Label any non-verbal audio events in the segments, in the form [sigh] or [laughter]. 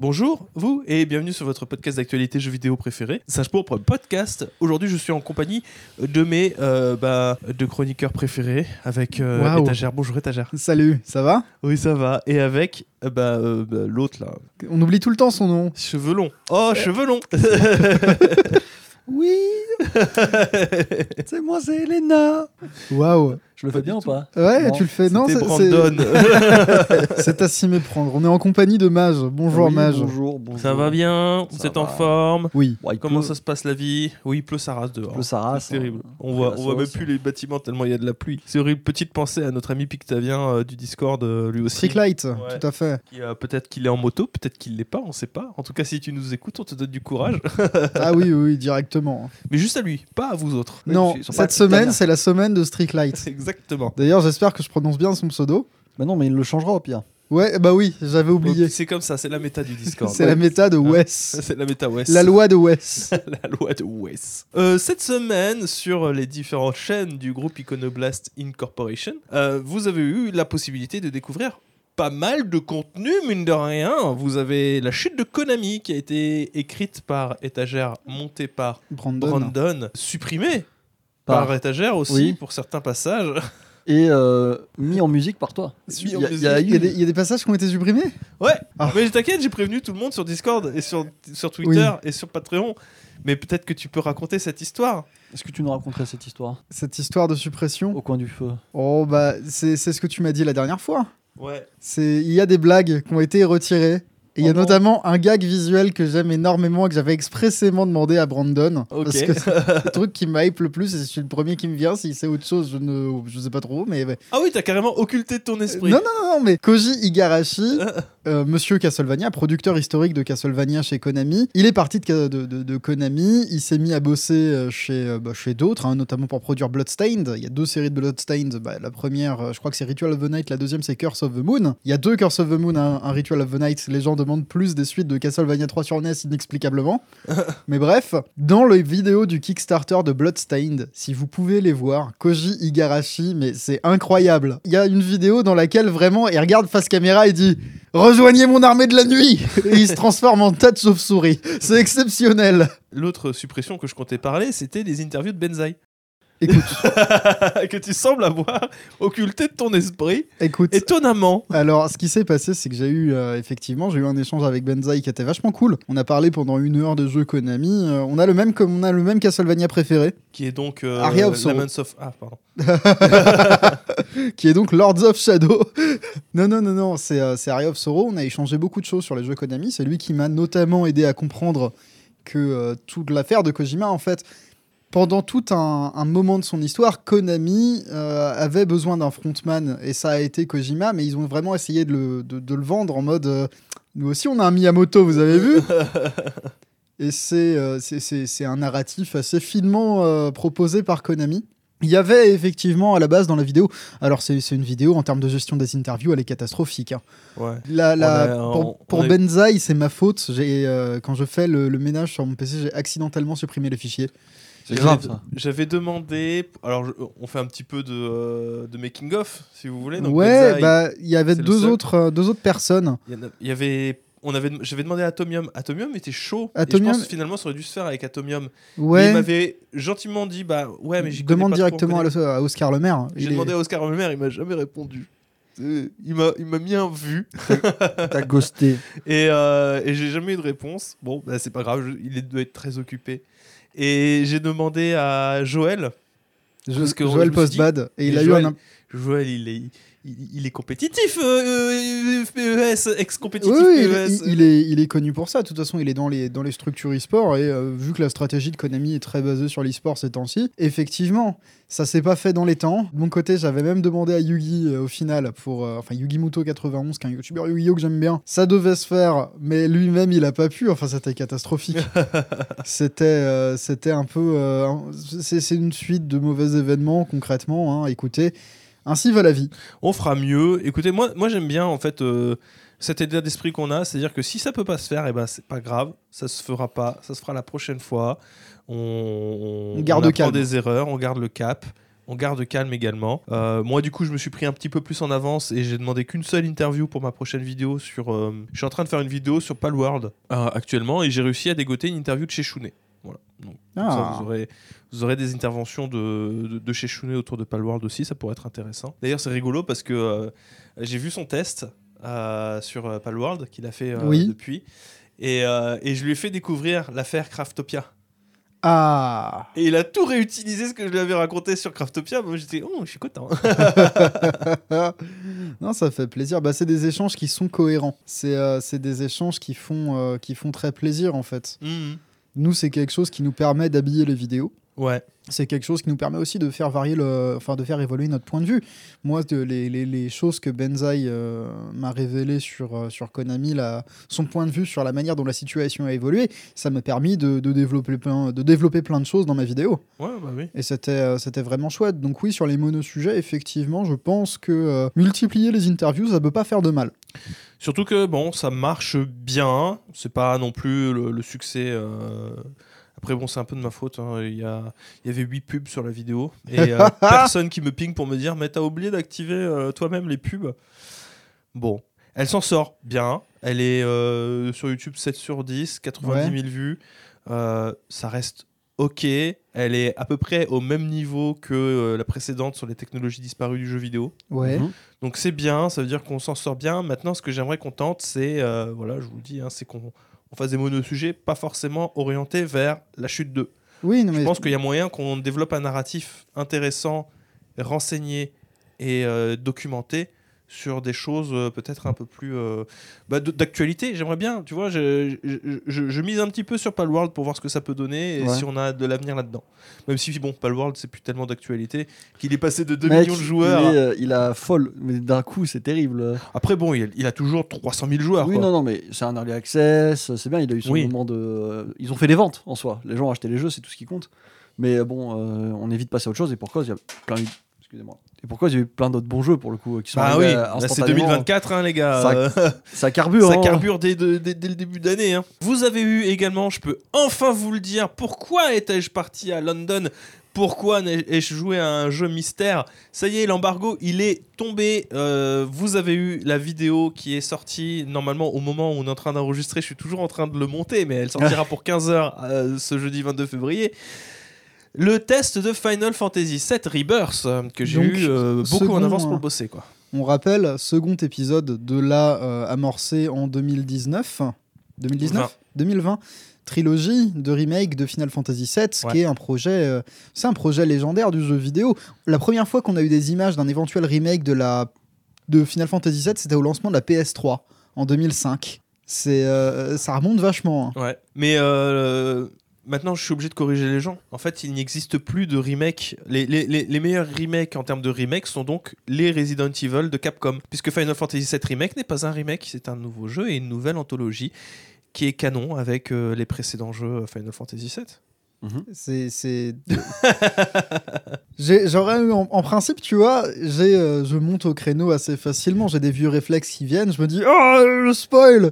Bonjour, vous, et bienvenue sur votre podcast d'actualité jeux vidéo préféré, Sage pour podcast. Aujourd'hui, je suis en compagnie de mes euh, bah, deux chroniqueurs préférés, avec euh. Étagère. Bonjour Étagère. Salut, ça va? Oui, ça va. Et avec euh, bah, euh, bah, l'autre là, On oublie tout le temps son nom. cheveux longs. Oh, cheveux longs [laughs] Oui, [laughs] c'est moi, c'est Elena. Waouh. Je le fais bien ou pas Ouais, Non, tu le fais. Non, c'est- Brandon. c'est [laughs] c'est à s'y méprendre. On est en compagnie de Mage. Bonjour Oui, Mage. Bonjour, bonjour. ça va bien Vous êtes en forme Oui. Comment pleut, ça se passe la vie Oui, il pleut, ça rase dehors. il pleut, ça rase, C'est terrible. hein. On Après voit, on voit même plus les bâtiments tellement il y a de la pluie. C'est horrible. Petite pensée à notre ami Pictavien euh, du Discord, euh, lui aussi. Stricklight, Ouais. tout à fait. Euh, peut-être qu'il est en moto, peut-être qu'il l'est pas, on sait pas. En tout cas, si tu nous écoutes, on te donne du courage. Ah oui, oui, oui, directement. Mais juste à lui, pas à vous autres. Non, cette semaine, c'est la semaine de Stricklight. [laughs] Exactement. D'ailleurs, j'espère que je prononce bien son pseudo. Bah non, mais il le changera au pire. Ouais, bah oui, j'avais oublié. C'est comme ça, c'est la méta du Discord. [laughs] [laughs] C'est la méta de [laughs] Wes. C'est la méta West. La loi de Wes. la loi de West. Euh, cette semaine, sur les différentes chaînes du groupe Iconoblast Incorporation, euh, vous avez eu la possibilité de découvrir pas mal de contenu, mine de rien. Vous avez la chute de Konami qui a été écrite par étagère, montée par Brandon. Brandon, supprimée Par- par, étagère aussi Oui. pour certains passages. Et euh, mis en musique par toi. [laughs] Il y a- y y, des, il y a des passages qui ont été supprimés Ouais, Ah. mais t'inquiète, j'ai prévenu tout le monde sur Discord et sur, sur Twitter et sur Patreon. Mais peut-être que tu peux raconter cette histoire. Est-ce que tu nous raconterais cette histoire? Cette histoire de suppression? au coin du feu Oh, bah, c'est c'est ce que tu m'as dit la dernière fois. Ouais. C'est il y a des blagues qui ont été retirées. Et il y a non. notamment un gag visuel que j'aime énormément et que j'avais expressément demandé à Brandon. Parce que c'est [laughs] le truc qui me hype le plus et c'est le premier qui me vient. Si c'est autre chose, je ne je sais pas trop. Mais. Ah oui, t'as carrément occulté ton esprit. non, non, non, non, mais Koji Igarashi, [laughs] euh, monsieur Castlevania, producteur historique de Castlevania chez Konami, il est parti de, Ka- de, de- de Konami. Il s'est mis à bosser euh, chez, euh, bah, chez d'autres, hein, notamment pour produire Bloodstained. Il y a deux séries de Bloodstained. Bah, la première, euh, je crois que c'est Ritual of the Night. La deuxième, c'est Curse of the Moon. Il y a deux Curse of the Moon, un, un Ritual of the Night. Les gens demandent plus des suites de Castlevania 3 sur NES inexplicablement. [laughs] mais bref, dans les vidéos du Kickstarter de Bloodstained, si vous pouvez les voir, Koji Igarashi, mais c'est incroyable. Il y a une vidéo dans laquelle vraiment il regarde face caméra et dit Rejoignez mon armée de la nuit [laughs] Et il se transforme en tas de chauve-souris. C'est exceptionnel. L'autre suppression que je comptais parler, c'était les interviews de Benzaï. Écoute, [laughs] que tu sembles avoir occulté de ton esprit, écoute. étonnamment. Alors, ce qui s'est passé, c'est que j'ai eu, euh, effectivement, j'ai eu un échange avec Benzaï qui était vachement cool. On a parlé pendant une heure de jeux Konami. Euh, on a le même, comme on a le même Castlevania préféré, Qui est donc euh, Aria of Sorrow. Of... Ah, pardon. [laughs] qui est donc Lords of Shadow. [laughs] non, non, non, non, c'est euh, c'est Aria of Sorrow. On a échangé beaucoup de choses sur les jeux Konami. C'est lui qui m'a notamment aidé à comprendre que toute l'affaire de Kojima, en fait, pendant tout un, un moment de son histoire, Konami euh, avait besoin d'un frontman et ça a été Kojima, mais ils ont vraiment essayé de le, de- de le vendre en mode euh, nous aussi on a un Miyamoto, vous avez vu [laughs] Et c'est euh, c'est- un narratif assez finement proposé par Konami. Il y avait effectivement à la base dans la vidéo, alors c'est une vidéo en termes de gestion des interviews, elle est catastrophique. hein. Ouais. La, la- On a- pour on- pour on est- Benzaï, c'est ma faute. J'ai, euh, quand je fais le, le ménage sur mon PC, j'ai accidentellement supprimé les fichiers. C'est J'avais- grave ça. J'avais demandé... Alors, je- on fait un petit peu de, euh, de making-of, si vous voulez. Donc, ouais, bah il y avait le deux autres, euh, deux autres personnes. il y avait... On avait, j'avais demandé à Atomium. Atomium était chaud. Et Atomium- je pense finalement ça aurait dû se faire avec Atomium. Mais il Ouais. m'avait gentiment dit bah ouais mais j'y Demande pas directement à, le- Oscar Le Maire. J'ai est- demandé à Oscar Lemaire, il m'a jamais répondu. Il m'a, il m'a bien vu T'as ghosté. [laughs] et, euh, et j'ai jamais eu de réponse. Bon, bah, c'est pas grave, je- il doit être très occupé. Et j'ai demandé à Joël. Parce que Joël Postbad. Et il a eu un. Joël, il est, il, il est compétitif, euh, euh, PES, ex-compétitif Oui, PES. il, il est, il est connu pour ça. De toute façon, il est dans les, dans les structures e-sport. Et euh, vu que la stratégie de Konami est très basée sur l'e-sport ces temps-ci, effectivement, ça s'est pas fait dans les temps. De mon côté, j'avais même demandé à Yugi euh, au final, pour, euh, enfin Yugi Muto 91, qui est un youtubeur Yu-Gi-Oh que j'aime bien. Ça devait se faire, mais lui-même, il a pas pu. Enfin, c'était catastrophique. [laughs] c'était, euh, c'était un peu. euh, c'est une suite de mauvais événements, concrètement. hein. Écoutez, ainsi va la vie. On fera mieux. Écoutez, moi, moi j'aime bien en fait euh, cet état d'esprit qu'on a, c'est-à-dire que si ça peut pas se faire, et ben c'est pas grave, ça se fera pas, ça se fera la prochaine fois. On, On garde apprend calme. des erreurs, on garde le cap. On garde calme également. Euh, moi, du coup, je me suis pris un petit peu plus en avance et j'ai demandé qu'une seule interview pour ma prochaine vidéo sur. euh, je suis en train de faire une vidéo sur Palworld euh, actuellement et j'ai réussi à dégoter une interview de chez Shounet. Voilà. Donc, ça, Ah. vous, aurez, vous aurez des interventions de, de, de chez Shounet autour de Palworld aussi, ça pourrait être intéressant. D'ailleurs, c'est rigolo parce que euh, j'ai vu son test euh, sur euh, Palworld qu'il a fait euh, Oui. depuis. Et, et je lui ai fait découvrir l'affaire Craftopia. Ah Et il a tout réutilisé ce que je lui avais raconté sur Craftopia. Moi, j'étais, oh, je suis content. [laughs] non, ça fait plaisir. Bah, c'est des échanges qui sont cohérents. C'est euh, des échanges qui font, euh, qui font très plaisir, en fait. Mhm. Nous, c'est quelque chose qui nous permet d'habiller les vidéos. Ouais. C'est quelque chose qui nous permet aussi de faire varier le, enfin de faire évoluer notre point de vue. Moi, de- les, les- les choses que Benzaï euh, m'a révélées sur, euh, sur Konami, la- son point de vue sur la manière dont la situation a évolué, ça m'a permis de, de développer plein, de développer plein de choses dans ma vidéo. Ouais, bah oui. Et c'était euh, c'était vraiment chouette. Donc oui, sur les monosujets, effectivement, je pense que multiplier les interviews, ça peut pas faire de mal. Surtout que bon, ça marche bien. C'est pas non plus le, le succès. euh, Après, bon, c'est un peu de ma faute. hein. Il, y a... Il y avait 8 pubs sur la vidéo. Et euh, [laughs] personne qui me ping pour me dire Mais t'as oublié d'activer euh, toi-même les pubs. Bon, elle s'en sort bien. Elle est euh, sur YouTube 7 sur 10, 90 000 vues. Euh, ça reste ok. Elle est à peu près au même niveau que euh, la précédente sur les technologies disparues du jeu vidéo. Ouais. Mhm. Donc c'est bien, ça veut dire qu'on s'en sort bien. Maintenant, ce que j'aimerais qu'on tente, c'est, euh, voilà, je vous le dis, hein, c'est qu'on on fasse des monosujets pas forcément orientés vers la chute 2. Oui, non, Je mais pense qu'il y a moyen qu'on développe un narratif intéressant, renseigné et euh, documenté sur des choses euh, peut-être un peu plus euh, bah, d'actualité. J'aimerais bien, tu vois, je, je, je- je mise un petit peu sur Palworld pour voir ce que ça peut donner et Ouais. si on a de l'avenir là-dedans. Même si, bon, Palworld, c'est plus tellement d'actualité qu'il est passé de 2 Mec, millions de joueurs. Il, est, euh, il a folle, mais d'un coup, c'est terrible. Après, bon, il, il a toujours 300 000 joueurs. oui, quoi. non, non, mais c'est un early access, c'est bien, il a eu son Oui. moment de. Ils ont fait des ventes en soi. Les gens ont acheté les jeux, c'est tout ce qui compte. Mais bon, on évite de passer à autre chose, et pour cause, il y a plein. Excusez-moi. Et pourquoi a eu plein d'autres bons jeux pour le coup qui sont Bah oui, euh, là, c'est instantanément. 2024, hein, les gars. Ça- Euh, Ça carbure. ça hein. carbure dès, de- dès- dès le début d'année. hein. Vous avez eu également, je peux enfin vous le dire, pourquoi étais-je parti à London? Pourquoi ai-je joué à un jeu mystère? Ça y est, l'embargo, il est tombé. Euh, vous avez eu la vidéo qui est sortie normalement au moment où on est en train d'enregistrer. Je suis toujours en train de le monter, mais elle sortira [laughs] pour 15h ce jeudi 22 février. Le test de Final Fantasy VII Rebirth, euh, que j'ai eu euh, beaucoup en avance pour le bosser. Quoi. on rappelle, second épisode de la euh, amorcé en 2019. 2019 Vingt. 2020 trilogie de remake de Final Fantasy VII, ce Ouais. qui est un projet, euh, c'est un projet légendaire du jeu vidéo. La première fois qu'on a eu des images d'un éventuel remake de la de Final Fantasy VII, c'était au lancement de la PS3 en 2005. C'est, euh, ça remonte vachement. hein. Ouais. Mais euh, maintenant, je suis obligé de corriger les gens. En fait, il n'existe plus de remake. Les, les, les, les meilleurs remakes en termes de remake sont donc les Resident Evil de Capcom. Puisque Final Fantasy VII Remake n'est pas un remake, c'est un nouveau jeu et une nouvelle anthologie qui est canon avec euh, les précédents jeux Final Fantasy VII. C'est, c'est... [laughs] J'aurais eu, en, en principe, tu vois, j'ai, euh, je monte au créneau assez facilement. J'ai des vieux réflexes qui viennent. Je me dis, oh, le spoil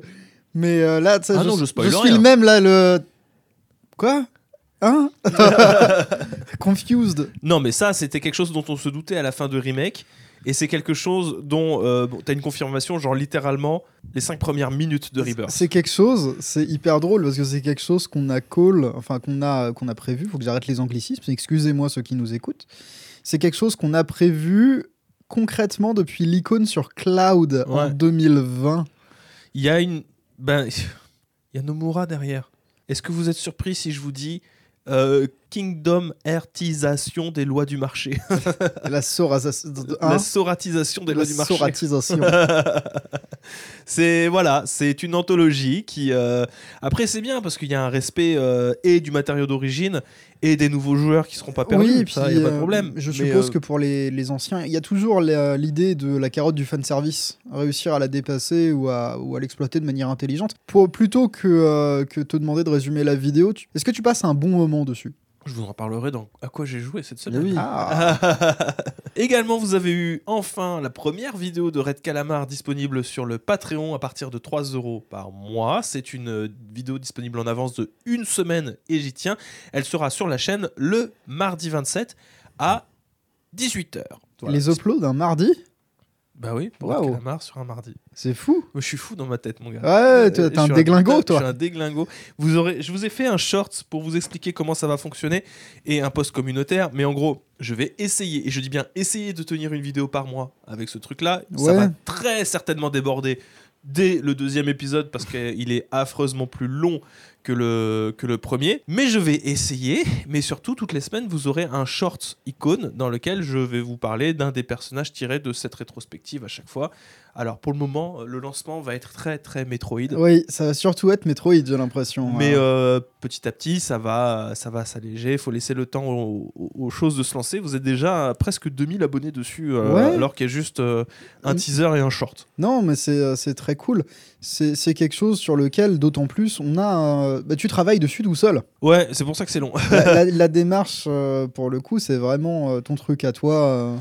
Mais euh, là, tu sais, Ah je, je spoil je suis rien. le même, là, le. Quoi Hein [laughs] Confused. Non, mais ça, c'était quelque chose dont on se doutait à la fin de remake. Et c'est quelque chose dont euh, bon, t'as une confirmation, genre littéralement les cinq premières minutes de Rebirth. C'est quelque chose, c'est hyper drôle parce que c'est quelque chose qu'on a call, enfin qu'on a, qu'on a prévu. Faut que j'arrête les anglicismes. Excusez-moi ceux qui nous écoutent. C'est quelque chose qu'on a prévu concrètement depuis l'icône sur Cloud en Ouais. 2020. Il y a une. Ben, [laughs] il y a Nomura derrière. Est-ce que vous êtes surpris si je vous dis euh, Kingdom Heartisation des lois du marché [laughs] La soratisation. La soratisation des lois du marché. soratisation. [laughs] c'est voilà, c'est une anthologie qui. euh, Après, c'est bien parce qu'il y a un respect euh, et du matériau d'origine et des nouveaux joueurs qui seront pas perdus. Oui, ça, y a pas de euh, problème. Je Mais, suppose euh, que pour les, les anciens, il y a toujours la- l'idée de la carotte du fanservice, réussir à la dépasser ou à, ou à l'exploiter de manière intelligente. Pour, plutôt que, que te demander de résumer la vidéo, tu- est-ce que tu passes un bon moment dessus? Je vous en parlerai dans à quoi j'ai joué cette semaine. oui. Ah, [laughs] Également, vous avez eu enfin la première vidéo de Red Calamar disponible sur le Patreon à partir de 3 euros par mois. C'est une euh, vidéo disponible en avance de une semaine et j'y tiens. Elle sera sur la chaîne le mardi 27 à 18h. Les uploads d'un mardi Bah oui, pour Waouh. un calamar sur un mardi. C'est fou. Moi, je suis fou dans ma tête, mon gars. Ouais, t'es Euh, t'es je un déglingo, Je toi. suis un déglingo. Vous aurez, je vous ai fait un short pour vous expliquer comment ça va fonctionner et un post communautaire. Mais en gros, je vais essayer, et je dis bien essayer de tenir une vidéo par mois avec ce truc-là. Ça va très certainement déborder dès le deuxième épisode parce qu'il est affreusement plus long que le, que le premier. Mais je vais essayer. Mais surtout, toutes les semaines, vous aurez un short icône dans lequel je vais vous parler d'un des personnages tirés de cette rétrospective à chaque fois. Alors pour le moment, le lancement va être très très Metroid. Oui, ça va surtout être Metroid, j'ai l'impression. Mais Euh, euh, petit à petit, ça va, ça va s'alléger. Il faut laisser le temps aux, choses de se lancer. Vous êtes déjà à presque 2000 abonnés dessus, euh, Ouais. alors qu'il y a juste euh, un teaser et un short. Non, mais euh, c'est très cool. C'est quelque chose sur lequel, d'autant plus, on a. euh, bah, tu travailles dessus tout seul. Ouais, c'est pour ça que c'est long. la, la- [laughs] la démarche, euh, pour le coup, c'est vraiment euh, ton truc à toi. euh.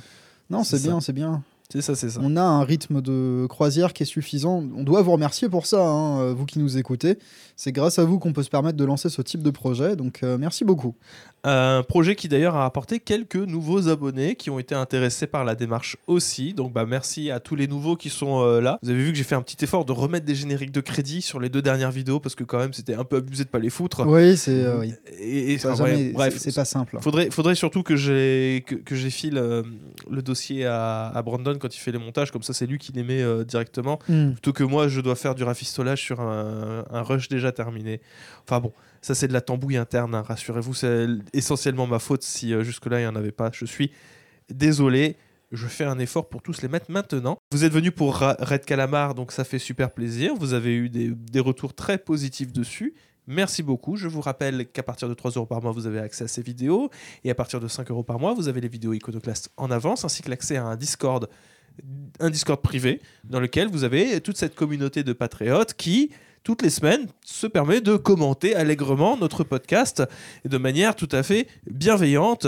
Non, C'est bien, c'est bien. c'est ça, c'est ça. On a un rythme de croisière qui est suffisant. On doit vous remercier pour ça, hein, vous qui nous écoutez. C'est grâce à vous qu'on peut se permettre de lancer ce type de projet. Donc, merci beaucoup. Un projet qui d'ailleurs a apporté quelques nouveaux abonnés qui ont été intéressés par la démarche aussi. Donc bah merci à tous les nouveaux qui sont euh, là. Vous avez vu que j'ai fait un petit effort de remettre des génériques de crédit sur les deux dernières vidéos parce que quand même c'était un peu abusé de pas les foutre. Oui, c'est. euh, oui. Et, et- jamais- bref, c'est- pas simple. Faudrait, faudrait surtout que j'ai que, que j'ai file euh, le dossier à, à Brandon quand il fait les montages, comme ça c'est lui qui les met euh, directement, Hmm. plutôt que moi je dois faire du rafistolage sur un, un rush déjà terminé. Enfin bon, ça c'est de la tambouille interne, hein, rassurez-vous, c'est essentiellement ma faute si euh, jusque-là il n'y en avait pas. Je suis désolé. Je fais un effort pour tous les mettre maintenant. Vous êtes venus pour Red Calamar, donc ça fait super plaisir. Vous avez eu des, retours très positifs dessus. Merci beaucoup. Je vous rappelle qu'à partir de 3 euros par mois, vous avez accès à ces vidéos. Et à partir de 5 euros par mois, vous avez les vidéos iconoclastes en avance, ainsi que l'accès à un Discord, un Discord privé, dans lequel vous avez toute cette communauté de patriotes qui, toutes les semaines, se permet de commenter allègrement notre podcast et de manière tout à fait bienveillante.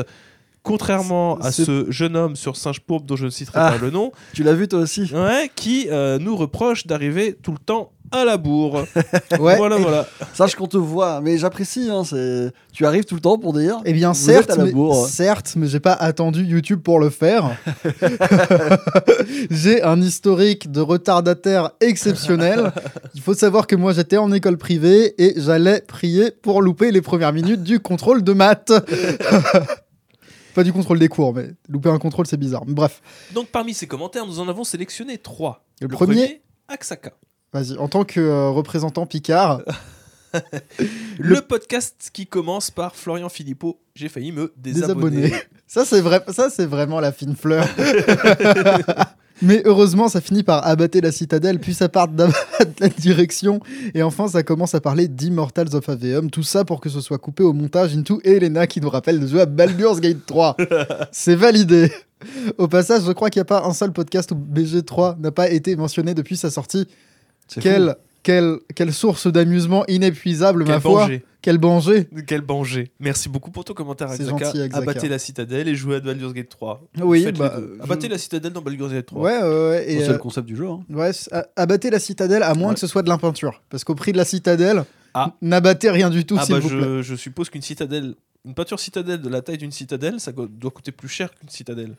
Contrairement à C'est- ce jeune homme sur Singe Pourbe dont je ne citerai Ah. pas le nom, Tu l'as vu toi aussi ouais, qui euh, nous reproche d'arriver tout le temps à la bourre. [laughs] Ouais. voilà, voilà. Sache qu'on te voit, mais j'apprécie. Hein, c'est- tu arrives tout le temps pour dire. Eh bien, certes, à la mais, bourre. certes, mais j'ai pas attendu YouTube pour le faire. [laughs] j'ai un historique de retardataire exceptionnel. Il faut savoir que moi, j'étais en école privée et j'allais prier pour louper les premières minutes du contrôle de maths. [laughs] pas du contrôle des cours, mais louper un contrôle, c'est bizarre. Mais bref, Donc parmi ces commentaires, nous en avons sélectionné trois. Le premier Axaka. vas-y. En tant que euh, représentant Picard, [laughs] [laughs] Le... podcast qui commence par Florian Philippot. J'ai failli me désabonner. désabonner. [laughs] Ça, c'est vrai, ça, c'est vraiment la fine fleur. [laughs] Mais heureusement, ça finit par abattre la citadelle, puis ça part d'abattre la direction, et enfin, ça commence à parler d'Immortals of Aveum. Tout ça pour que ce soit coupé au montage into Elena qui nous rappelle de jouer à Baldur's Gate 3. C'est validé. Au passage, je crois qu'il n'y a pas un seul podcast où BG3 n'a pas été mentionné depuis sa sortie. Quelle, quelle, quelle source d'amusement inépuisable, ma Quel foi. banger. Quel banger. Quel banger. Merci beaucoup pour ton commentaire, C'est Axaka. Abattez la citadelle et jouez à Baldur's Gate 3. Oui, bah, je- Abattez la citadelle dans Baldur's Gate 3. Ouais, ouais, ouais. fou. Et, C'est euh, le concept du jeu. hein. Ouais, a- abattez la citadelle à moins Ouais. que ce soit de l'impeinture. Parce qu'au prix de la citadelle, Ah. n'abattez rien du tout, Ah bah vous plaît. je, je suppose qu'une citadelle, une peinture citadelle de la taille d'une citadelle, ça doit coûter plus cher qu'une citadelle.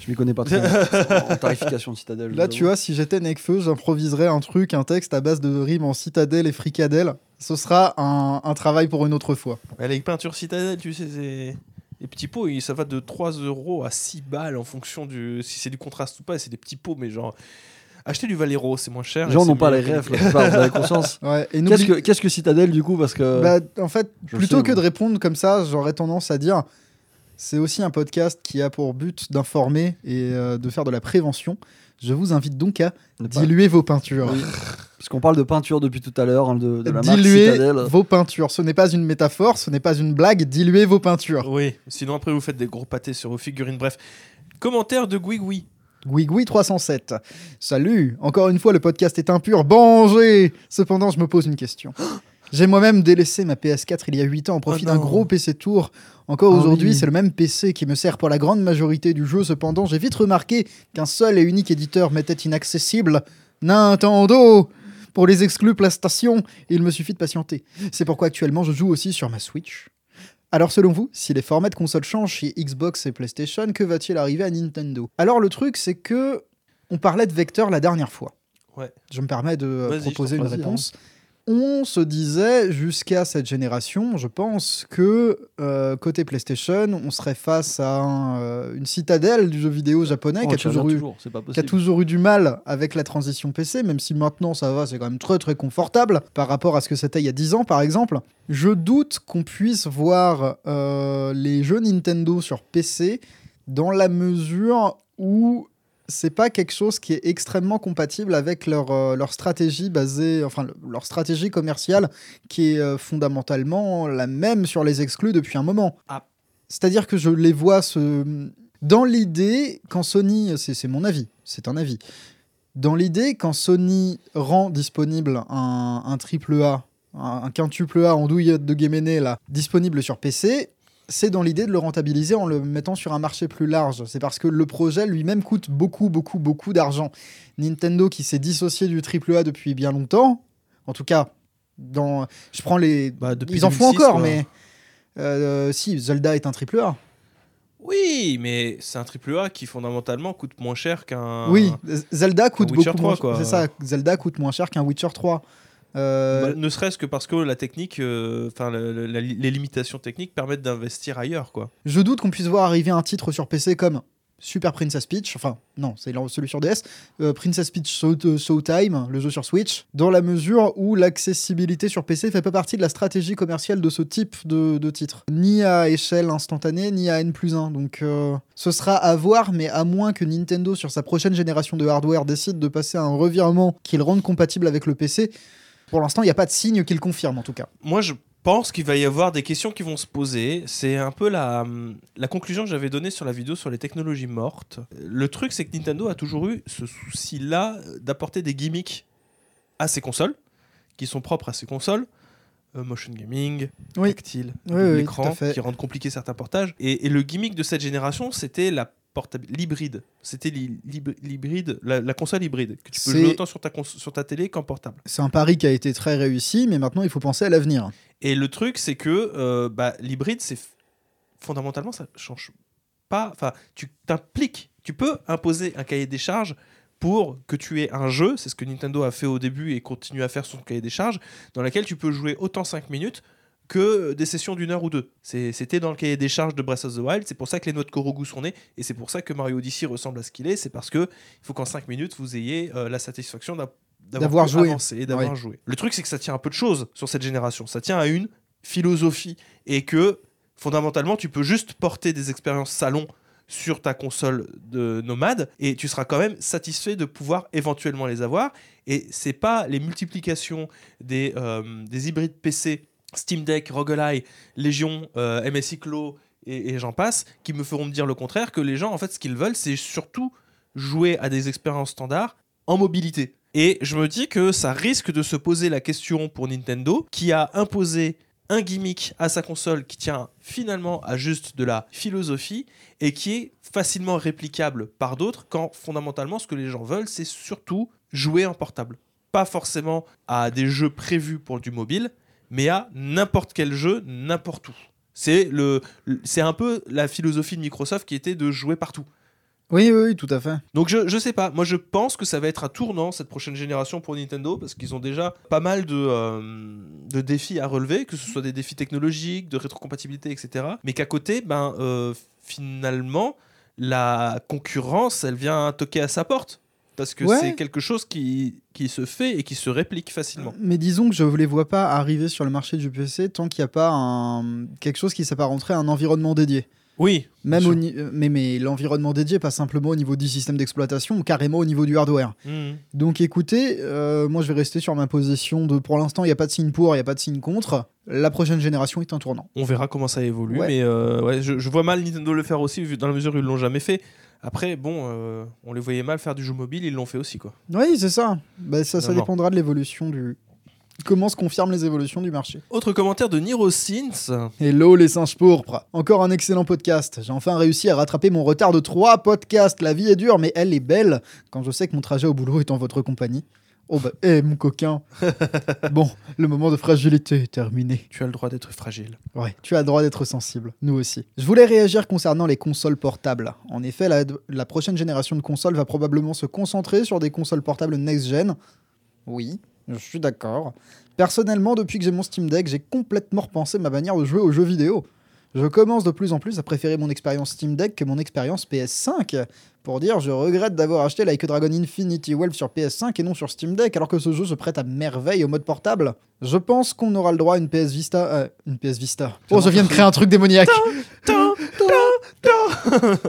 Je m'y connais pas trop en tarification de citadelle. Là, tu vois, si j'étais Necfeu, j'improviserais un truc, un texte à base de rimes en citadelle et fricadelle. Ce sera un, un travail pour une autre fois. Ouais, Les peintures citadelle, tu sais, c'est. Les petits pots, ça va de 3 euros à 6 balles en fonction du si c'est du contraste ou pas. et C'est des petits pots, mais genre. Acheter du Valero, c'est moins cher. Les gens n'ont pas les rêves, la plupart, vous avez conscience. [laughs] Ouais, et Qu'est-ce que, qu'est-ce que Citadel du coup Parce que. Bah, en fait, je plutôt sais, que moi. de répondre comme ça, j'aurais tendance à dire c'est aussi un podcast qui a pour but d'informer et euh, de faire de la prévention. Je vous invite donc à diluer vos peintures. Oui. Parce qu'on parle de peinture depuis tout à l'heure, hein, de, de la marque Diluer Citadel. vos peintures. Ce n'est pas une métaphore, ce n'est pas une blague. Diluez vos peintures. Oui, sinon après vous faites des gros pâtés sur vos figurines. Bref, commentaire de Guigui. Guigui 307. Salut, encore une fois le podcast est impur, Bangé Cependant, je me pose une question. [gasps] J'ai moi-même délaissé ma PS4 il y a 8 ans au profit Oh d'un gros PC Tour. Encore Ah aujourd'hui, oui. c'est le même PC qui me sert pour la grande majorité du jeu. Cependant, j'ai vite remarqué qu'un seul et unique éditeur m'était inaccessible. Nintendo Pour les exclus PlayStation, il me suffit de patienter. C'est pourquoi actuellement je joue aussi sur ma Switch. Alors selon vous, si les formats de console changent chez Xbox et PlayStation, que va-t-il arriver à Nintendo? Alors le truc, c'est que on parlait de vecteur la dernière fois. Ouais. Je me permets de euh, proposer une prie, réponse. On se disait jusqu'à cette génération, je pense que euh, côté PlayStation, on serait face à un, euh, une citadelle du jeu vidéo japonais On qui a tient toujours eu toujours, c'est pas qui a possible. toujours eu du mal avec la transition PC, même si maintenant ça va, c'est quand même très très confortable par rapport à ce que c'était il y a 10 ans par exemple. Je doute qu'on puisse voir euh, les jeux Nintendo sur PC dans la mesure où c'est pas quelque chose qui est extrêmement compatible avec leur, euh, leur stratégie basée, enfin le- leur stratégie commerciale qui est euh, fondamentalement la même sur les exclus depuis un moment. Ah. C'est-à-dire que je les vois se... Dans l'idée, quand Sony, c'est mon avis, c'est un avis. Dans l'idée, quand Sony rend disponible un, un triple A, un, un quintuple A en douillette de Guéméné, là, disponible sur PC, c'est dans l'idée de le rentabiliser en le mettant sur un marché plus large. C'est parce que le projet lui-même coûte beaucoup, beaucoup, beaucoup d'argent. Nintendo qui s'est dissocié du triple A depuis bien longtemps, en tout cas, dans, je prends les, Bah, depuis ils en font 2006, encore, quoi. mais euh, si Zelda est un triple A. Oui, mais c'est un triple A qui fondamentalement coûte moins cher qu'un. Oui, Zelda coûte beaucoup 3, moins. quoi. C'est ça, Zelda coûte moins cher qu'un Witcher 3. Euh, Bah, ne serait-ce que parce que la technique, euh, enfin les limitations techniques permettent d'investir ailleurs, quoi. Je doute qu'on puisse voir arriver un titre sur PC comme Super Princess Peach, enfin non, c'est celui sur DS, euh, Princess Peach Show- Showtime, le jeu sur Switch, dans la mesure où l'accessibilité sur PC fait pas partie de la stratégie commerciale de ce type de, de titre. Ni à échelle instantanée, ni à N plus 1. Donc euh, ce sera à voir, mais à moins que Nintendo, sur sa prochaine génération de hardware, décide de passer à un revirement qui le rende compatible avec le PC, pour l'instant, il n'y a pas de signe qui le confirme en tout cas. Moi, je pense qu'il va y avoir des questions qui vont se poser. C'est un peu la, la conclusion que j'avais donnée sur la vidéo sur les technologies mortes. Le truc, c'est que Nintendo a toujours eu ce souci-là d'apporter des gimmicks à ses consoles, qui sont propres à ses consoles. Euh, motion gaming, Oui. tactile, Oui, oui, l'écran, fait. qui rendent compliqué certains portages. Et, et le gimmick de cette génération, c'était la portabi- l'hybride. C'était l'hy- l'hyb- l'hybride, la, la console hybride, que tu peux jouer autant sur ta, cons- sur ta télé qu'en portable. C'est un pari qui a été très réussi, mais maintenant il faut penser à l'avenir. Et le truc, c'est que euh, bah, l'hybride, c'est fondamentalement, ça change pas. Enfin, tu t'impliques. Tu peux imposer un cahier des charges pour que tu aies un jeu. C'est ce que Nintendo a fait au début et continue à faire son cahier des charges, dans laquelle tu peux jouer autant 5 minutes que des sessions d'une heure ou deux. C'était dans le cahier des charges de Breath of the Wild. C'est pour ça que les noix de Korogu sont nées. Et c'est pour ça que Mario Odyssey ressemble à ce qu'il est. C'est parce que il faut qu'en 5 minutes, vous ayez euh, la satisfaction d'a- D'avoir joué. avancer et d'avoir Ouais. joué. Le truc, c'est que ça tient un peu de choses sur cette génération. Ça tient à une philosophie et que fondamentalement, tu peux juste porter des expériences salon sur ta console de nomade et tu seras quand même satisfait de pouvoir éventuellement les avoir. Et c'est pas les multiplications des, euh, des hybrides PC, Steam Deck, Rogue Ally, Légion, euh, MSI Clo et, et j'en passe qui me feront me dire le contraire que les gens en fait ce qu'ils veulent c'est surtout jouer à des expériences standards en mobilité. Et je me dis que ça risque de se poser la question pour Nintendo qui a imposé un gimmick à sa console qui tient finalement à juste de la philosophie et qui est facilement réplicable par d'autres quand fondamentalement ce que les gens veulent c'est surtout jouer en portable. Pas forcément à des jeux prévus pour du mobile, mais à n'importe quel jeu, n'importe où. C'est le, c'est un peu la philosophie de Microsoft qui était de jouer partout. Oui, oui, oui, tout à fait. Donc je, je sais pas, moi je pense que ça va être un tournant cette prochaine génération pour Nintendo parce qu'ils ont déjà pas mal de, euh, de défis à relever, que ce soit des défis technologiques, de rétrocompatibilité, etc. Mais qu'à côté, ben euh, finalement, la concurrence, elle vient toquer à sa porte. Parce que Ouais. c'est quelque chose qui, qui se fait et qui se réplique facilement. Mais disons que je ne les vois pas arriver sur le marché du PC tant qu'il n'y a pas un... quelque chose qui s'apparenterait à un environnement dédié. Oui, Même au euh, mais, mais l'environnement dédié, pas simplement au niveau du système d'exploitation, carrément au niveau du hardware. Mhm. Donc écoutez, euh, moi je vais rester sur ma position de pour l'instant il n'y a pas de signe pour, il n'y a pas de signe contre. La prochaine génération est un tournant. On verra comment ça évolue, Ouais. mais euh, ouais, je, je vois mal Nintendo le faire aussi, dans la mesure où ils l'ont jamais fait. Après, bon, euh, on les voyait mal faire du jeu mobile, ils l'ont fait aussi, quoi. Oui, c'est ça. Bah, ça, ça Non, non. dépendra de l'évolution du. Comment se confirment les évolutions du marché. Autre commentaire de Nirosins. Hello les singes pourpres. Encore un excellent podcast. J'ai enfin réussi à rattraper mon retard de trois podcasts. La vie est dure, mais elle est belle quand je sais que mon trajet au boulot est en votre compagnie. Oh bah, hé mon coquin. [laughs] bon, le moment de fragilité est terminé. Tu as le droit d'être fragile. Ouais, tu as le droit d'être sensible, nous aussi. Je voulais réagir concernant les consoles portables. En effet, la, la prochaine génération de consoles va probablement se concentrer sur des consoles portables next-gen. Oui, je suis d'accord. Personnellement, depuis que j'ai mon Steam Deck, j'ai complètement repensé ma manière de jouer aux jeux vidéo. Je commence de plus en plus à préférer mon expérience Steam Deck que mon expérience PS5. Pour dire, je regrette d'avoir acheté Like a Dragon Infinity Wealth sur PS5 et non sur Steam Deck, alors que ce jeu se prête à merveille au mode portable. Je pense qu'on aura le droit à une PS Vista. euh, une PS Vista. Oh, je viens de créer un truc démoniaque.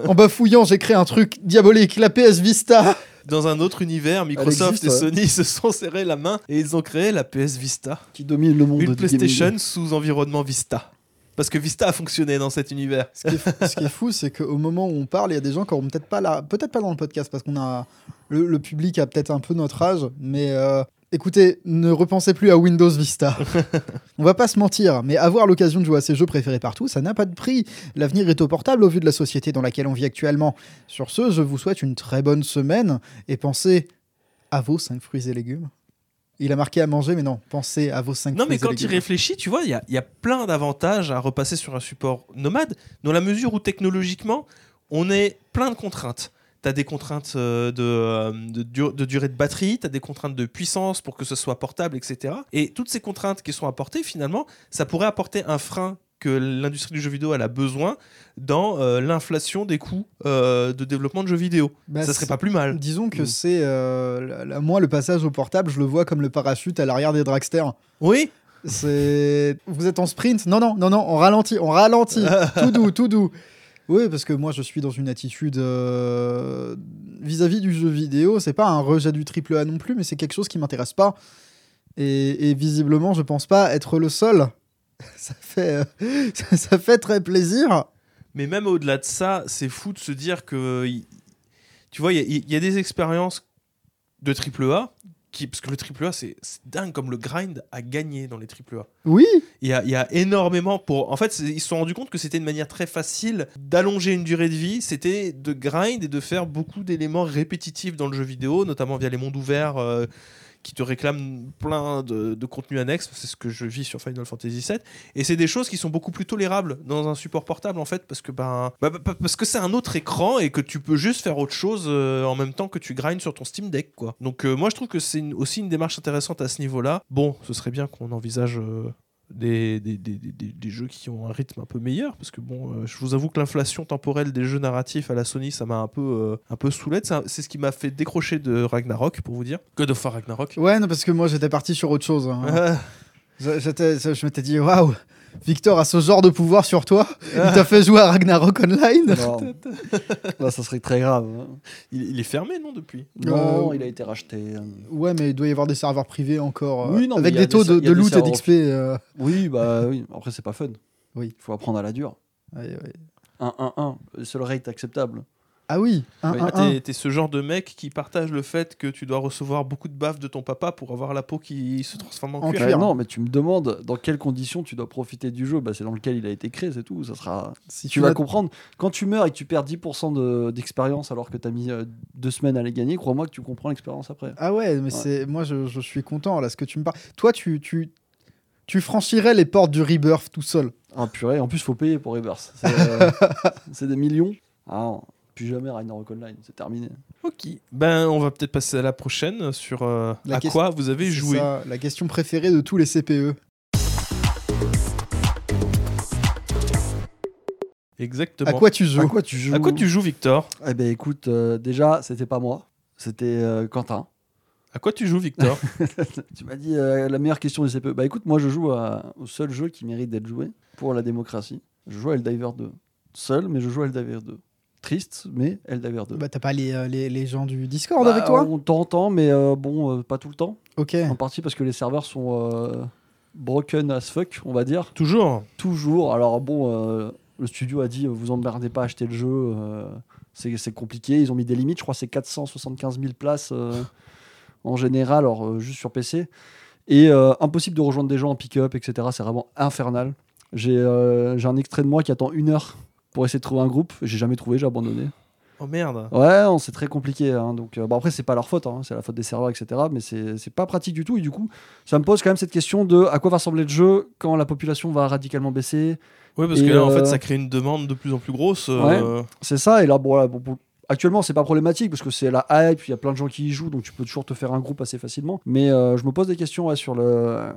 en bafouillant, j'ai créé un truc diabolique, la PS Vista. Dans un autre univers, Microsoft existe, et ouais. Sony se sont serrés la main et ils ont créé la PS Vista. Qui domine le monde Une PlayStation gaming. sous environnement Vista. Parce que Vista a fonctionné dans cet univers. Ce qui est, fou- ce qui est fou, c'est qu'au moment où on parle, il y a des gens qui auront peut-être pas là, peut-être pas dans le podcast parce qu'on a le, le public a peut-être un peu notre âge, mais euh, écoutez, ne repensez plus à Windows Vista. [laughs] on va pas se mentir, mais avoir l'occasion de jouer à ses jeux préférés partout, ça n'a pas de prix. L'avenir est au portable au vu de la société dans laquelle on vit actuellement. Sur ce, je vous souhaite une très bonne semaine et pensez à vos 5 fruits et légumes. Il a marqué à manger, mais non, pensez à vos 5 Non, mais quand il réfléchit, tu vois, il y a, y a plein d'avantages à repasser sur un support nomade, dans la mesure où technologiquement, on est plein de contraintes. Tu as des contraintes euh, de, euh, de durée de batterie, tu as des contraintes de puissance pour que ce soit portable, etc. Et toutes ces contraintes qui sont apportées, finalement, ça pourrait apporter un frein que l'industrie du jeu vidéo elle a besoin dans euh, l'inflation des coûts euh, de développement de jeux vidéo. Bah, ça serait pas plus mal. Disons que Mm. c'est. euh, moi, le passage au portable, je le vois comme le parachute à l'arrière des dragsters. Oui, C'est. Vous êtes en sprint? Non, non, non, non, on ralentit, on ralentit. [laughs] tout doux, tout doux. Oui, parce que moi, je suis dans une attitude vis-à-vis du jeu vidéo. C'est pas un rejet du triple A non plus, mais c'est quelque chose qui m'intéresse pas. Et, et visiblement, je pense pas être le seul. [laughs] Ça fait, euh, ça, [laughs] ça fait très plaisir. Mais même au-delà de ça, c'est fou de se dire que. Tu vois, il y, a- y a des expériences de AAA. Qui, parce que le AAA, c'est c'est dingue comme le grind a gagné dans les AAA. Oui, Il y a, y a énormément pour. En fait, ils se sont rendus compte que c'était une manière très facile d'allonger une durée de vie. C'était de grind et de faire beaucoup d'éléments répétitifs dans le jeu vidéo, notamment via les mondes ouverts euh, qui te réclament plein de, contenu annexe. C'est ce que je vis sur Final Fantasy VII. Et c'est des choses qui sont beaucoup plus tolérables dans un support portable, en fait, parce que ben, bah, bah, parce que c'est un autre écran et que tu peux juste faire autre chose euh, en même temps que tu grindes sur ton Steam Deck, quoi. Donc euh, moi, je trouve que c'est aussi une démarche intéressante à ce niveau-là. Bon, ce serait bien qu'on envisage. Des, des, des, des- des jeux qui ont un rythme un peu meilleur parce que bon euh, je vous avoue que l'inflation temporelle des jeux narratifs à la Sony ça m'a un peu euh, un peu c'est ce qui m'a fait décrocher de Ragnarok pour vous dire God of War Ragnarok ouais, non, parce que moi, j'étais parti sur autre chose. hein. Ah, Je, j'étais- je m'étais dit, waouh, Victor a ce genre de pouvoir sur toi. Il t'a fait jouer à Ragnarok Online. Non. Là, ça serait très grave. hein. il, il est fermé non depuis? Non, Euh, il a été racheté. hein. Ouais, mais il doit y avoir des serveurs privés encore. euh, Oui, non, mais avec il y a des taux des- de, de loot et d'XP. euh, Oui, bah [laughs] oui. Après, c'est pas fun. Oui. Il faut apprendre à la dure. ouais, ouais. 1-1-1, le seul rate acceptable. Ah oui, un, un, t'es, t'es ce genre de mec qui partage le fait que tu dois recevoir beaucoup de baffes de ton papa pour avoir la peau qui se transforme en, En cuir. cuir. Non, mais tu me demandes dans quelles conditions tu dois profiter du jeu. Bah, c'est dans lequel il a été créé, c'est tout. Ça sera. Si Tu vas comprendre. Quand tu meurs et que tu perds 10% de- d'expérience alors que tu as mis euh, deux semaines à les gagner, crois-moi que tu comprends l'expérience après. Ah ouais, mais Ouais. c'est moi je, je suis content là ce que tu me parles. Toi tu tu tu franchirais les portes du Rebirth tout seul. Ah purée, en plus, faut payer pour Rebirth. C'est euh, [laughs] c'est des millions. Ah non, plus jamais Ragnarok Online, c'est terminé. Ok. Ben, on va peut-être passer à la prochaine sur euh, La à question- quoi vous avez joué. ça, la question préférée de tous les. CPE. Exactement. À quoi tu joues À quoi tu joues À quoi tu joues, Victor? Eh ben écoute, euh, déjà, c'était pas moi, c'était euh, Quentin. À quoi tu joues, Victor? [laughs] Tu m'as dit euh, la meilleure question du CPE. Bah écoute, moi je joue à- au seul jeu qui mérite d'être joué pour la démocratie. Je joue à Heldiver 2. Seul, mais je joue à Heldiver 2. Triste, mais Heldiver 2. Bah t'as pas les, euh, les, les gens du Discord Bah, avec toi On t'entend, mais euh, bon, euh, pas tout le temps. Ok. En partie parce que les serveurs sont euh, broken as fuck, on va dire. Toujours. Toujours. Alors bon, euh, le studio a dit vous emmerdez pas à acheter le jeu, euh, c'est c'est compliqué. Ils ont mis des limites, je crois que c'est 475 000 places euh, en général, alors euh, juste sur PC. Et euh, impossible de rejoindre des gens en pick-up, etc. C'est vraiment infernal. J'ai euh, j'ai un extrait de moi qui attend une heure pour essayer de trouver un groupe. J'ai jamais trouvé, j'ai abandonné. Oh merde. Ouais, c'est très compliqué. hein, donc, euh, bon, après, c'est pas leur faute, hein, c'est la faute des serveurs, etc. Mais c'est pas pratique du tout. Et du coup, ça me pose quand même cette question de à quoi va ressembler le jeu quand la population va radicalement baisser. Ouais, parce Et, que là, en euh, fait, ça crée une demande de plus en plus grosse. euh, C'est ça. Et là, bon, voilà, bon, bon, actuellement, c'est pas problématique parce que c'est la hype, il y a plein de gens qui y jouent, donc tu peux toujours te faire un groupe assez facilement. Mais euh, je me pose des questions ouais, sur le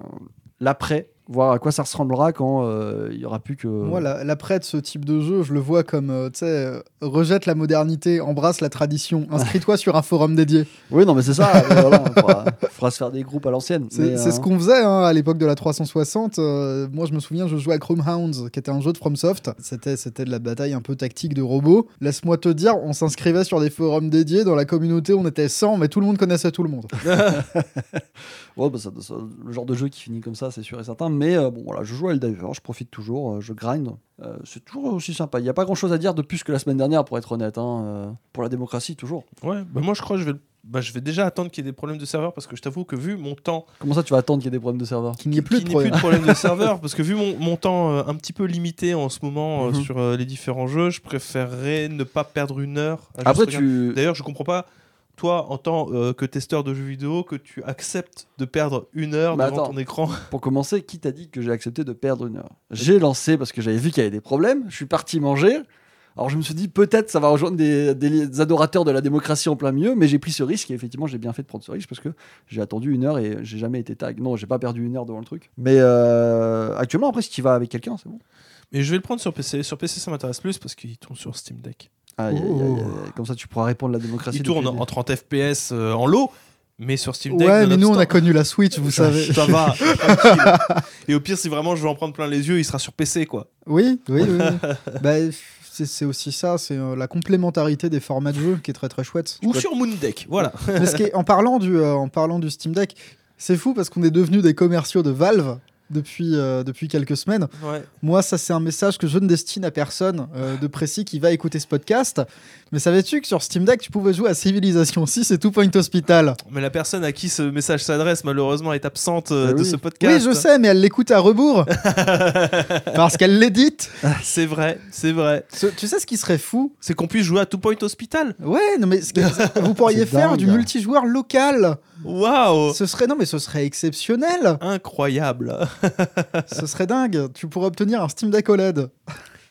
l'après, voir à quoi ça ressemblera quand euh, il y aura plus que. Moi, la- l'après de ce type de jeu, je le vois comme, euh, tu sais, euh, rejette la modernité, embrasse la tradition, [laughs] inscris-toi sur un forum dédié. Oui, non, mais c'est ça. voilà, on fera, on fera se faire des groupes à l'ancienne. C'est ce qu'on faisait hein, à l'époque de la 360. euh, moi, je me souviens, je jouais à Chrome Hounds, qui était un jeu de FromSoft. C'était c'était de la bataille un peu tactique de robots. Laisse-moi te dire, on s'inscrivait sur des forums dédiés. Dans la communauté, on était 100, mais tout le monde connaissait tout le monde. [laughs] [laughs] Ouais, bah, ça- ça- le genre de jeu qui finit comme ça, c'est sûr et certain. Mais euh, bon, voilà, je joue à Eldiver, je profite toujours, euh, je grind. Euh, c'est toujours aussi sympa. Il n'y a pas grand chose à dire de plus que la semaine dernière, pour être honnête. hein, euh, pour la démocratie, toujours. Ouais, bah moi je crois que je vais, bah, je vais déjà attendre qu'il y ait des problèmes de serveur parce que je t'avoue que vu mon temps, Comment ça, tu vas attendre qu'il y ait des problèmes de serveur Qu'il n'y ait plus de plus problème. de problèmes de serveur, [laughs] parce que vu mon, mon temps euh, un petit peu limité en ce moment euh, Mhm. sur euh, les différents jeux, je préférerais ne pas perdre une heure. à Après, tu. D'ailleurs, je comprends pas, toi, en tant euh, que testeur de jeux vidéo, que tu acceptes de perdre une heure Bah, devant attends. ton écran. [laughs] Pour commencer, qui t'a dit que j'ai accepté de perdre une heure? J'ai lancé parce que j'avais vu qu'il y avait des problèmes. Je suis parti manger. Alors je me suis dit peut-être ça va rejoindre des, des adorateurs de la démocratie en plein milieu, mais j'ai pris ce risque et effectivement j'ai bien fait de prendre ce risque parce que j'ai attendu une heure et j'ai jamais été tag. Non, j'ai pas perdu une heure devant le truc. Mais euh, actuellement après si tu vas avec quelqu'un c'est bon. Mais je vais le prendre sur PC. Sur PC, ça m'intéresse plus parce qu'il tourne sur Steam Deck. Aïe. Comme ça tu pourras répondre à la démocratie. Il tourne en 30 FPS euh, en lot, mais sur Steam Deck. Ouais, mais nous, on a connu la Switch, vous savez. Ça va. [laughs] Et au pire, si vraiment je veux en prendre plein les yeux, il sera sur PC, quoi. Oui, oui, oui. oui. [laughs] bah, c'est aussi ça, c'est euh, la complémentarité des formats de jeu qui est très très chouette. Ou sur Moon Deck, voilà. Mais ce qui est- en, parlant du, euh, en parlant du Steam Deck, c'est fou parce qu'on est devenus des commerciaux de Valve depuis, euh, depuis quelques semaines. Ouais. Moi, ça, c'est un message que je ne destine à personne euh, de précis qui va écouter ce podcast. Mais savais-tu que sur Steam Deck, tu pouvais jouer à Civilization 6 et Two Point Hospital? Mais la personne à qui ce message s'adresse, malheureusement, est absente euh, Ah de ce podcast. Oui, je sais, mais elle l'écoute à rebours. [laughs] parce qu'elle l'édite. C'est vrai, c'est vrai. Ce- Tu sais ce qui serait fou? C'est qu'on puisse jouer à Two Point Hospital. Ouais, non mais ce que- [laughs] vous pourriez faire dingue. du multijoueur local. Waouh Ce serait non mais ce serait exceptionnel. Incroyable. [laughs] ce serait dingue. Tu pourrais obtenir un Steam Deck OLED.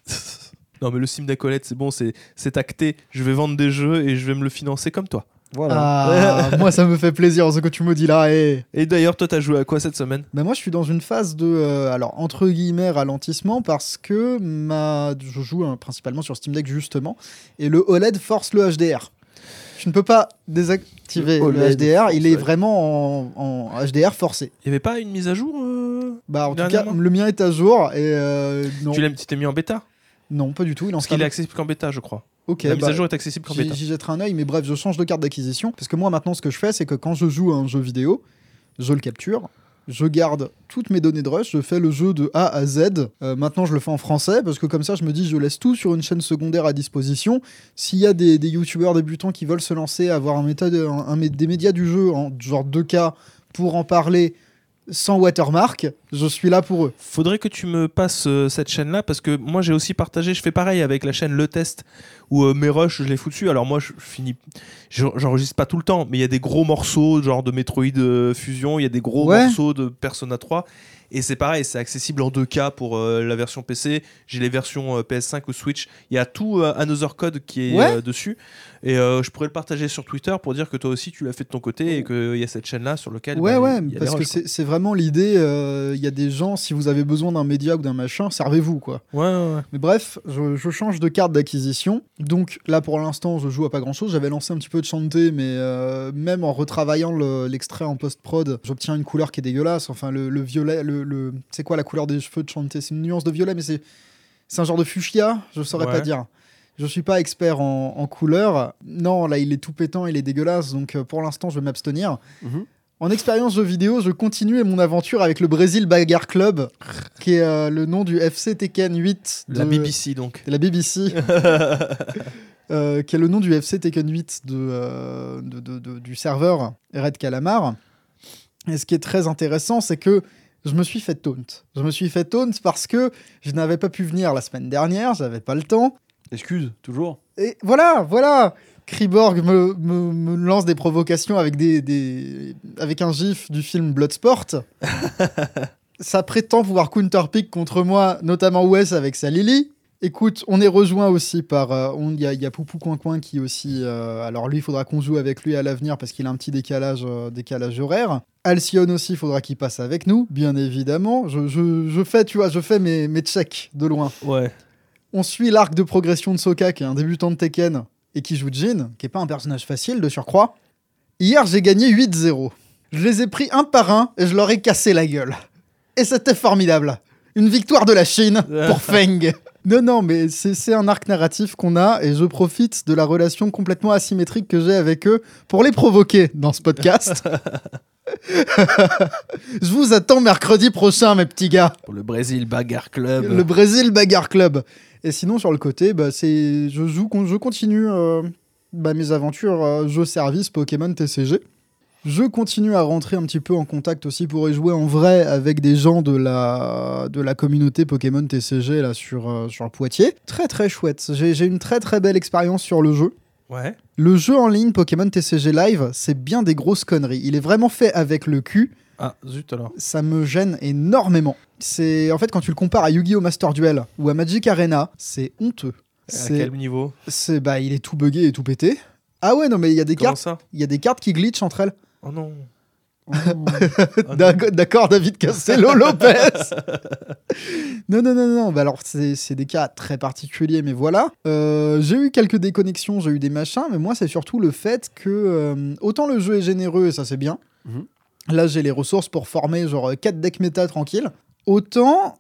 [laughs] non, mais le Steam Deck OLED, c'est bon, c'est c'est acté. Je vais vendre des jeux et je vais me le financer comme toi. Voilà. Ah, [laughs] moi ça me fait plaisir ce que tu me dis là. Et Et d'ailleurs, toi, t'as joué à quoi cette semaine? Ben moi je suis dans une phase de euh, alors entre guillemets ralentissement parce que ma je joue hein, principalement sur Steam Deck justement et le OLED force le HDR. Je ne peux pas désactiver Le le, OLED HDR, il est ouais. vraiment en, en HDR forcé. Il y avait pas une mise à jour euh Bah en tout cas, le mien est à jour et euh, non, Tu l'as- tu t'es mis en bêta? Non pas du tout, il en Parce qu'il est accessible qu'en bêta, je crois. Ok, La mise bah, à jour est accessible qu'en bêta. j'y jetterai un œil, mais bref, je change de carte d'acquisition. Parce que moi, maintenant, ce que je fais, c'est que quand je joue à un jeu vidéo, je le capture, je garde toutes mes données de rush, je fais le jeu de A à Z. Euh, maintenant, je le fais en français, parce que comme ça, je me dis, je laisse tout sur une chaîne secondaire à disposition. S'il y a des, des youtubeurs débutants qui veulent se lancer, avoir un des médias du jeu, en genre 2K, pour en parler sans watermark, je suis là pour eux. Faudrait que tu me passes euh, cette chaîne-là parce que moi j'ai aussi partagé, je fais pareil avec la chaîne Le Test où euh, mes rushs je les fous dessus. Alors moi je finis, je- j'enregistre pas tout le temps, mais il y a des gros morceaux genre de Metroid euh, Fusion, il y a des gros Ouais. morceaux de Persona 3 et c'est pareil, c'est accessible en 2K pour euh, la version PC. J'ai les versions euh, PS5 ou Switch. Il y a tout euh, Another Code qui est Ouais. euh, dessus et je pourrais le partager sur Twitter pour dire que toi aussi tu l'as fait de ton côté et qu'il y a cette chaîne-là sur laquelle Ouais, bah, ouais, il y a parce que c'est vraiment l'idée. Il y a des gens, si vous avez besoin d'un média ou d'un machin, servez-vous, quoi. Ouais, ouais, ouais. Mais bref, je, je change de carte d'acquisition. Donc là, pour l'instant, je joue à pas grand-chose. J'avais lancé un petit peu de chanter, mais même en retravaillant le- l'extrait en post-prod, j'obtiens une couleur qui est dégueulasse. Enfin, le, le violet, le, le- c'est quoi la couleur des cheveux de chanter C'est une nuance de violet, mais c'est c'est un genre de fuchsia. Je saurais Ouais. pas dire. Je suis pas expert en, en couleur. Non, là, il est tout pétant, il est dégueulasse. Donc euh, pour l'instant, je vais m'abstenir. Mhm. En expérience jeu vidéo, je continue mon aventure avec le Brésil Bagarre Club, [laughs] qui est euh, le nom du FC Tekken 8 de La BBC donc. de la [laughs] BBC, euh, qui est le nom du FC Tekken 8 de, euh, de- de- de- du serveur Red Calamar. Et ce qui est très intéressant, c'est que je me suis fait taunt. Je me suis fait taunt parce que je n'avais pas pu venir la semaine dernière, j'avais pas le temps. Excuse, toujours. Et voilà, voilà. Kriborg me, me- me lance des provocations avec, des, des- avec un gif du film Bloodsport. [laughs] Ça prétend pouvoir counterpick contre moi, notamment Wes avec sa Lily. Écoute, on est rejoint aussi par. euh, Il y, a, il y a Poupou Coin Coin qui aussi. euh, alors lui, il faudra qu'on joue avec lui à l'avenir parce qu'il a un petit décalage, euh, décalage horaire. Alcyon aussi, il faudra qu'il passe avec nous, bien évidemment. Je, je- je fais, tu vois, je fais mes, mes checks de loin. Ouais. On suit l'arc de progression de Soka, qui est un débutant de Tekken et qui joue Jin, qui est pas un personnage facile de surcroît. Hier, j'ai gagné 8-0. Je les ai pris un par un et je leur ai cassé la gueule. Et c'était formidable. Une victoire de la Chine pour [laughs] Feng. Non, non, mais c'est un arc narratif qu'on a et je profite de la relation complètement asymétrique que j'ai avec eux pour les provoquer dans ce podcast. [laughs] je vous attends mercredi prochain, mes petits gars. Pour le Brésil Bagarre Club. Le Brésil Bagarre Club. Et sinon, sur le côté, bah, c'est je joue, je continue euh, bah, mes aventures euh, jeux service Pokémon TCG. Je continue à rentrer un petit peu en contact aussi pour y jouer en vrai avec des gens de la, de la communauté Pokémon TCG là, sur, euh, sur Poitiers. Très très chouette. J'ai une très très belle expérience sur le jeu. Ouais. Le jeu en ligne Pokémon TCG Live, c'est bien des grosses conneries. Il est vraiment fait avec le cul Ah, zut alors. ça me gêne énormément. C'est en fait quand tu le compares à Yu-Gi-Oh Master Duel ou à Magic Arena, c'est honteux. À quel niveau? c'est bah il est tout buggé et tout pété. Ah ouais non mais il y a des Comment cartes, il y a des cartes qui glitchent entre elles. Oh non. Oh. [laughs] Ah non. D'ac- D'accord David Castello Lopez. [laughs] non non non non, bah alors c'est c'est des cas très particuliers mais voilà. Euh, j'ai eu quelques déconnexions, j'ai eu des machins mais moi c'est surtout le fait que euh, autant le jeu est généreux et ça c'est bien. Mhm. Là, j'ai les ressources pour former genre 4 decks méta tranquille. Autant,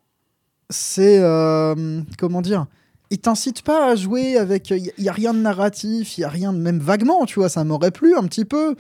c'est. euh, comment dire Il t'incite pas à jouer avec. Il y, a rien de narratif, il y a rien de. Même vaguement, tu vois, ça m'aurait plu un petit peu.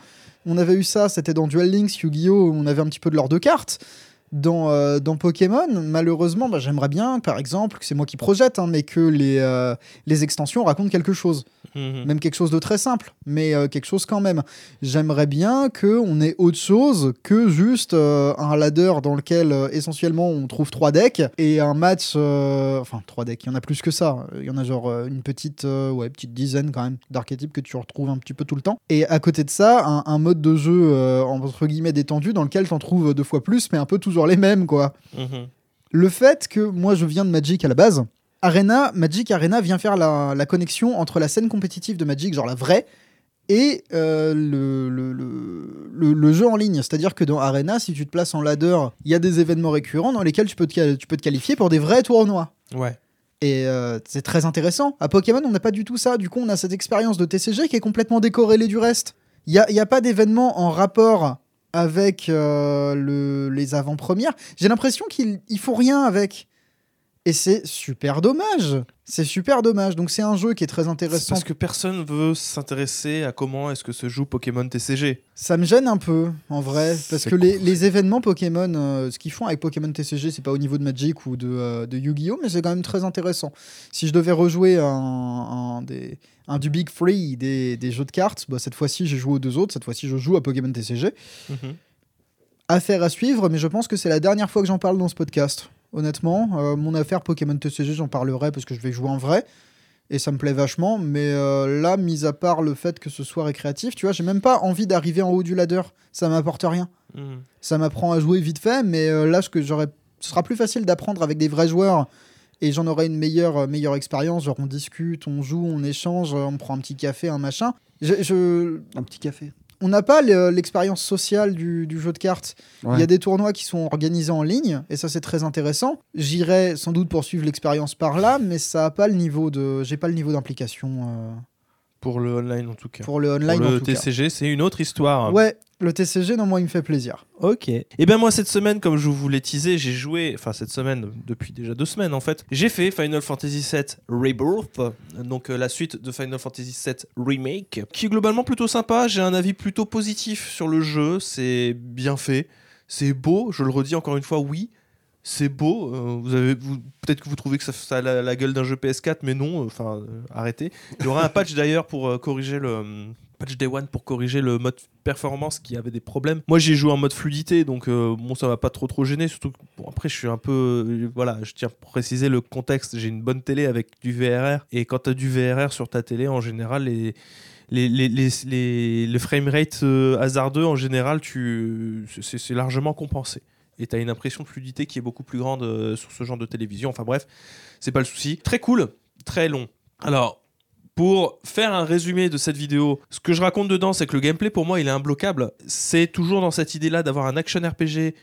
On avait eu ça, c'était dans Duel Links, Yu-Gi-Oh! On avait un petit peu de l'or de cartes. Dans, euh, dans Pokémon, malheureusement, bah, j'aimerais bien, par exemple, que c'est moi qui projette, hein, mais que les, euh, les extensions racontent quelque chose Mhm. même quelque chose de très simple, mais euh, quelque chose quand même. J'aimerais bien qu'on ait autre chose que juste euh, un ladder dans lequel euh, essentiellement on trouve trois decks et un match. enfin, trois decks, il y en a plus que ça. Il y en a genre une petite, ouais, petite dizaine quand même d'archétypes que tu retrouves un petit peu tout le temps. Et à côté de ça, un, un mode de jeu entre guillemets détendu dans lequel t'en trouves deux fois plus, mais un peu toujours les mêmes quoi Mhm. le fait que moi je viens de Magic à la base, Arena, Magic Arena vient faire la, la connexion entre la scène compétitive de Magic, genre la vraie, et euh, le, le, le- jeu en ligne. C'est-à-dire que dans Arena, si tu te places en ladder, il y a des événements récurrents dans lesquels tu peux te, tu peux te qualifier pour des vrais tournois. Ouais. Et euh, c'est très intéressant. À Pokémon, on n'a pas du tout ça. Du coup, on a cette expérience de TCG qui est complètement décorrélée du reste. Il n'y a, y a pas d'événement en rapport avec euh, le- les avant-premières. J'ai l'impression qu'ils ils font rien avec. Et c'est super dommage. C'est super dommage. Donc c'est un jeu qui est très intéressant. parce que personne veut s'intéresser à comment est-ce que se joue Pokémon TCG. Ça me gêne un peu, en vrai, parce que les, les événements Pokémon, euh, ce qu'ils font avec Pokémon TCG, c'est pas au niveau de Magic ou de, euh, de Yu-Gi-Oh, mais c'est quand même très intéressant. Si je devais rejouer un, un des, un du Big Free des, des jeux de cartes, bah, cette fois-ci j'ai joué aux deux autres, cette fois-ci je joue à Pokémon TCG. Mhm. Affaire à suivre, mais je pense que c'est la dernière fois que j'en parle dans ce podcast. Honnêtement, Euh, mon affaire Pokémon TCG, j'en parlerai parce que je vais jouer en vrai. Et ça me plaît vachement, mais euh, là, mis à part le fait que ce soit récréatif, tu vois, j'ai même pas envie d'arriver en haut du ladder. Ça m'apporte rien. Mhm. Ça m'apprend à jouer vite fait, mais euh, là, ce que j'aurais, ce sera plus facile d'apprendre avec des vrais joueurs et j'en aurai une meilleure, euh, meilleure expérience. Genre, on discute, on joue, on échange, on prend un petit café, un machin. Je, je- Un petit café. On n'a pas le- l'expérience sociale du, du jeu de cartes. Il Ouais. y a des tournois qui sont organisés en ligne et ça c'est très intéressant. J'irai sans doute poursuivre l'expérience par là, mais ça a pas le niveau de, j'ai pas le niveau d'implication euh, Pour le online en tout cas. pour le Pour online en le tout. TCG, c'est une autre histoire. Ouais, le TCG non moi il me fait plaisir. Ok. Et bien moi cette semaine, comme je vous l'ai teasé, j'ai joué, enfin cette semaine, depuis déjà deux semaines en fait, j'ai fait Final Fantasy VII Rebirth, donc euh, la suite de Final Fantasy VII Remake, qui est globalement plutôt sympa. J'ai un avis plutôt positif sur le jeu. C'est bien fait, c'est beau. Je le redis encore une fois, oui. C'est beau, euh, vous avez, peut-être que vous trouvez que ça, ça a la, gueule d'un jeu PS4, mais non, euh, enfin, arrêtez. Il y aura un patch d'ailleurs pour corriger le, patch Day One pour corriger le mode performance qui avait des problèmes. Moi j'ai joué en mode fluidité donc euh, bon ça m'a pas trop trop gêné surtout que, après je suis un peu euh, voilà je tiens à préciser le contexte. J'ai une bonne télé avec du VRR et quand tu as du VRR sur ta télé en général les les, les, les, le framerate euh, hasardeux en général tu c'est c'est largement compensé. Et tu as une impression de fluidité qui est beaucoup plus grande euh, sur ce genre de télévision. Enfin bref c'est pas le souci. Très cool très long. Alors pour faire un résumé de cette vidéo, ce que je raconte dedans, c'est que le gameplay, pour moi, il est imbloquable. C'est toujours dans cette idée-là d'avoir un action RPG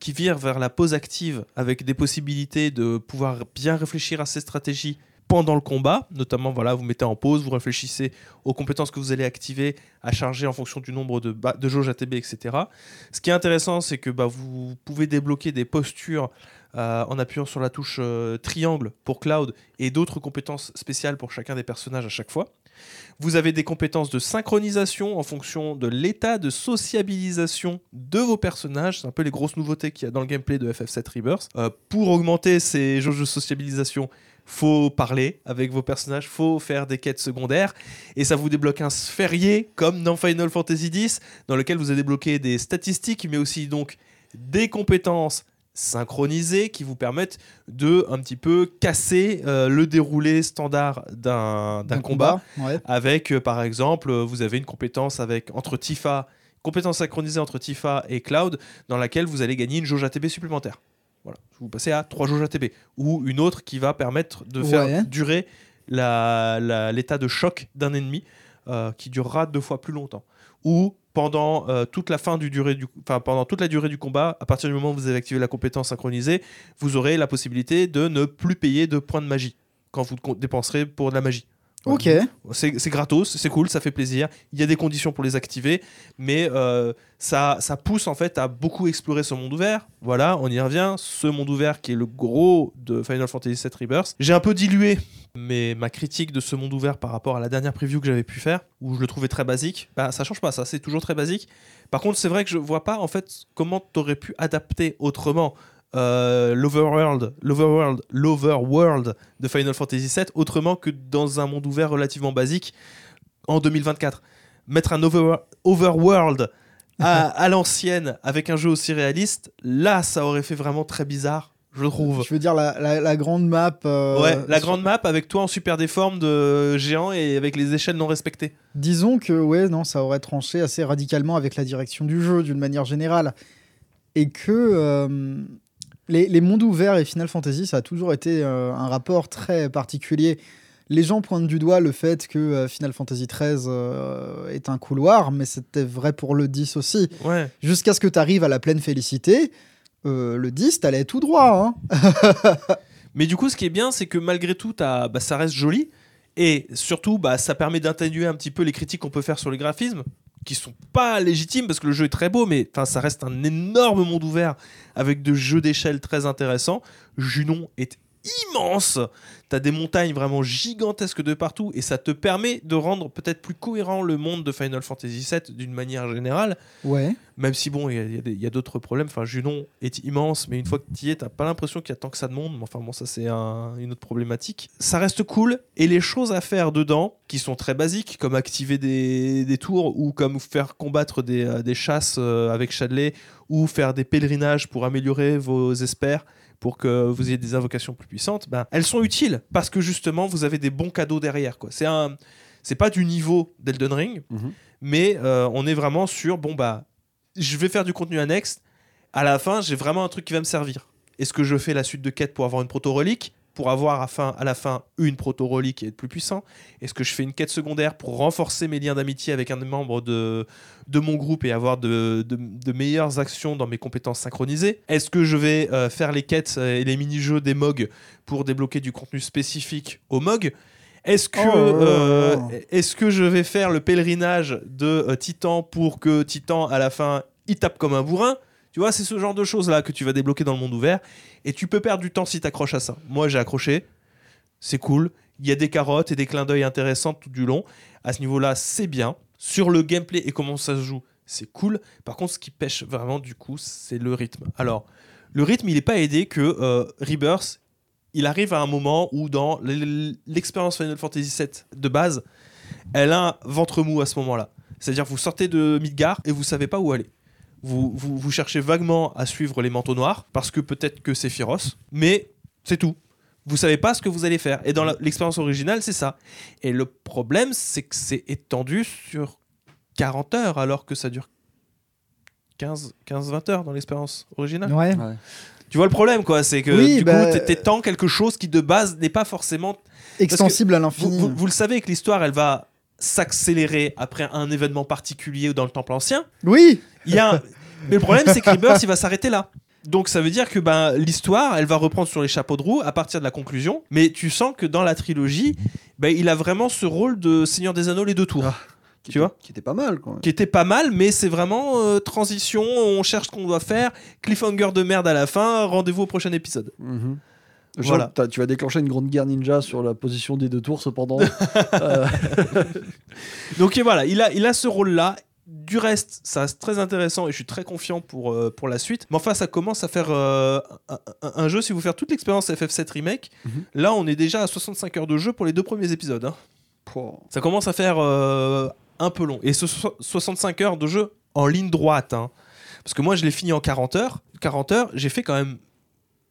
qui vire vers la pause active avec des possibilités de pouvoir bien réfléchir à ses stratégies pendant le combat. Notamment, voilà, vous mettez en pause, vous réfléchissez aux compétences que vous allez activer, à charger en fonction du nombre de, de jauges ATB, etc. Ce qui est intéressant, c'est que bah, vous pouvez débloquer des postures euh, en appuyant sur la touche euh, triangle pour Cloud et d'autres compétences spéciales pour chacun des personnages à chaque fois. Vous avez des compétences de synchronisation en fonction de l'état de sociabilisation de vos personnages. C'est un peu les grosses nouveautés qu'il y a dans le gameplay de FF7 Rebirth. Euh, pour augmenter ces jauges de sociabilisation, faut parler avec vos personnages, faut faire des quêtes secondaires. Et ça vous débloque un sphérié comme dans Final Fantasy X dans lequel vous avez débloqué des statistiques mais aussi donc des compétences synchronisées qui vous permettent de un petit peu casser euh, le déroulé standard d'un combat. Ouais. avec euh, par exemple euh, vous avez une compétence avec entre Tifa compétence synchronisée entre Tifa et Cloud dans laquelle vous allez gagner une jauge ATB supplémentaire voilà. Vous passez à 3 jauges ATB ou une autre qui va permettre de faire Ouais. durer la- la- l'état de choc d'un ennemi euh, qui durera deux fois plus longtemps. Ou pendant euh, toute la fin du durée du enfin pendant toute la durée du combat à partir du moment où vous avez activé la compétence synchronisée vous aurez la possibilité de ne plus payer de points de magie quand vous dépenserez pour de la magie Ok. c'est gratos, c'est cool, ça fait plaisir. Il y a des conditions pour les activer, mais euh, ça, ça pousse en fait à beaucoup explorer ce monde ouvert. Voilà, on y revient. Ce monde ouvert qui est le gros de Final Fantasy VII Rebirth. J'ai un peu dilué mais ma critique de ce monde ouvert par rapport à la dernière preview que j'avais pu faire, où je le trouvais très basique, bah ça change pas, ça c'est toujours très basique. Par contre, c'est vrai que je vois pas en fait comment t'aurais pu adapter autrement euh, l'overworld, l'overworld, l'overworld de Final Fantasy VII autrement que dans un monde ouvert relativement basique en 2024. Mettre un over- overworld à, [laughs] à l'ancienne avec un jeu aussi réaliste, là, ça aurait fait vraiment très bizarre, je trouve. Je veux dire, la, la- la grande map. euh, Ouais, la sur- grande map avec toi en super déforme de géant et avec les échelles non respectées. Disons que, ouais, non, ça aurait tranché assez radicalement avec la direction du jeu, d'une manière générale. Et que euh, les, les mondes ouverts et Final Fantasy, ça a toujours été euh, un rapport très particulier. Les gens pointent du doigt le fait que euh, Final Fantasy XIII euh, est un couloir, mais c'était vrai pour le 10 aussi. Ouais. Jusqu'à ce que tu arrives à la pleine félicité, le 10, t'allais tout droit. Hein [laughs] Mais du coup, ce qui est bien, c'est que malgré tout, bah, ça reste joli. Et surtout, bah, ça permet d'atténuer un petit peu les critiques qu'on peut faire sur les graphismes, qui sont pas légitimes parce que le jeu est très beau, mais ça reste un énorme monde ouvert avec de jeux d'échelle très intéressants. Junon est immense. T'as des montagnes vraiment gigantesques de partout et ça te permet de rendre peut-être plus cohérent le monde de Final Fantasy VII d'une manière générale. ouais. Même si bon, il y a- a, d'autres problèmes. Enfin, Junon est immense, mais une fois que tu y es, t'as pas l'impression qu'il y a tant que ça de monde. Mais Enfin bon, ça c'est un- une autre problématique. Ça reste cool et les choses à faire dedans, qui sont très basiques, comme activer des, des tours ou comme faire combattre des, euh, des chasses euh, avec Chadley ou faire des pèlerinages pour améliorer vos espères pour que vous ayez des invocations plus puissantes, ben, elles sont utiles parce que justement vous avez des bons cadeaux derrière. quoi. C'est un, c'est pas du niveau d'Elden Ring, Mhm. mais euh, on est vraiment sur bon bah je vais faire du contenu annexe. À la fin, j'ai vraiment un truc qui va me servir. Est-ce que je fais la suite de quêtes pour avoir une proto-relique? Pour avoir à, fin, à la fin une proto-relique et être plus puissant Est-ce que je fais une quête secondaire pour renforcer mes liens d'amitié avec un membre de, de mon groupe et avoir de, de- de meilleures actions dans mes compétences synchronisées? Est-ce que je vais euh, faire les quêtes euh, et les mini-jeux des MOG pour débloquer du contenu spécifique aux MOG est-ce que, Oh euh, est-ce que je vais faire le pèlerinage de euh, Titan pour que Titan, à la fin, il tape comme un bourrin? Tu vois, c'est ce genre de choses-là que tu vas débloquer dans le monde ouvert. Et tu peux perdre du temps si tu accroches à ça. Moi, j'ai accroché. C'est cool. Il y a des carottes et des clins d'œil intéressants tout du long. À ce niveau-là, c'est bien. Sur le gameplay et comment ça se joue, c'est cool. Par contre, ce qui pêche vraiment, du coup, c'est le rythme. Alors, le rythme, il n'est pas aidé que euh, Rebirth, il arrive à un moment où dans l'expérience Final Fantasy VII de base, elle a un ventre mou à ce moment-là. C'est-à-dire vous sortez de Midgard et vous savez pas où aller. Vous, vous, vous cherchez vaguement à suivre les manteaux noirs parce que peut-être que c'est féroce, mais c'est tout. Vous savez pas ce que vous allez faire. Et dans l'expérience originale, c'est ça. Et le problème, c'est que c'est étendu sur 40 heures alors que ça dure 15-20 heures dans l'expérience originale. Ouais. Ouais. Tu vois le problème, quoi, c'est que Oui, du bah, coup, t'é- t'étends quelque chose qui de base n'est pas forcément. Extensible à Vous, l'infini. vous- vous le savez que l'histoire, elle va s'accélérer après un événement particulier dans le Temple Ancien. Oui, Il y a un- [laughs] Mais le problème, c'est que Rebirth, il va s'arrêter là. Donc ça veut dire que ben, l'histoire, elle va reprendre sur les chapeaux de roue à partir de la conclusion. Mais tu sens que dans la trilogie, ben, il a vraiment ce rôle de Seigneur des Anneaux les deux tours. Ah, Qui Tu était- vois? Qui était pas mal, quand même. qui était pas mal, mais c'est vraiment euh, transition, on cherche ce qu'on doit faire, cliffhanger de merde à la fin, rendez-vous au prochain épisode. Mhm. Je Voilà. tu vas déclencher une grande guerre ninja sur la position des deux tours, cependant. [laughs] Euh, [laughs] Donc et voilà, il a, il a ce rôle-là. Du reste, ça reste très intéressant et je suis très confiant pour, euh, pour la suite. Mais enfin, ça commence à faire euh, un, jeu. Si vous faites toute l'expérience FF7 Remake, Mhm. là on est déjà à 65 heures de jeu pour les deux premiers épisodes. hein. Ça commence à faire euh, un peu long. Et ce so- 65 heures de jeu en ligne droite. hein. Parce que moi, je l'ai fini en 40 heures. 40 heures, j'ai fait quand même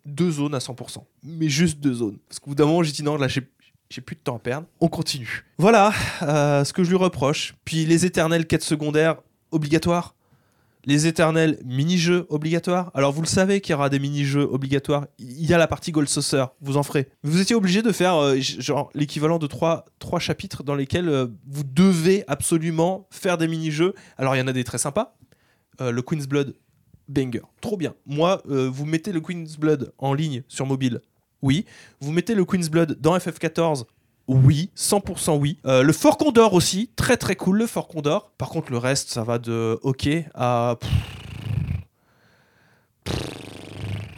deux zones à 100%. Mais juste deux zones. Parce qu'au bout d'un moment, j'ai dit non, là, j'ai. J'ai plus de temps à perdre. On continue. Voilà euh, ce que je lui reproche. Puis les éternelles quêtes secondaires obligatoires. Les éternels mini-jeux obligatoires. Alors vous le savez qu'il y aura des mini-jeux obligatoires. Il y a la partie Gold Saucer, vous en ferez. Vous étiez obligé de faire euh, l'équivalent de trois, trois chapitres dans lesquels euh, vous devez absolument faire des mini-jeux. Alors il y en a des très sympas. Le Queen's Blood, banger. Trop bien. Moi, vous mettez le Queen's Blood en ligne sur mobile. Oui. Vous mettez le Queen's Blood dans FF14. Oui, 100% oui. Euh, le Fort Condor aussi, très très cool le Fort Condor. Par contre, le reste, ça va de OK à.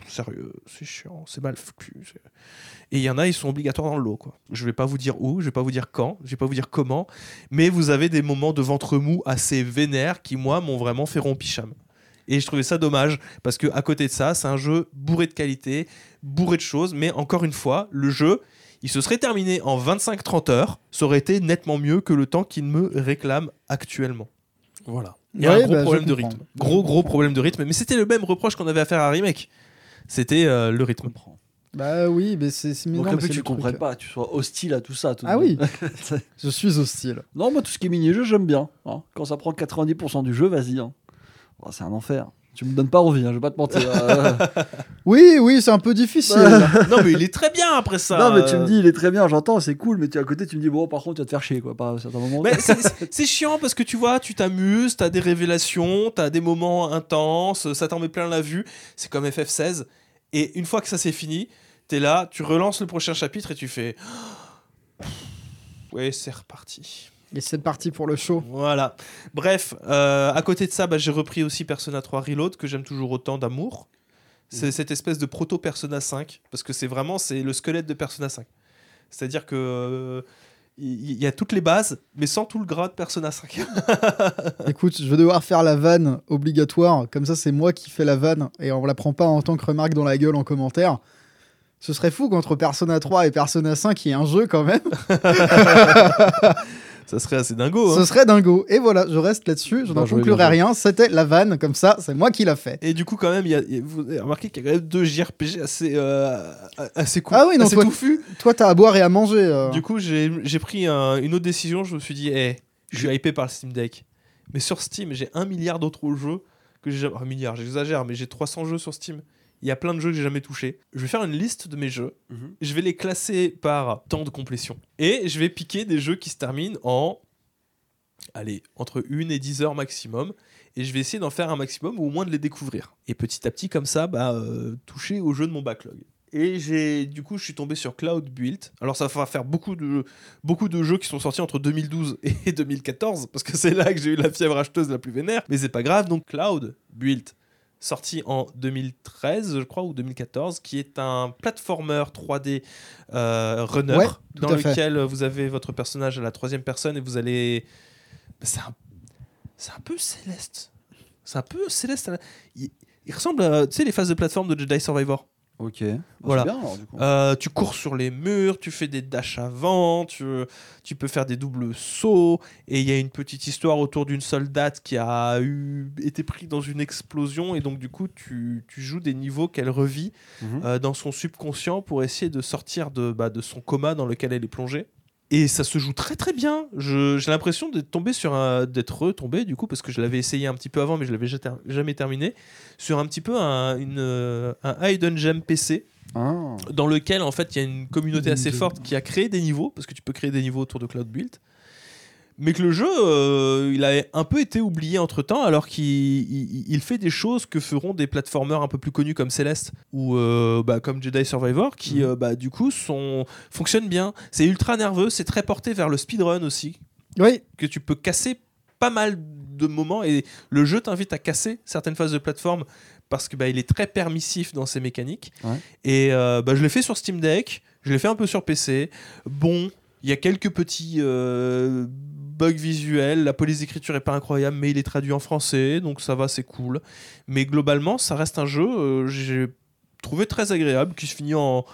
Sérieux, c'est chiant, c'est mal foutu. Et il y en a, ils sont obligatoires dans le lot. Quoi. Je vais pas vous dire où, je vais pas vous dire quand, je vais pas vous dire comment, mais vous avez des moments de ventre mou assez vénères qui, moi, m'ont vraiment fait rompicham. Et je trouvais ça dommage parce que à côté de ça, c'est un jeu bourré de qualité, bourré de choses, mais encore une fois, le jeu, il se serait terminé en 25-30 heures, ça aurait été nettement mieux que le temps qu'il me réclame actuellement. Voilà. Il y a Ouais, un gros bah, problème de rythme. Gros, gros problème de rythme. Mais c'était le même reproche qu'on avait à faire à Remake. C'était euh, le rythme. bah oui, mais c'est mais Donc non, un peu tu truc. comprennes pas, tu sois hostile à tout ça. tout Ah oui, [laughs] je suis hostile. non, moi tout ce qui est mini-jeu, j'aime bien. hein. Quand ça prend 90% du jeu, vas-y. hein. Oh, c'est un enfer. Tu me donnes pas envie, hein, je vais pas te mentir. [laughs] Euh, Oui, oui, c'est un peu difficile. non, mais il est très bien après ça. non, mais tu me dis, il est très bien, j'entends, c'est cool, mais tu à côté, tu me dis, bon, par contre, tu vas te faire chier, quoi, pas [laughs] c'est chiant parce que tu vois, tu t'amuses, t'as des révélations, t'as des moments intenses, ça t'en met plein la vue. C'est comme FF16. Et une fois que ça c'est fini, t'es là, tu relances le prochain chapitre et tu fais. [gasps] Ouais, c'est reparti. Et c'est parti pour le show. Voilà. Bref, euh, à côté de ça, bah, j'ai repris aussi Persona 3 Reload que j'aime toujours autant d'amour. C'est cette espèce de proto Persona 5 parce que c'est vraiment c'est le squelette de Persona 5. C'est-à-dire que euh, il y, a toutes les bases, mais sans tout le gras de Persona 5. [laughs] Écoute, je vais devoir faire la vanne obligatoire. Comme ça, c'est moi qui fais la vanne et on la prend pas en tant que remarque dans la gueule en commentaire. Ce serait fou qu'entre Persona 3 et Persona 5, il y ait un jeu quand même. [laughs] Ça serait assez dingo. hein. Ce serait dingo. Et voilà, je reste là-dessus. Je Bien n'en conclurai rien. C'était la vanne. Comme ça, c'est moi qui l'a fait. Et du coup, quand même, il y a, y a- vous avez remarqué qu'il y a quand même deux JRPG assez, euh, assez cool, Ah oui, non, assez toi-. Toi, t'as à boire et à manger. euh. Du coup, j'ai j'ai pris un- une autre décision. Je me suis dit, hey, je suis hypé par le Steam Deck. Mais sur Steam, j'ai un milliard d'autres jeux que j'ai jamais. Un milliard, j'exagère, mais j'ai 300 jeux sur Steam. Il y a plein de jeux que j'ai jamais touchés. Je vais faire une liste de mes jeux. Mhm. Je vais les classer par temps de complétion. Et je vais piquer des jeux qui se terminent en. Allez, entre 1 et 10 heures maximum. Et je vais essayer d'en faire un maximum ou au moins de les découvrir. Et petit à petit, comme ça, bah, euh, toucher au jeu de mon backlog. Et j'ai, du coup, je suis tombé sur Cloud Build. Alors, ça va faire beaucoup de, beaucoup de jeux qui sont sortis entre 2012 [laughs] et 2014, parce que c'est là que j'ai eu la fièvre acheteuse la plus vénère. Mais c'est pas grave. Donc, Cloud Build, sorti en 2013, je crois, ou 2014, qui est un platformer 3D euh, runner, Ouais, dans fait. lequel vous avez votre personnage à la troisième personne et vous allez. C'est un, c'est un peu céleste. C'est un peu céleste. Il, il ressemble à, tu sais, les phases de plateforme de Jedi Survivor. Ok. Bah, Voilà. Bien, alors, du coup. Euh, tu cours sur les murs, tu fais des dashs avant, tu, tu peux faire des doubles sauts, et il y a une petite histoire autour d'une soldate qui a eu, été prise dans une explosion, et donc du coup tu, tu joues des niveaux qu'elle revit Mhm. euh, dans son subconscient pour essayer de sortir de, bah, de son coma dans lequel elle est plongée. Et ça se joue très très bien. J'ai l'impression d'être tombé sur un, d'être retombé du coup parce que je l'avais essayé un petit peu avant mais je l'avais jamais, ter- jamais terminé sur un petit peu un, une, un hidden gem PC dans lequel en fait il y a une communauté assez forte qui a créé des niveaux parce que tu peux créer des niveaux autour de Cloud Build mais que le jeu euh, il a un peu été oublié entre temps alors qu'il il- il fait des choses que feront des platformers un peu plus connus comme Celeste ou euh, bah, comme Jedi Survivor qui Mhm. euh, bah, du coup sont, fonctionnent bien c'est ultra nerveux c'est très porté vers le speedrun aussi Oui, que tu peux casser pas mal de moments et le jeu t'invite à casser certaines phases de plateforme parce que bah, il est très permissif dans ses mécaniques Ouais. et bah, je l'ai fait sur Steam Deck je l'ai fait un peu sur PC bon il y a quelques petits euh, bugs visuels la police d'écriture est pas incroyable mais il est traduit en français donc ça va c'est cool mais globalement ça reste un jeu euh, j'ai trouvé très agréable qui se finit en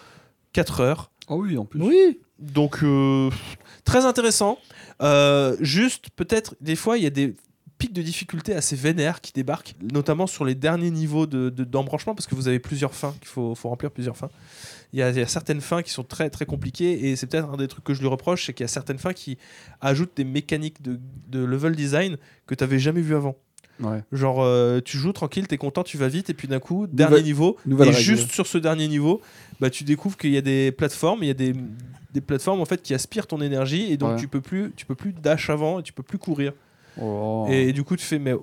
4 heures Ah oui, en plus. oui. donc, euh, très intéressant. Euh, juste, peut-être, des fois, il y a des pics de difficulté assez vénères qui débarquent, notamment sur les derniers niveaux de- de- d'embranchement, parce que vous avez plusieurs fins, qu'il faut, faut remplir plusieurs fins. Il y, a, il y a certaines fins qui sont très très compliquées, et c'est peut-être un des trucs que je lui reproche, c'est qu'il y a certaines fins qui ajoutent des mécaniques de, de level design que tu n'avais jamais vu avant. Ouais. Genre, euh, tu joues tranquille, t'es content, tu vas vite, et puis d'un coup, dernier niveau, nouvelle et règle. juste sur ce dernier niveau, bah, tu découvres qu'il y a des plateformes, il y a des, des plateformes en fait qui aspirent ton énergie, et donc Ouais. tu peux plus, tu peux plus dash avant, et tu peux plus courir. Oh. Et du coup, tu fais, mais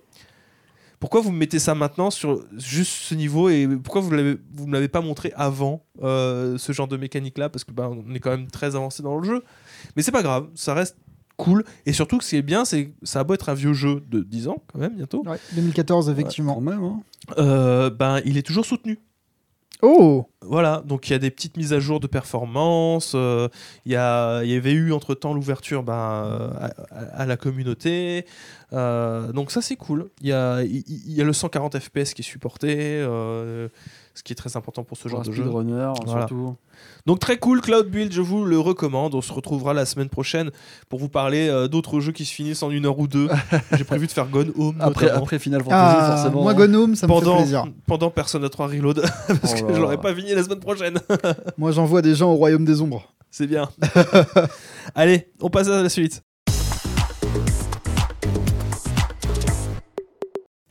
pourquoi vous me mettez ça maintenant sur juste ce niveau, et pourquoi vous vous me l'avez pas montré avant euh, ce genre de mécanique là, parce que bah, on est quand même très avancé dans le jeu. Mais c'est pas grave, ça reste cool, et surtout ce qui est bien, c'est que ça a beau être un vieux jeu de 10 ans quand même bientôt. Ouais, 2014, Ouais, effectivement. quand même, hein. Euh, ben, il est toujours soutenu. Oh Voilà, donc il y a des petites mises à jour de performance. euh, Il y, y avait eu entre temps l'ouverture ben, à, la communauté. euh, donc ça c'est cool. Il y a, il, il y a le 140 FPS qui est supporté, euh, ce qui est très important pour ce genre Pour un de jeu. speedrunner, Voilà. surtout. Donc très cool, Cloud Build, je vous le recommande. On se retrouvera la semaine prochaine pour vous parler euh, d'autres jeux qui se finissent en une heure ou deux. [laughs] J'ai prévu de faire Gone Home Après, notamment. après Final Fantasy, ah, forcément. Moi, hein. Gnome, ça me fait pendant, plaisir. pendant Persona 3 Reload, [laughs] parce Oh que là je l'aurais pas fini la semaine prochaine. Moi, j'envoie des gens au royaume des ombres. [laughs] C'est bien. Allez, on passe à la suite.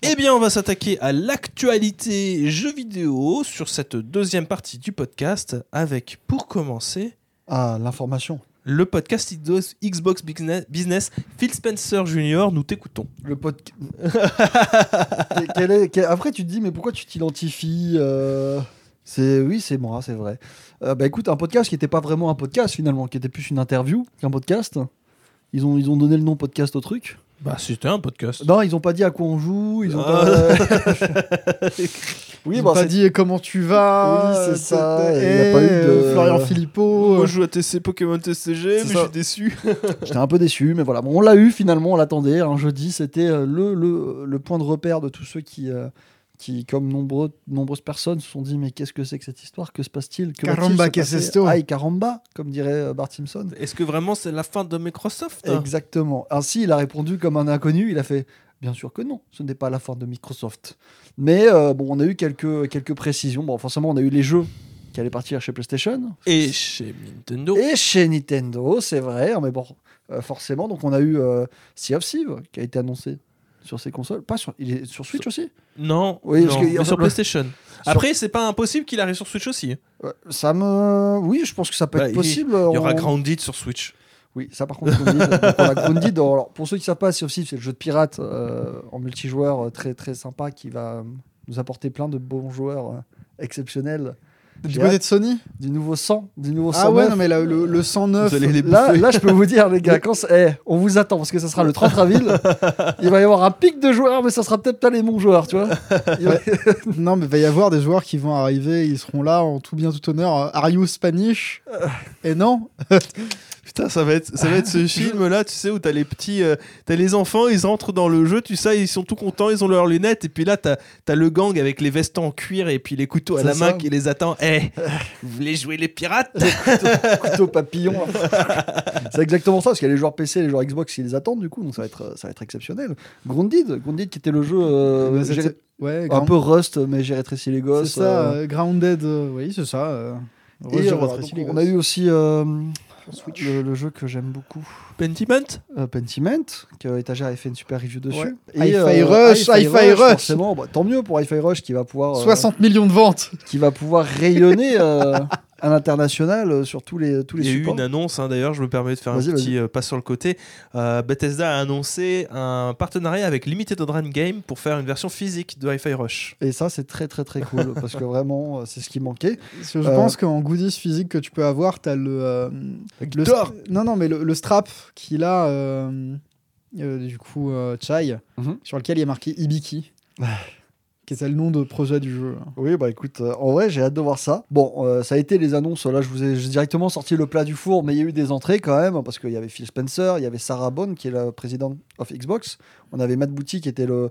Eh bien, on va s'attaquer à l'actualité jeux vidéo sur cette deuxième partie du podcast avec, pour commencer, Ah, l'information. le podcast Xbox Business-. Phil Spencer Jr., nous t'écoutons. Le podcast. [laughs] Après, tu te dis, mais pourquoi tu t'identifies euh, C'est oui, c'est moi, c'est vrai. Euh, bah écoute, un podcast qui n'était pas vraiment un podcast finalement, qui était plus une interview qu'un podcast. Ils ont, ils ont donné le nom podcast au truc. Bah, c'était un podcast. Non, ils ont pas dit à quoi on joue. Ils ont Ah. pas. [laughs] oui, Ils bon, ont pas c'est- dit comment tu vas. Oui, c'est euh, ça, euh, il y a pas eu de- euh, Florian Philippot. Moi, euh, je joue à TC Pokémon TCG, C'est mais ça. je suis déçu. [laughs] J'étais un peu déçu, mais voilà. Bon, on l'a eu finalement, on l'attendait. Un jeudi, c'était euh, le, le, le point de repère de tous ceux qui, euh, qui comme nombreux, nombreuses personnes, se sont dit Mais qu'est-ce que c'est que cette histoire? Que se passe-t-il? Caramba, qu'est-ce que c'est Aïe, caramba, comme dirait euh, Bart Simpson. Est-ce que vraiment c'est la fin de Microsoft? Exactement. Ainsi, il a répondu comme un inconnu. Il a fait Bien sûr que non, ce n'est pas la fin de Microsoft. Mais euh, bon, on a eu quelques, quelques précisions. Bon, forcément, on a eu les jeux qui allaient partir chez PlayStation. Et chez Nintendo. Et chez Nintendo, c'est vrai, mais bon, euh, forcément, donc on a eu euh, Sea of Thieves qui a été annoncé sur ces consoles. Pas sur, il est sur Switch aussi? Non, Oui, parce non, que- mais sur PlayStation. Après, c'est pas impossible qu'il arrive sur Switch aussi. Euh, Ça me. Oui, je pense que ça peut Bah, être possible. Il y aura on- Grounded sur Switch. Oui, ça par contre, Grounded. Donc. Alors, pour ceux qui ne savent pas, of Thieves, c'est le jeu de pirate euh, en multijoueur euh, très, très sympa qui va nous apporter plein de bons joueurs euh, exceptionnels. Du côté de Sony Du nouveau 100, du nouveau Ah ouais, 109. non, mais là, le, le 109. Vous allez les Là, là, je peux vous dire, les gars, quand eh, on vous attend parce que ça sera le 30 avril. [laughs] Il va y avoir un pic de joueurs, mais ça sera peut-être pas les bons joueurs, tu vois. [laughs] Va- Non, mais il va y avoir des joueurs qui vont arriver, ils seront là en tout bien tout honneur. euh, Are you Spanish Et non [laughs] Putain, ça va être, ça va être ce [laughs] film-là, tu sais, où t'as les petits, euh, t'as les enfants, ils entrent dans le jeu, tu sais, ils sont tout contents, ils ont leurs lunettes, et puis là, t'as as le gang avec les vestes en cuir et puis les couteaux à C'est la main ça. qui les attend. Eh, [laughs] vous voulez jouer les pirates [laughs] couteau papillon. c'est exactement ça, parce qu'il y a les joueurs PC et les joueurs Xbox qui les attendent, du coup, donc ça va être, ça va être exceptionnel. Grounded, Grounded qui était le jeu euh, Ouais, un peu Rust, mais j'ai rétréci les C'est gosses. ça, euh, euh, Grounded, euh, oui, c'est ça. euh, et, Roger euh, Rattray, donc, les on gosses. a eu aussi euh, Switch. le, le jeu que j'aime beaucoup, Pentiment euh, Pentiment, que Étagère avait fait une super review dessus. Ouais. Et, Hi-Fi euh, Rush, Hi-Fi Hi-Fi Rush. Forcément, bah, tant mieux pour Hi-Fi Rush qui va pouvoir, euh, 60 millions de ventes. qui va pouvoir rayonner euh, [laughs] à l'international euh, sur tous les, tous les Il y a eu une annonce, hein, d'ailleurs, je me permets de faire un petit euh, pas sur le côté. Euh, Bethesda a annoncé un partenariat avec Limited Run Game pour faire une version physique de Hi-Fi Rush. Et ça, c'est très très très cool parce que vraiment, euh, c'est ce qui manquait. Parce que je Euh, pense qu'en goodies physique que tu peux avoir, t'as le, euh, le st- non non mais le, le strap qu'il a euh, euh, du coup euh, Chai Mhm. sur lequel il y a marqué Ibiki, qui le nom de projet du jeu. Oui, bah écoute, euh, en vrai, j'ai hâte de voir ça. Bon, euh, ça a été les annonces. Là, je vous ai directement sorti le plat du four, mais il y a eu des entrées quand même, parce qu'il y avait Phil Spencer, il y avait Sarah Bond, qui est la présidente of Xbox. On avait Matt Booty, qui était le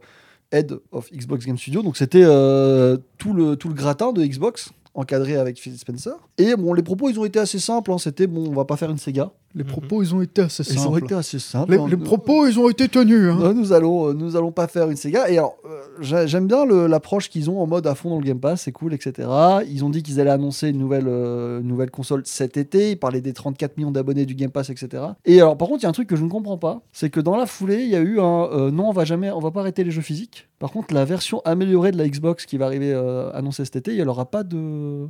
head of Xbox Game Studio. Donc, c'était euh, tout, le, tout le gratin de Xbox, encadré avec Phil Spencer. Et bon, les propos, ils ont été assez simples. hein. C'était, bon, on va pas faire une Sega. Les Mhm. propos ils ont été assez Ils ont simples. été assez simples. Les, les propos ils ont été tenus. hein. Non, nous allons, euh, nous allons pas faire une Sega. Et alors, euh, j'ai- j'aime bien l'approche qu'ils ont en mode à fond dans le Game Pass, c'est cool, etc. Ils ont dit qu'ils allaient annoncer une nouvelle, euh, nouvelle console cet été. Ils parlaient des 34 millions d'abonnés du Game Pass, etc. Et alors, par contre, il y a un truc que je ne comprends pas, c'est que dans la foulée, il y a eu un euh, non, on va jamais, on va pas arrêter les jeux physiques. Par contre, la version améliorée de la Xbox qui va arriver euh, annoncée cet été, il n'y aura pas de,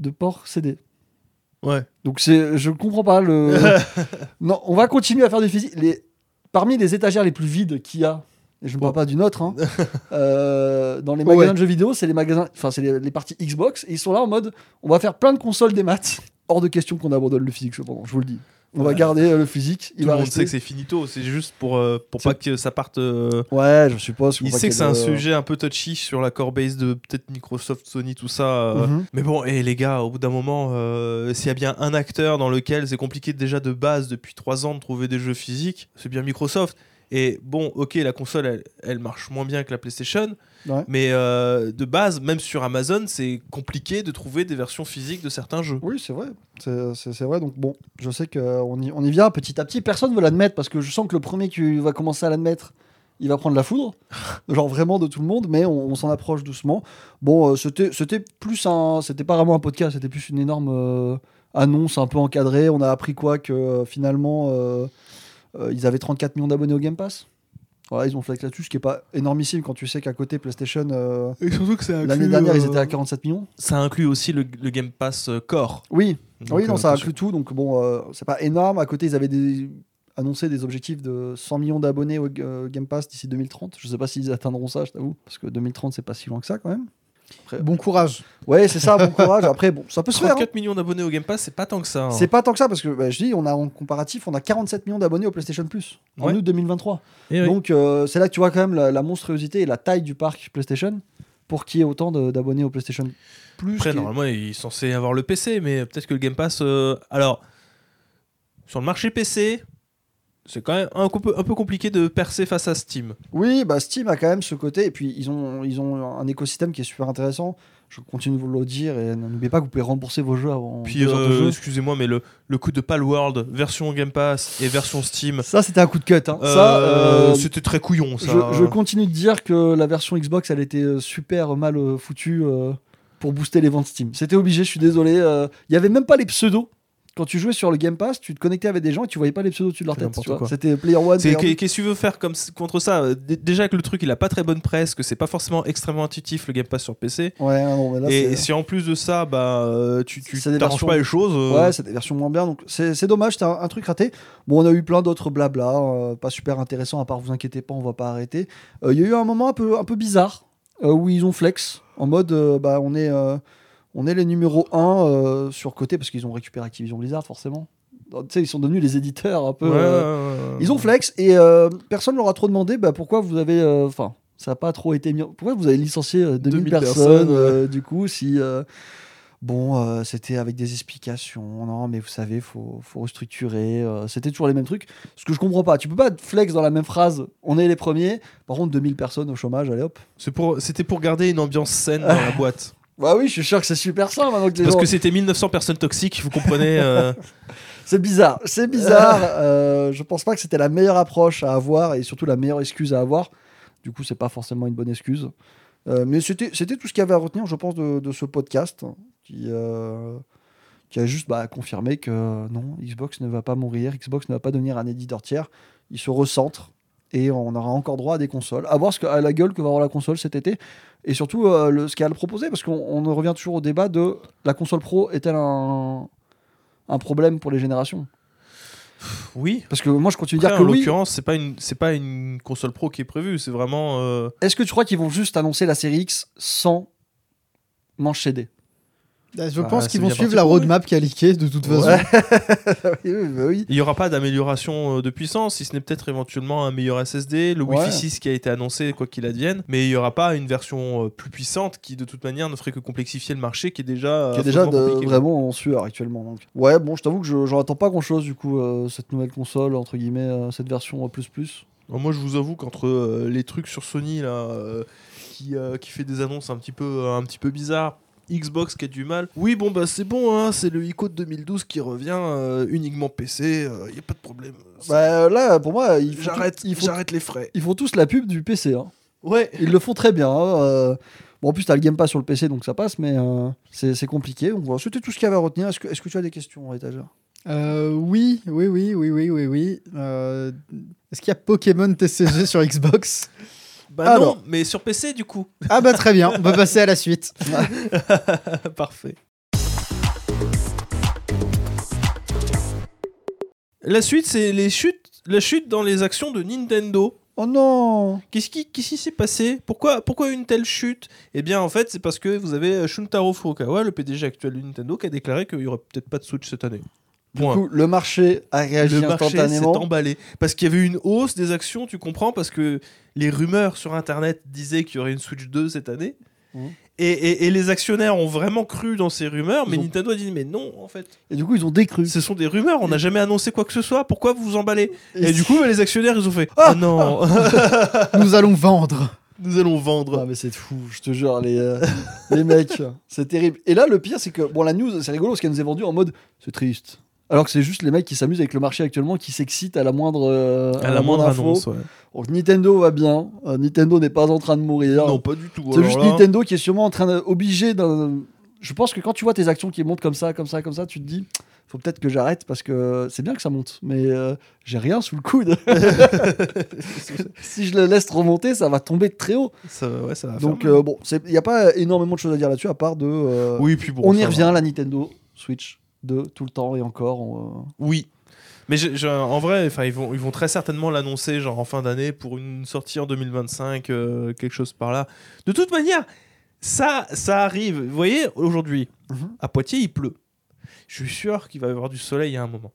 de port CD. Ouais. Donc c'est, je comprends pas le. [laughs] non, on va continuer à faire du physique. Les, parmi les étagères les plus vides qu'il y a, et je ne parle pas d'une autre, hein, [laughs] euh, dans les Ouais. magasins de jeux vidéo, c'est les magasins, enfin c'est les, les parties Xbox, et ils sont là en mode, on va faire plein de consoles des maths. Hors de question qu'on abandonne le physique, je vous le dis. On va garder euh, le physique. Il Tout va le monde rester. sait que c'est finito, c'est juste pour, euh, pour pas que ça parte. euh, Ouais, je suppose. Il sait que c'est un sujet un peu touchy sur la core base de peut-être Microsoft, Sony, tout ça. euh, Mhm. Mais bon, et les gars, au bout d'un moment, s'il y a bien un acteur dans lequel c'est compliqué déjà de base depuis trois ans de trouver des jeux physiques, c'est bien Microsoft. Et bon, ok, la console, elle, elle marche moins bien que la PlayStation, Ouais. mais euh, de base, même sur Amazon, c'est compliqué de trouver des versions physiques de certains jeux. Oui, c'est vrai. C'est- vrai. Donc bon, je sais qu'on y, on y vient petit à petit. Personne ne veut l'admettre parce que je sens que le premier qui va commencer à l'admettre, il va prendre la foudre. [laughs] Genre vraiment de tout le monde, mais on, on s'en approche doucement. Bon, euh, c'était c'était plus un. C'était pas vraiment un podcast, c'était plus une énorme euh, annonce un peu encadrée. On a appris quoi Que euh, finalement, ils avaient 34 millions d'abonnés au Game Pass. Voilà, ils ont flex là-dessus, ce qui est pas énormissime quand tu sais qu'à côté PlayStation, euh, Et surtout que ça l'année dernière, ils étaient à 47 millions. Ça inclut aussi le, le Game Pass euh, Core. Oui, Donc, oui, non, euh, ça inclut tout. Donc bon, euh, c'est pas énorme. À côté, ils avaient des- annoncé des objectifs de 100 millions d'abonnés au euh, Game Pass d'ici 2030. Je sais pas s'ils atteindront ça, je t'avoue, parce que 2030, c'est pas si loin que ça quand même. Bon courage. Ouais, c'est ça, bon courage. Après, bon, ça peut se faire. hein. 34 millions d'abonnés au Game Pass, c'est pas tant que ça. hein. C'est pas tant que ça, parce que bah, je dis, on a en comparatif, on a 47 millions d'abonnés au PlayStation Plus en Ouais. août 2023. Eh oui. Donc euh, c'est là que tu vois quand même la, la monstruosité et la taille du parc PlayStation pour qu'il y ait autant d'abonnés au PlayStation Plus. Après, normalement, il est censé avoir le PC, mais peut-être que le Game Pass. euh, Alors, sur le marché PC, c'est quand même un peu, un peu compliqué de percer face à Steam. Oui, bah Steam a quand même ce côté, et puis ils ont, ils ont un écosystème qui est super intéressant. Je continue de vous le dire, et n'oubliez pas que vous pouvez rembourser vos jeux avant Puis, euh, excusez-moi, mais le, le coup de Palworld, version Game Pass et version Steam, Ça, c'était un coup de cut. hein. euh, ça, euh, c'était très couillon, ça. je, je continue de dire que la version Xbox, elle était euh, super mal euh, foutue euh, pour booster les ventes Steam. C'était obligé, je suis désolé. euh, Il y avait même pas les pseudos. Quand tu jouais sur le Game Pass, tu te connectais avec des gens et tu voyais pas les pseudos au-dessus de leur C'est tête. C'était Player One. C'est- Player Qu'est-ce que tu veux faire comme, contre ça? Euh, Déjà que le truc il a pas très bonne presse, que c'est pas forcément extrêmement intuitif le Game Pass sur PC. Ouais, non, mais là, et c'est- si en plus de ça, bah, euh, tu, C'est t'arranges versions- pas les choses. euh, Ouais, c'est des versions moins bien, donc c'est c'est dommage, c'était un, un truc raté. Bon, on a eu plein d'autres blabla, euh, pas super intéressant, à part vous inquiétez pas, on va pas arrêter. Euh, Il y a eu un moment un peu, un peu bizarre, euh, où ils ont flex, en mode, euh, bah, on est, euh, on est les numéros 1 sur côté, parce qu'ils ont récupéré Activision Blizzard, forcément. Donc, sais, ils sont devenus les éditeurs un peu. ouais, euh, ouais. Ils ont flex, et euh, personne leur a trop demandé bah, pourquoi vous avez. euh, Enfin, ça n'a pas trop été mis. Pourquoi vous avez licencié euh, 2000, 2000 personnes, personnes, euh, du coup, si. euh, Bon, euh, c'était avec des explications. Non, mais vous savez, faut, faut restructurer. euh, c'était toujours les mêmes trucs. Ce que je comprends pas, tu peux pas flex dans la même phrase. On est les premiers. Par contre, 2000 personnes au chômage, allez hop. C'est pour, c'était pour garder une ambiance saine dans la [laughs] boîte. Bah oui, je suis sûr que c'est super simple maintenant que les Parce gens- que c'était 1900 personnes toxiques, vous comprenez. euh, [laughs] C'est bizarre, c'est bizarre. Euh, je pense pas que c'était la meilleure approche à avoir et surtout la meilleure excuse à avoir. Du coup, c'est pas forcément une bonne excuse. Euh, mais c'était c'était tout ce qu'il y avait à retenir, je pense, de, de ce podcast qui, euh, qui a juste bah, confirmé que non, Xbox ne va pas mourir, Xbox ne va pas devenir un éditeur tiers. Il se recentre et on aura encore droit à des consoles. À voir ce que, à la gueule que va avoir la console cet été et surtout euh, le, ce qu'elle proposé parce qu'on on revient toujours au débat de la console pro est-elle un, un problème pour les générations? Oui. Parce que moi, je continue de dire en que oui. l'occurrence, c'est pas une, c'est pas une console pro qui est prévue. C'est vraiment. euh, Est-ce que tu crois qu'ils vont juste annoncer la série X sans manche CD Je Bah, pense qu'ils vont suivre la roadmap qui a leaké de toute façon. Ouais. [laughs] oui, oui, bah oui. Il n'y aura pas d'amélioration euh, de puissance, si ce n'est peut-être éventuellement un meilleur SSD, le Ouais. Wi-Fi 6 qui a été annoncé, quoi qu'il advienne, mais il n'y aura pas une version euh, plus puissante qui, de toute manière, ne ferait que complexifier le marché qui est déjà. Qui est euh, déjà de- vraiment en sueur actuellement. Donc. Ouais, bon, je t'avoue que je- j'en attends pas grand chose du coup, euh, cette nouvelle console, entre guillemets, euh, cette version euh, plus plus. Alors Moi, je vous avoue qu'entre euh, les trucs sur Sony là, euh, qui, euh, qui fait des annonces un petit peu, un petit peu bizarres. Xbox qui a du mal. Oui, bon, bah c'est bon, hein, c'est le ICO de 2012 qui revient euh, uniquement PC, il n'y a pas de problème. Bah là, pour moi, ils font, J'arrête, ils font, j'arrête les frais. ils font tous la pub du PC. hein. Ouais. Ils le font très bien. hein, euh. Bon, en plus, t'as le Game Pass sur le PC, donc ça passe, mais euh, c'est c'est compliqué. Donc voilà, c'était tout ce qu'il y avait à retenir. Est-ce que, est-ce que tu as des questions à Euh, oui, oui, oui, oui, oui, oui, oui. Euh, Est-ce qu'il y a Pokémon TCG sur Xbox? Bah Alors. non, mais sur PC du coup. [laughs] Ah bah très bien, on va [laughs] passer à la suite. [laughs] Parfait. La suite, c'est les chutes, la chute dans les actions de Nintendo. Oh non Qu'est-ce qui, s'est passé? Pourquoi, pourquoi une telle chute? Eh bien, en fait, c'est parce que vous avez euh, Shuntaro Furukawa, le PDG actuel de Nintendo, qui a déclaré qu'il y aurait peut-être pas de Switch cette année. Du Point. coup, le marché a réagi le marché s'est instantanément. emballé parce qu'il y avait eu une hausse des actions, tu comprends? Parce que les rumeurs sur Internet disaient qu'il y aurait une Switch 2 cette année. Mhm. Et, et- et les actionnaires ont vraiment cru dans ces rumeurs, mais ont- Nintendo a dit mais non en fait. Et du coup, ils ont décru. Ce sont des rumeurs, on n'a jamais annoncé quoi que ce soit, pourquoi vous vous emballez Et Et du coup, les actionnaires, ils ont fait Ah Ah non, [laughs] Nous allons vendre. nous allons vendre. Ah mais c'est fou, je te jure, les, euh, les mecs, [laughs] c'est terrible. Et là, le pire, c'est que, bon, la news, c'est rigolo parce qu'elle nous est vendue en mode, c'est triste. Alors que c'est juste les mecs qui s'amusent avec le marché actuellement, qui s'excitent à la moindre, euh, À la moindre info. annonce, ouais. Donc Nintendo va bien, euh, Nintendo n'est pas en train de mourir. Non, pas du tout. c'est juste là. Nintendo qui est sûrement en train d'obliger d'un... Je pense que quand tu vois tes actions qui montent comme ça, comme ça, comme ça, tu te dis, faut peut-être que j'arrête parce que c'est bien que ça monte, mais euh, j'ai rien sous le coude. [laughs] si je le laisse remonter, ça va tomber de très haut. Ça, ouais, ça va Donc euh, bon, il n'y a pas énormément de choses à dire là-dessus à part de. euh, oui, puis bon, on y va. revient, la Nintendo Switch 2 tout le temps et encore. on, euh, Oui. Mais je- je- en vrai, ils vont, ils vont très certainement l'annoncer genre en fin d'année pour une sortie en 2025, euh, quelque chose par là. De toute manière, ça, ça arrive. Vous voyez, aujourd'hui, Mhm. à Poitiers, il pleut. Je suis sûr qu'il va y avoir du soleil à un moment.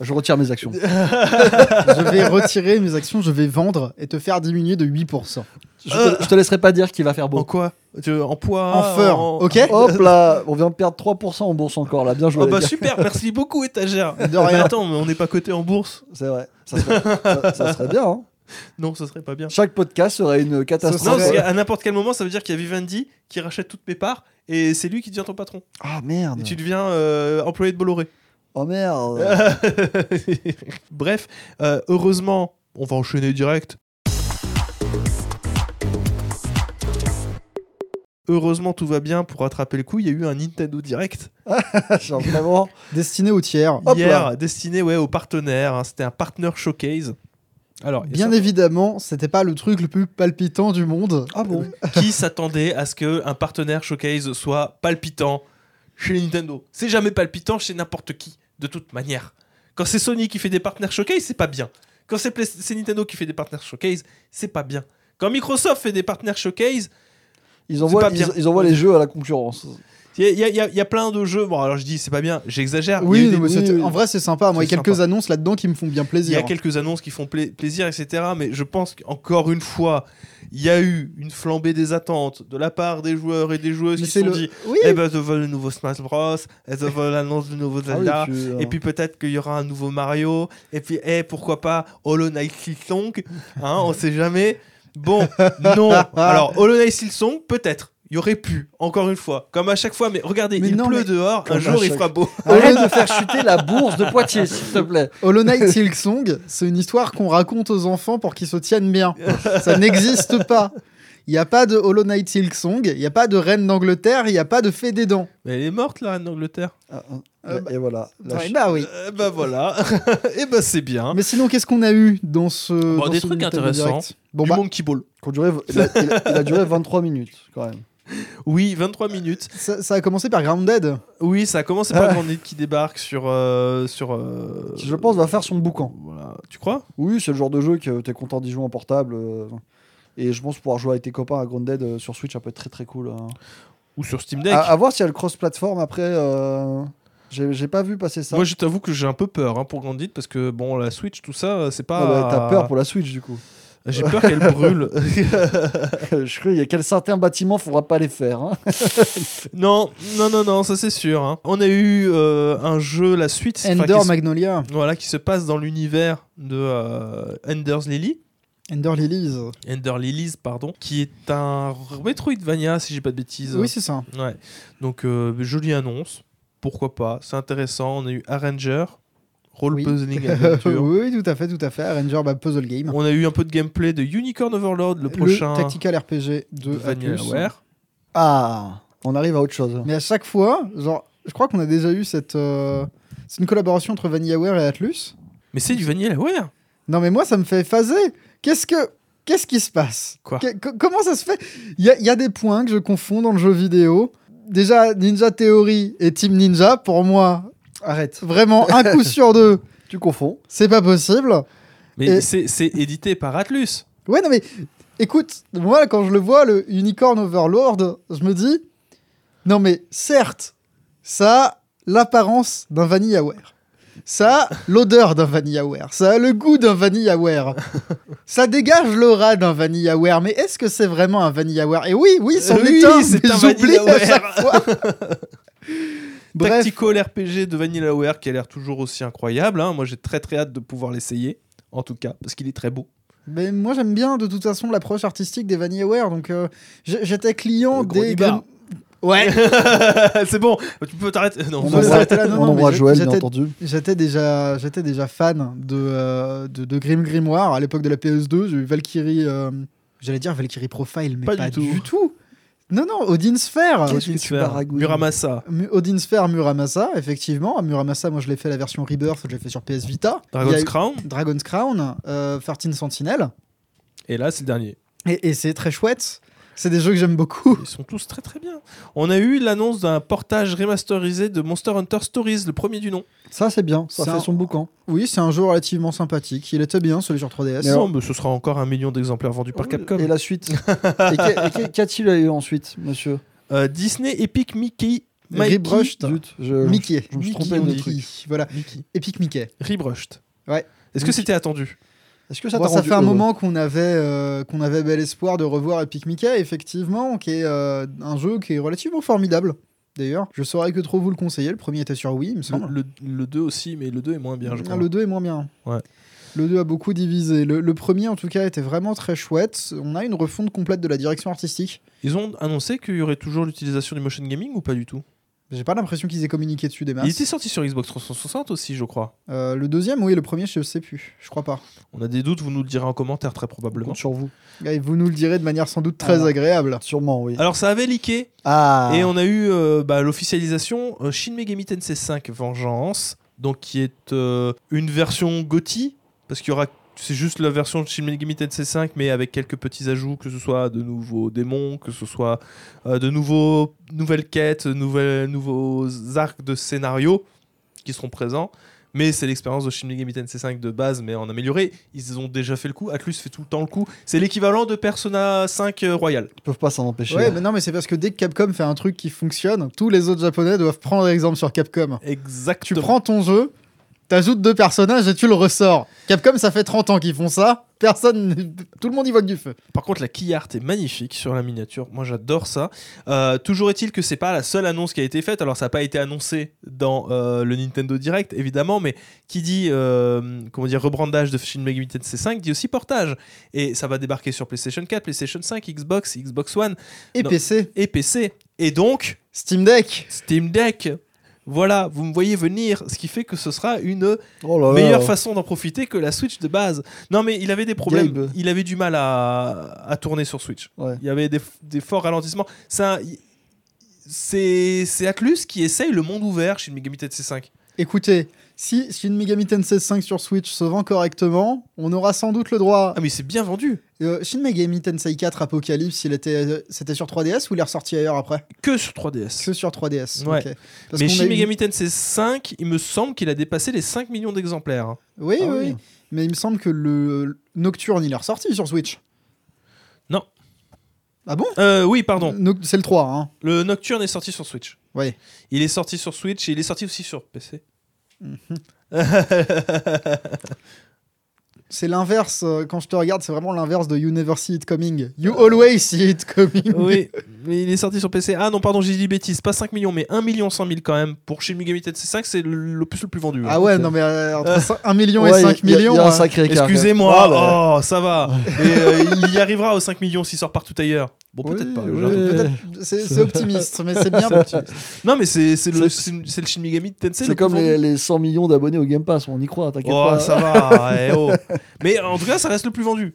Je retire mes actions. [laughs] Je vais retirer mes actions, je vais vendre et te faire diminuer de 8%. Je te, je te laisserai pas dire qu'il va faire En beau. quoi? Tu- En poids En feur, ok Hop là, on vient de perdre 3% en bourse encore là, bien joué. Oh bah super, merci [laughs] beaucoup étagère. De Mais rien. attends, mais on n'est pas coté en bourse. C'est vrai, ça serait, ça- ça serait bien. hein. Non, ce serait pas bien. Chaque podcast serait une Non, catastrophe. parce qu'à n'importe quel moment, ça veut dire qu'il y a Vivendi qui rachète toutes mes parts et c'est lui qui devient ton patron. Ah merde. Et tu deviens euh, employé de Bolloré. Oh merde. [laughs] Bref, euh, heureusement, on va enchaîner direct. Heureusement, tout va bien pour rattraper le coup. Il y a eu un Nintendo Direct [laughs] Genre vraiment. Destiné au tiers. Hop hier, là. destiné ouais, aux partenaires. hein. C'était un partner showcase. Alors, il y a Bien évidemment, c'était pas le truc le plus palpitant du monde. Ah bon [laughs] qui s'attendait à ce qu'un partenaire showcase soit palpitant chez Nintendo C'est jamais palpitant chez n'importe qui, de toute manière. Quand c'est Sony qui fait des partenaires showcase, c'est pas bien. Quand c'est Nintendo qui fait des partenaires showcase, c'est pas bien. Quand Microsoft fait des partenaires showcase, Ils envoient, ils envoient les jeux à la concurrence. Il y, a- y y plein de jeux. Bon, alors je dis, c'est pas bien, j'exagère. Oui, des- en vrai, c'est sympa. Moi, il y a quelques sympa. annonces là-dedans qui me font bien Il y plaisir. a quelques annonces qui font pla- plaisir, etc. Mais je pense qu'encore une fois, il y a eu une flambée des attentes de la part des joueurs et des joueuses Mais qui se sont le- dit Oui, Eh ben, je veux le nouveau Smash Bros. Je veux l'annonce du nouveau Ah oui, Zelda. euh, Et puis peut-être qu'il y aura un nouveau Mario. Et puis, eh, pourquoi pas Hollow Knight Silksong hein, On sait jamais. Bon, [laughs] non. Alors, Hollow Knight Silksong, peut-être. Il y aurait pu, encore une fois. Comme à chaque fois. Mais regardez, Mais il non, pleut dehors. Un jour, il fera beau. [laughs] Arrête de faire chuter la bourse de Poitiers, s'il te plaît. [laughs] Hollow Knight Silksong, c'est une histoire qu'on raconte aux enfants pour qu'ils se tiennent bien. Ça n'existe pas. Il n'y a pas de Hollow Knight Silksong, il n'y a pas de reine d'Angleterre, il n'y a pas de fée des dents. Mais elle est morte, la reine d'Angleterre. Ah, ah, Euh, et voilà. Ch- bah oui. Euh, bah voilà. [laughs] Et bah c'est bien. Mais sinon, qu'est-ce qu'on a eu dans ce. Bon, dans des ce trucs intéressants. Bon, du bah, Monkey Ball. durait- il, a, il a- il a duré 23 minutes, quand même. [laughs] Oui, 23 minutes. ça, ça a commencé par Grounded. Oui, ça a commencé par Ah. Grandit qui débarque sur. euh, sur euh, je pense, va faire son boucan. Voilà. Tu crois? Oui, c'est le genre de jeu que t'es content d'y jouer en portable. euh, et je pense pouvoir jouer avec tes copains à Grounded sur Switch, ça peut être très très cool. hein. Ou sur Steam Deck À, à voir s'il y a le cross-platform après. J'ai pas vu passer ça. Moi, je t'avoue que j'ai un peu peur hein, pour Grandit parce que bon, la Switch, tout ça, c'est Ah pas. bah, T'as peur pour la Switch du coup. J'ai peur qu'elle brûle. [laughs] je crois qu'il y a quel certains bâtiments, faudra pas les faire. hein. [laughs] non, non, non, non, ça c'est sûr. hein. On a eu euh, un jeu, la suite, Ender qui, se- Magnolia. voilà, qui se passe dans l'univers de euh, Ender's Lily. Ender Lilies. Ender Lilies, pardon, qui est un Metroidvania, si j'ai pas de bêtises. Oui, c'est ça. Ouais. Donc, euh, jolie annonce. Pourquoi pas? C'est intéressant. On a eu Arranger, Role Oui. Puzzling [laughs] Adventure. oui, tout à fait, tout à fait. Ranger bah, Puzzle Game. On a eu un peu de gameplay de Unicorn Overlord, le prochain tactical RPG de. VanillaWare. Ah, on arrive à autre chose. Mais à chaque fois, genre, je crois qu'on a déjà eu cette. euh, C'est une collaboration entre VanillaWare et Atlus. Mais c'est du VanillaWare Non, mais moi, ça me fait phaser. Qu'est-ce que. Qu'est-ce qui se passe? Quoi? Comment ça se fait? Il y, a- il y a des points que je confonds dans le jeu vidéo. Déjà, Ninja Theory et Team Ninja, pour moi, Arrête. vraiment un coup [laughs] sur deux, Tu confonds. c'est pas possible. Mais Et- c'est c'est édité par Atlus. Ouais, non, mais écoute, moi, quand je le vois, le Unicorn Overlord, je me dis, non, mais certes, ça a l'apparence d'un VanillaWare. Ça a l'odeur d'un VanillaWare. Ça a le goût d'un VanillaWare. [laughs] ça dégage l'aura d'un VanillaWare. Mais est-ce que c'est vraiment un VanillaWare? Et oui, oui, c'en Oui, c'est un j'oublie à VanillaWare. [laughs] Bref, Tactical RPG de VanillaWare qui a l'air toujours aussi incroyable. hein. Moi, j'ai très très hâte de pouvoir l'essayer. En tout cas, parce qu'il est très beau. mais moi j'aime bien de toute façon l'approche artistique des VanillaWare. Donc euh, j'étais client des... Grim- Ouais, [laughs] c'est bon, tu peux t'arrêter. Non, On On s'arrêter là, non, on non, Joël, bien j'étais- entendu. J'étais déjà, j'étais déjà fan de, euh, de, de Grim Grimoire à l'époque de la PS2. J'ai eu Valkyrie, euh, j'allais dire Valkyrie Profile, mais Pas pas, du du, tout. Non, non, Odin Sphere. Qu'est-ce que tu Muramasa, Mu- Odin Sphere Muramasa, effectivement. Muramasa, moi je l'ai fait la version Rebirth, je l'ai fait sur PS Vita. Il y a Dragon's eu Crown. Dragon's Crown, euh, 13 Sentinel. Et là, c'est le dernier. Et, et c'est très chouette. C'est des jeux que j'aime beaucoup. Ils sont tous très très bien. On a eu l'annonce d'un portage remasterisé de Monster Hunter Stories, le premier du nom. Ça, c'est bien. Ça C'est fait un- son boucan. Oui, c'est un jeu relativement sympathique. Il était bien, celui sur 3DS. Non, mais ce sera encore un million d'exemplaires vendus par Capcom. Et la suite. [laughs] et qu'a-t-il eu ensuite, monsieur? Euh, Disney Epic Mickey. Mikey- Rebrushed. Zut, je, Mickey. je me suis Mickey, trompé de truc. Voilà. Mickey. Epic Mickey. Rebrushed. Ouais. Est-ce que c'était attendu? Est-ce que ça Bon, t'a ça rendu fait un moment qu'on avait, euh, qu'on avait bel espoir de revoir Epic Mickey, effectivement, qui est euh, un jeu qui est relativement formidable. D'ailleurs, je saurais que trop vous le conseiller. Le premier était sur Wii, il me le, semble. le, le 2 aussi, mais le 2 est moins bien, je Ah, crois. le 2 est moins bien. Ouais. Le 2 a beaucoup divisé. Le, le premier, en tout cas, était vraiment très chouette. On a une refonte complète de la direction artistique. Ils ont annoncé qu'il y aurait toujours l'utilisation du motion gaming ou pas du tout? J'ai pas l'impression qu'ils aient communiqué dessus des Il masses. était sorti sur Xbox 360 aussi, je crois. Euh, le deuxième, oui, le premier, je sais plus. Je crois pas. On a des doutes, vous nous le direz en commentaire très probablement. compte sur vous. Et vous nous le direz de manière sans doute très Ah. agréable. Sûrement, oui. Alors ça avait leaké Ah et on a eu euh, bah, l'officialisation euh, Shin Megami Tensei 5 Vengeance, donc qui est euh, une version GOTY parce qu'il y aura c'est juste la version de Shin Megami Tensei 5 mais avec quelques petits ajouts que ce soit de nouveaux démons, que ce soit euh, de nouveaux nouvelles quêtes, nouvelles, nouveaux arcs de scénario qui seront présents. Mais c'est l'expérience de Shin Megami Tensei 5 de base, mais en amélioré. Ils ont déjà fait le coup. Atlus fait tout le temps le coup. C'est l'équivalent de Persona 5 euh, Royal. Ils peuvent pas s'en empêcher. Ouais, mais non, mais c'est parce que dès que Capcom fait un truc qui fonctionne, tous les autres japonais doivent prendre exemple sur Capcom. Tu Exactement. prends ton jeu, t'ajoutes deux personnages et tu le ressors. Capcom, ça fait 30 ans qu'ils font ça. Personne, tout le monde y voit que du feu. Par contre, la key art est magnifique sur la miniature. Moi, j'adore ça. Euh, toujours est-il que c'est pas la seule annonce qui a été faite. Alors, ça n'a pas été annoncé dans euh, le Nintendo Direct, évidemment, mais qui dit euh, comment dire rebrandage de Shin Megami Tensei 5 dit aussi portage. Et ça va débarquer sur PlayStation 4, PlayStation 5, Xbox, Xbox One Et Non. PC, et PC. Et donc, Steam Deck. Steam Deck. Voilà, vous me voyez venir, ce qui fait que ce sera une Oh là là. meilleure façon d'en profiter que la Switch de base. Non, mais il avait des problèmes. Gabe. Il avait du mal à, à tourner sur Switch. Ouais. Il y avait des, des forts ralentissements. C'est Atlus qui essaye le monde ouvert chez Megami Tensei 5. Écoutez, si Shin Megami Tensei 5 sur Switch se vend correctement, on aura sans doute le droit. Ah mais c'est bien vendu. Euh, Shin Megami Tensei 4 Apocalypse, il était, euh, c'était sur 3DS ou il est ressorti ailleurs après Que sur 3DS. Que sur 3DS. Ouais. ok. Parce mais Shin eu- Megami Tensei 5, il me semble qu'il a dépassé les 5 millions d'exemplaires. Oui, Ah oui, oui. Mais il me semble que le Nocturne, il est ressorti sur Switch. Non. Ah bon? Euh, oui, pardon. No- C'est le 3, hein. Le Nocturne est sorti sur Switch. Ouais. Il est sorti sur Switch et il est sorti aussi sur PC. [laughs] C'est l'inverse, euh, quand je te regarde, c'est vraiment l'inverse de You Never See It Coming. You Always See It Coming. oui, [laughs] mais il est sorti sur PC. Ah non, pardon, j'ai dit bêtise. Pas 5 millions, mais 1 million 100 000 quand même. Pour Shin Megami Tensei 5, c'est le- l'opus le plus vendu. hein. Ah ouais, non mais euh, entre 1 million Ouais, et il y a- 5 il y a- millions. Il y a un hein. sacré. Excusez-moi, Ah, bah, oh, ça va. [laughs] Et euh, il y arrivera aux 5 millions s'il sort partout ailleurs. Bon, peut-être Oui, pas. oui, [laughs] C'est optimiste, mais c'est bien optimiste. Non, mais c'est c'est le, le Shin Megami Tensei. C'est comme les, les 100 millions d'abonnés au Game Pass, on y croit, t'inquiète Oh, pas. ça va. [laughs] eh, oh. Mais en tout cas, ça reste le plus vendu.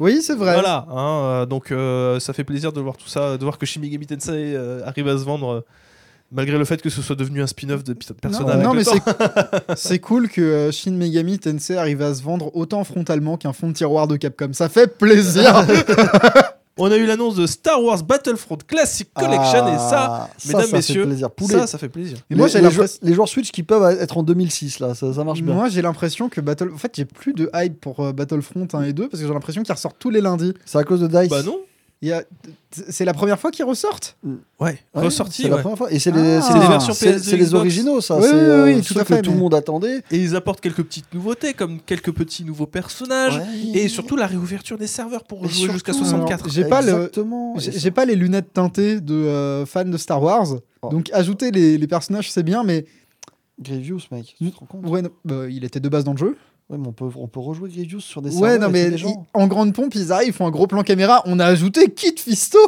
Oui, c'est vrai. Voilà. hein, euh, donc, euh, ça fait plaisir de voir tout ça, de voir que Shin Megami Tensei euh, arrive à se vendre. euh, Malgré le fait que ce soit devenu un spin-off de Persona Non, non, mais c'est c'est cool que Shin Megami Tensei arrive à se vendre autant frontalement qu'un fond de tiroir de Capcom. Ça fait plaisir. [laughs] On a eu l'annonce de Star Wars Battlefront Classic Collection et ça, Ah, ça, mesdames, ça fait messieurs, plaisir. Poulet. ça, ça fait plaisir. Et moi, Les- j'ai les, l'impression- joueurs, les joueurs Switch qui peuvent être en 2006, là, ça, ça marche bien. Moi, j'ai l'impression que Battle. En fait, j'ai plus de hype pour euh, Battlefront 1 et 2 parce que j'ai l'impression qu'ils ressortent tous les lundis. C'est à cause de Dice. Bah non. A- C'est la première fois qu'ils ressortent? Ouais, Ouais, ressorti. C'est la première fois. Et c'est Ah. les, versions c'est- PS2 c'est les originaux, ça. Oui, oui, oui, tout à fait, que tout le monde attendait. Et ils apportent quelques petites nouveautés, comme quelques petits nouveaux personnages. Ouais. Et surtout la réouverture des serveurs pour Et jouer jusqu'à surtout, 64. J'ai pas le-. J'ai pas les lunettes teintées de euh, fan de Star Wars. Oh. Donc, ajouter les, les personnages, c'est bien, mais Grievous, mec, tu te rends compte? Ouais, non, bah, il était de base dans le jeu. Ouais, mais on peut, on peut rejouer Grievous sur des Ouais, serveurs non, avec mais des ils- gens. en grande pompe, ils arrivent, ils font un gros plan caméra. On a ajouté Kit Fisto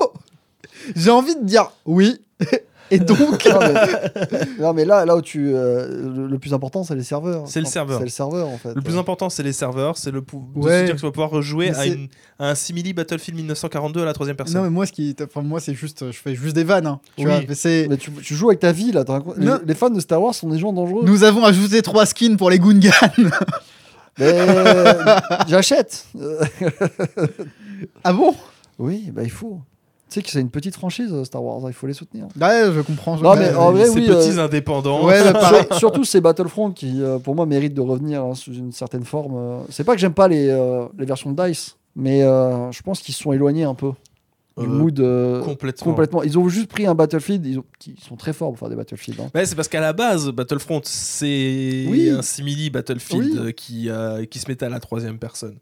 J'ai envie de dire oui. [laughs] Et donc, non, mais, non, mais là, là où tu. euh, le, le plus important, c'est les serveurs. C'est le serveur. C'est le serveur, en fait. Le plus important, c'est les serveurs. C'est le pou- de Ouais. se dire que tu vas pouvoir rejouer à, c'est- une- à un simili Battlefield 1942 à la troisième personne. non, mais moi, ce qui, enfin, moi, c'est juste, je fais juste des vannes. hein, tu Oui. vois, mais c'est. Mais tu, tu joues avec ta vie, là. Non. les fans de Star Wars sont des gens dangereux. Nous avons ajouté trois skins pour les Gungans. [laughs] Mais j'achète. Euh, ah bon? Oui, bah il faut. Tu sais que c'est une petite franchise, euh, Star Wars. hein, Il faut les soutenir. Ouais, je comprends. je- Non, mais Ouais, en vrai, Ces oui, petits euh, indépendants. Ouais, bah, surtout ces Battlefront qui, euh, pour moi, méritent de revenir hein, sous une certaine forme. euh. C'est pas que j'aime pas les, euh, les versions de Dice, mais euh, je pense qu'ils se sont éloignés un peu du Euh, mood. euh, complètement. complètement. Ils ont juste pris un Battlefield. Ils, ont- sont très forts pour faire des Battlefield. hein. Ouais, c'est parce qu'à la base, Battlefront, c'est Oui. un simili Battlefield Oui. euh, qui, euh, qui se mettait à la troisième personne.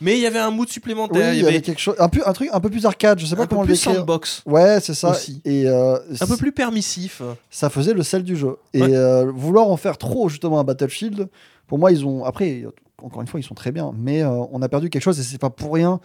Mais il y avait un mood Oui, supplémentaire. il y avait quelque chose, un, peu, un truc un peu plus arcade. Je sais pas un comment peu le plus décrire. sandbox, Ouais, c'est ça. Aussi. Et euh, un peu plus permissif. ça faisait le sel du jeu. Et Ouais. vouloir en faire trop justement un Battlefield, pour moi, ils ont. Après, encore une fois, ils sont très bien, mais on a perdu quelque chose et c'est pas pour rien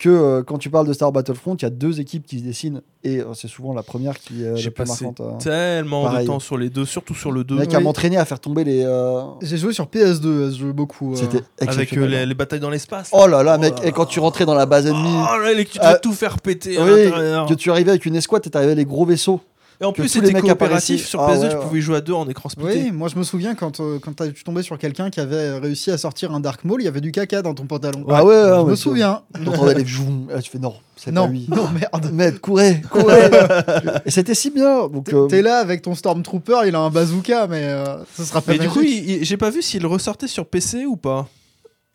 que euh, quand tu parles de Star Battlefront, il y a deux équipes qui se dessinent et euh, c'est souvent la première qui est J'ai la plus marquante. euh. tellement pareil. de temps sur les deux, surtout sur le 2. Le mec à Oui. m'entraîner à faire tomber les. euh, J'ai joué sur PS2, à ce jeu beaucoup. euh. C'était Avec euh, exceptionnel. les, les batailles dans l'espace. Oh là là, Oh mec, là et quand tu rentrais dans la base ennemie, Oh là, les- tu dois tout faire péter oui, que tu arrivais avec une escouade et t'arrivais avec les gros vaisseaux. Et en plus, c'était coopératif. Sur Ah PS2, ouais, tu ouais. pouvais jouer à deux en écran splitté. Oui, moi je me souviens quand, euh, quand t'as- tu tombais sur quelqu'un qui avait réussi à sortir un Dark Maul, il y avait du caca dans ton pantalon. Ah ouais, ouais, je ouais, me souviens. T'entendais les là, tu fais non, c'est pas Non, lui. non, merde. Mec, courez, courez. [laughs] et c'était si bien. Donc, T'es euh, t'es là avec ton Stormtrooper, il a un bazooka, mais euh, ce sera pas Mais du coup, j'ai pas vu s'il ressortait sur PC ou pas.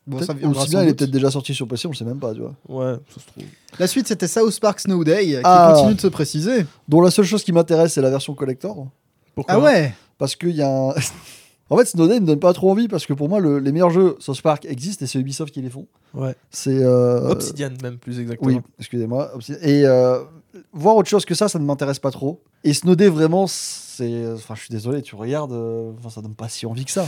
Bon, ça ou viendra si sans bien, il est peut-être déjà sorti sur PC, on le sait même pas, tu vois. Ouais, ça se trouve. La suite, c'était South Park Snow Day, qui Ah. continue de se préciser. Dont la seule chose qui m'intéresse, c'est la version collector. Pourquoi Ah ouais Parce qu'il y a un. [laughs] en fait, Snowden me donne pas trop envie parce que pour moi, le- les meilleurs jeux South Park existent et c'est Ubisoft qui les font. Ouais. C'est. euh, Obsidian, même plus exactement. Oui, excusez-moi. Et euh, voir autre chose que ça, ça ne m'intéresse pas trop. Et Snowday, vraiment, c'est. Enfin, je suis désolé, tu regardes, euh, enfin, ça donne pas si envie que ça.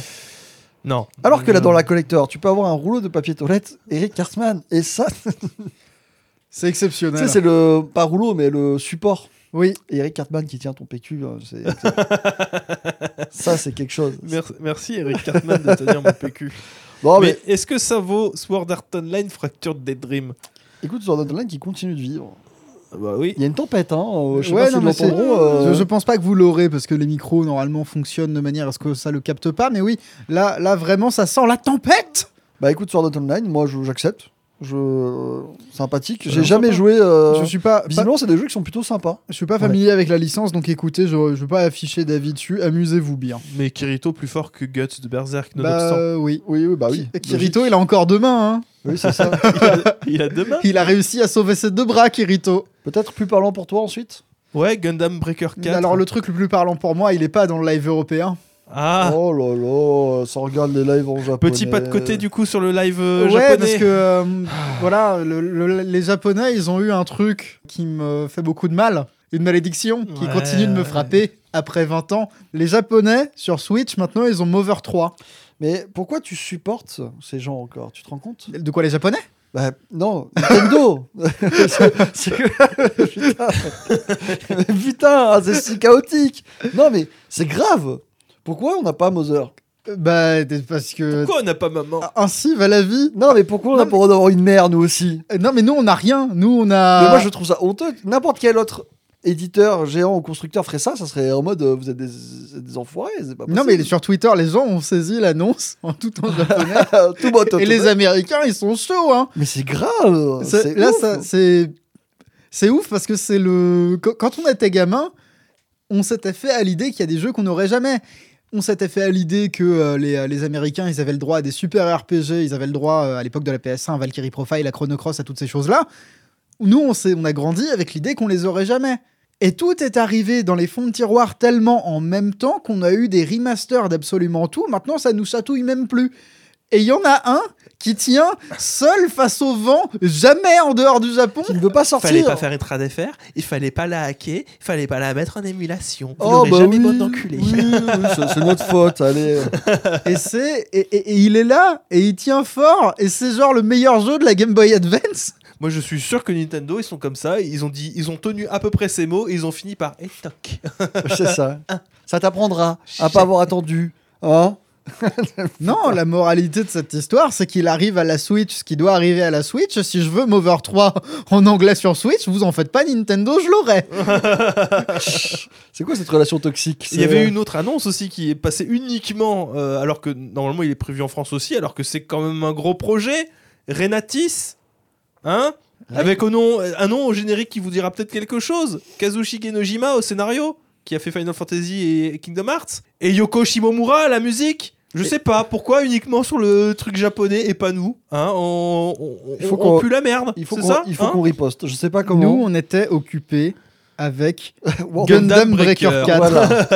Non. Alors que là, dans la collector, tu peux avoir un rouleau de papier toilette Eric Cartman. Et ça, [laughs] C'est tu exceptionnel. sais, c'est le. Pas rouleau, mais le support. Oui, Et Eric Cartman qui tient ton PQ, c'est. [laughs] ça, c'est quelque chose. Merci, merci Eric Cartman de tenir mon PQ. [laughs] Bon, mais, mais est-ce que ça vaut Sword Art Online Fractured Dead Dream écoute, sur notre online qui continue de vivre. Bah oui. Il y a une tempête, hein. euh, Je sais Ouais, pas non, mais euh, je, je pense pas que vous l'aurez parce que les micros normalement fonctionnent de manière à ce que ça le capte pas. Mais oui, là, là vraiment, ça sent la tempête. Bah écoute, sur notre online, moi, j'accepte. Je... Sympathique. J'ai Ouais, jamais sympa. joué. euh, Je suis pas, pas- Visiblement, c'est des jeux qui sont plutôt sympas. je suis pas familier avec la licence, donc écoutez, je, je veux pas afficher d'avis dessus. Amusez-vous bien. Mais Kirito plus fort que Guts de Berserk, Bah nonobstant. euh, oui. Oui, oui, bah oui. Ki- Kirito, il a encore deux mains. Hein. Oui, c'est ça. [laughs] Il a deux mains Il a réussi à sauver ses deux bras, Kirito. Peut-être plus parlant pour toi ensuite. Ouais, Gundam Breaker 4. Alors le truc le plus parlant pour moi, il est pas dans le live européen. Ah Oh là là, ça regarde les lives en japonais. Petit pas de côté du coup sur le live euh, ouais, japonais. parce que euh, voilà, le- le- les Japonais, ils ont eu un truc qui me fait beaucoup de mal, une malédiction qui Ouais, continue de me ouais. frapper après 20 ans. Les Japonais sur Switch maintenant, ils ont Mover 3. Mais pourquoi tu supportes ces gens encore? Tu te rends compte? De quoi les Japonais? Bah non, Nintendo C'est- [laughs] c'est que- [laughs] Putain, Putain, c'est si chaotique Non mais c'est grave Pourquoi on n'a pas Mother? Bah parce que Pourquoi on n'a pas maman? Ainsi va la vie. Non mais pourquoi on n'a pas le droit d'avoir une mère nous aussi? Non mais nous on n'a rien, nous on a. Mais moi je trouve ça honteux. N'importe quel autre éditeur, géant ou constructeur ferait ça, ça serait en mode euh, vous êtes des, des enfoirés, c'est pas Non mais possible. sur Twitter, les gens ont saisi l'annonce en tout en japonais. [laughs] Tout bon, tout- Et tout- les Américains, ils sont chauds, hein. Mais c'est grave C'est- c'est là, ouf. ça, c'est c'est ouf parce que c'est le quand quand on était gamin, on s'était fait à l'idée qu'il y a des jeux qu'on n'aurait jamais. On s'était fait à l'idée que euh, les, les Américains, ils avaient le droit à des super RPG, ils avaient le droit euh, à l'époque de la PS1, à Valkyrie Profile, à Chrono Cross, à toutes ces choses-là. Nous, on, a grandi avec l'idée qu'on les aurait jamais. Et tout est arrivé dans les fonds de tiroir tellement en même temps qu'on a eu des remasters d'absolument tout. Maintenant, ça nous chatouille même plus. Et il y en a un qui tient seul face au vent, jamais en dehors du Japon. Qui ne veut pas sortir Fallait pas faire une trad FR, il fallait pas la hacker, il fallait pas la mettre en émulation. Vous Oh bah jamais oui, bonne enculé. oui, oui, c'est- c'est notre faute, allez. [laughs] Et c'est et, et- et il est là et il tient fort et c'est genre le meilleur jeu de la Game Boy Advance. Moi je suis sûr que Nintendo ils sont comme ça, ils ont dit, ils ont tenu à peu près ces mots et ils ont fini par et toc. C'est ça. [laughs] Ça t'apprendra à pas avoir attendu. Hein [laughs] Non, la moralité de cette histoire, c'est qu'il arrive à la Switch, ce qui doit arriver à la Switch. Si je veux Mover 3 en anglais sur Switch, vous en faites pas Nintendo, je l'aurai. [laughs] C'est quoi cette relation toxique? Il y avait une autre annonce aussi qui est passée uniquement, euh, alors que normalement il est prévu en France aussi, alors que c'est quand même un gros projet. Renatis, hein Avec un nom, un nom au générique qui vous dira peut-être quelque chose. Kazushi Genojima au scénario, qui a fait Final Fantasy et Kingdom Hearts. Et Yoko Shimomura à la musique. Je sais pas pourquoi uniquement sur le truc japonais et pas nous. Hein on, on, Il faut on- qu'on- on pue la merde. Il faut c'est qu'on ça il faut hein qu'on riposte. Je sais pas Nous, comment. on était occupés avec [laughs] Gundam, Breaker, Breaker, 4. Voilà.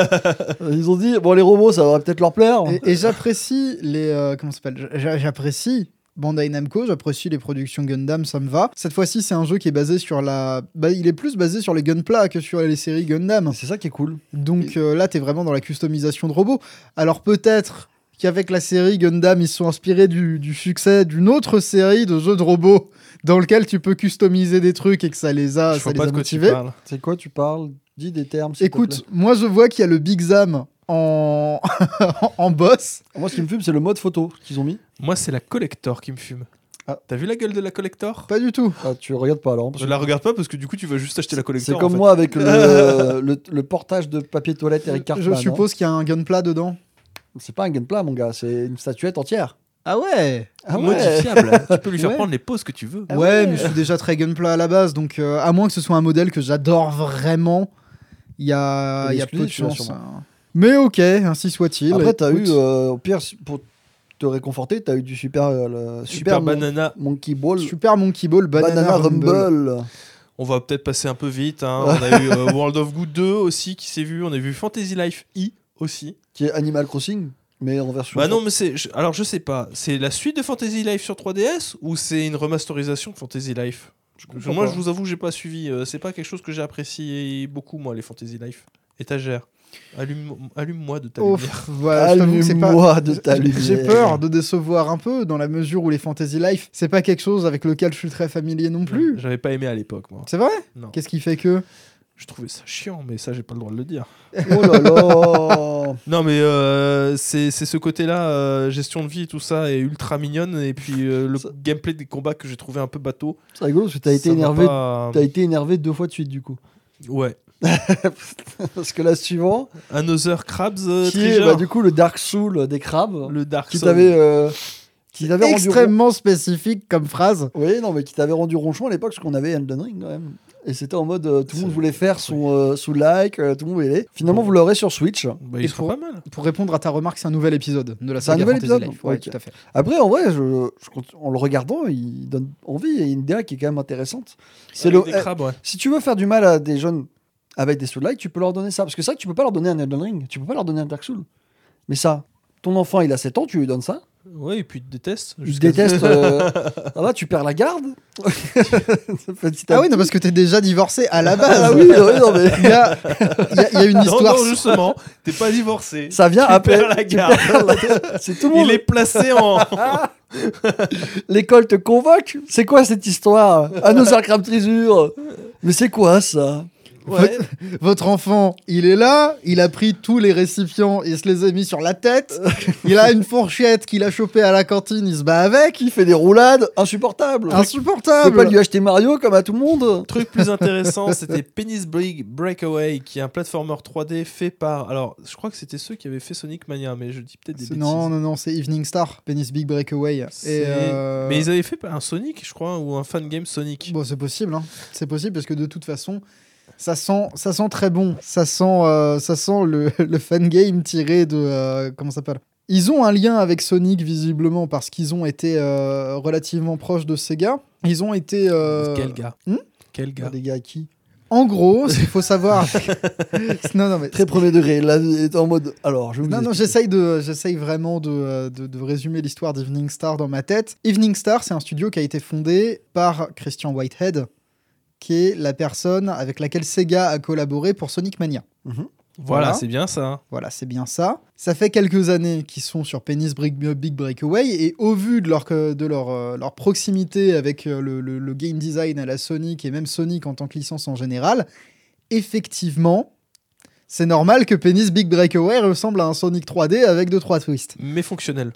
[laughs] Ils ont dit bon les robots ça va peut-être leur plaire. Et, et j'apprécie les. euh, comment ça s'appelle? J'a- J'apprécie Bandai Namco, j'apprécie les productions Gundam, ça me va. Cette fois-ci, c'est un jeu qui est basé sur la. Bah, il est plus basé sur les Gunpla que sur les séries Gundam. C'est ça qui est cool. Donc euh, là, t'es vraiment dans la customisation de robots. Alors peut-être qu'avec la série Gundam, ils se sont inspirés du, du succès d'une autre série de jeux de robots dans lequel tu peux customiser des trucs et que ça les a, Je ça les pas a motivés. C'est quoi tu parles? Dis des termes. Écoute, moi je vois qu'il y a le Big Zam en, [laughs] en boss. moi ce qui me fume c'est le mode photo qu'ils ont mis. Moi c'est la collector qui me fume. T'as vu la gueule de la collector? Pas du tout. Ah, tu regardes pas alors. parce Je la regarde pas parce que du coup tu vas juste acheter la collector. C'est comme en fait. moi avec le, [laughs] le, le portage de papier toilette Eric Cartman. Je hein. suppose qu'il y a un gunpla dedans. C'est pas un gunpla, mon gars, c'est une statuette entière. Ah ouais Ah ouais. Modifiable. [laughs] tu peux lui faire Ouais. prendre les poses que tu veux. Ah ouais, ouais. mais je suis déjà très gunpla à la base, donc euh, à moins que ce soit un modèle que j'adore vraiment, il y a, y a peu de chance. sûrement. hein. Mais ok, ainsi soit-il. Après, t'as eu, euh, au pire, pour te réconforter, t'as eu du super, euh, le Super, super, Mon- Banana. Monkey Ball, Super Monkey Ball, Banana, Banana, Rumble. Rumble. On va peut-être passer un peu vite. hein. [laughs] On a eu euh, World of Good 2 aussi qui s'est vu. On a vu Fantasy Life E aussi. qui est Animal Crossing, mais en version. Bah non, mais c'est. je- Alors je sais pas. C'est la suite de Fantasy Life sur 3DS ou c'est une remasterisation de Fantasy Life? Je- Moi, pas. je vous avoue, j'ai pas suivi. euh, c'est pas quelque chose que j'ai apprécié beaucoup, moi, les Fantasy Life. Étagère. Allume- Allume-moi de ta lumière. [laughs] voilà, Allume-moi de ta J'ai- J'ai lumière. peur de décevoir un peu dans la mesure où les Fantasy Life, c'est pas quelque chose avec lequel je suis très familier non plus. J'avais pas aimé à l'époque, moi. C'est vrai? Non. Qu'est-ce qui fait que? Je trouvais ça chiant, mais ça, j'ai pas le droit de le dire. [laughs] Oh là là [laughs] Non, mais euh, c'est c'est ce côté-là, euh, gestion de vie et tout ça, est ultra mignonne. Et puis euh, le Ça- gameplay des combats que j'ai trouvé un peu bateau. C'est rigolo parce que t'as été énervé. pas- T'as été énervé deux fois de suite du coup. Ouais. [laughs] Parce que là, suivant, Another Crabs euh, qui est bah, du coup le Dark Soul des crabes, le Dark qui Souls. t'avait, euh, qui t'avait rendu. Extrêmement spécifique comme phrase. Oui, non, mais qui t'avait rendu ronchon à l'époque, parce qu'on avait Elden Ring quand même. Et c'était en mode euh, tout le monde voulait faire son euh, sous like, euh, tout le monde voulait. aller. Finalement, vous l'aurez sur Switch. Bah, il Et sera pour- pas mal. Pour répondre à ta remarque, c'est un nouvel épisode de la C'est un saga nouvel Fantasy épisode Life. Ouais, tout à fait. Après, en vrai, je, en le regardant, il donne envie. Il y a une DA qui est quand même intéressante. C'est Avec le, des eh, crabes, ouais. si tu veux faire du mal à des jeunes avec des Soul-like, tu peux leur donner ça. Parce que que tu peux pas leur donner un Elden Ring, tu peux pas leur donner un Dark Soul. Mais ça, ton enfant, il a 7 ans, tu lui donnes ça. Ouais, et puis il te déteste. Il jusqu'à- déteste. [laughs] euh, ça va, tu perds la garde. [laughs] Petit Ah oui, non, parce que t'es déjà divorcé à la base. Ah oui, oui, non, mais. Il y a, il y a- il y a une Non, histoire. non, justement, t'es pas divorcé. Ça vient Tu après. perds la tu garde. perds la- C'est tout le monde. Il est placé en. [laughs] L'école te convoque. C'est quoi cette histoire? À nos trésure. Mais c'est quoi ça? Ouais. [laughs] Votre enfant, il est là, il a pris tous les récipients et se les a mis sur la tête. [laughs] Il a une fourchette qu'il a chopée à la cantine, il se bat avec. Qui fait des roulades insupportables. Tu peux Insupportable. pas lui acheter Mario comme à tout le monde. Truc plus [laughs] intéressant, c'était Penis Break Breakaway, qui est un platformer 3D fait par. Alors, je crois que c'était ceux qui avaient fait Sonic Mania, mais je dis peut-être des bêtises. Non, non, non, c'est Evening Star, Penis Big Breakaway. Et euh, Mais ils avaient fait un Sonic, je crois, ou un fan game Sonic. Bon, c'est possible, hein. c'est possible parce que de toute façon, ça sent, ça sent très bon. Ça sent, euh, ça sent le, [laughs] le fan game tiré de euh, comment ça s'appelle? Ils ont un lien avec Sonic visiblement parce qu'ils ont été euh, relativement proches de Sega. Ils ont été. euh, Quel gars? Hmm? Quel gars? Des gars qui? En gros, qu'il faut savoir. [laughs] [laughs] non, non, mais Très premier degré. Là, il est en mode. Alors, je vais vous Non, non, j'essaye de, j'essaye vraiment de, de, de résumer l'histoire d'Evening Star dans ma tête. Evening Star, c'est un studio qui a été fondé par Christian Whitehead, qui est la personne avec laquelle Sega a collaboré pour Sonic Mania. Mhm. Voilà, Voilà. c'est bien ça. Voilà, c'est bien ça. Ça fait quelques années qu'ils sont sur Penis Break- Big Breakaway et au vu de leur, de leur, euh, leur proximité avec euh, le, le- le game design à la Sonic et même Sonic en tant que licence en général, effectivement, c'est normal que Penis Big Breakaway ressemble à un Sonic 3D avec 2-3 twists. Mais fonctionnel.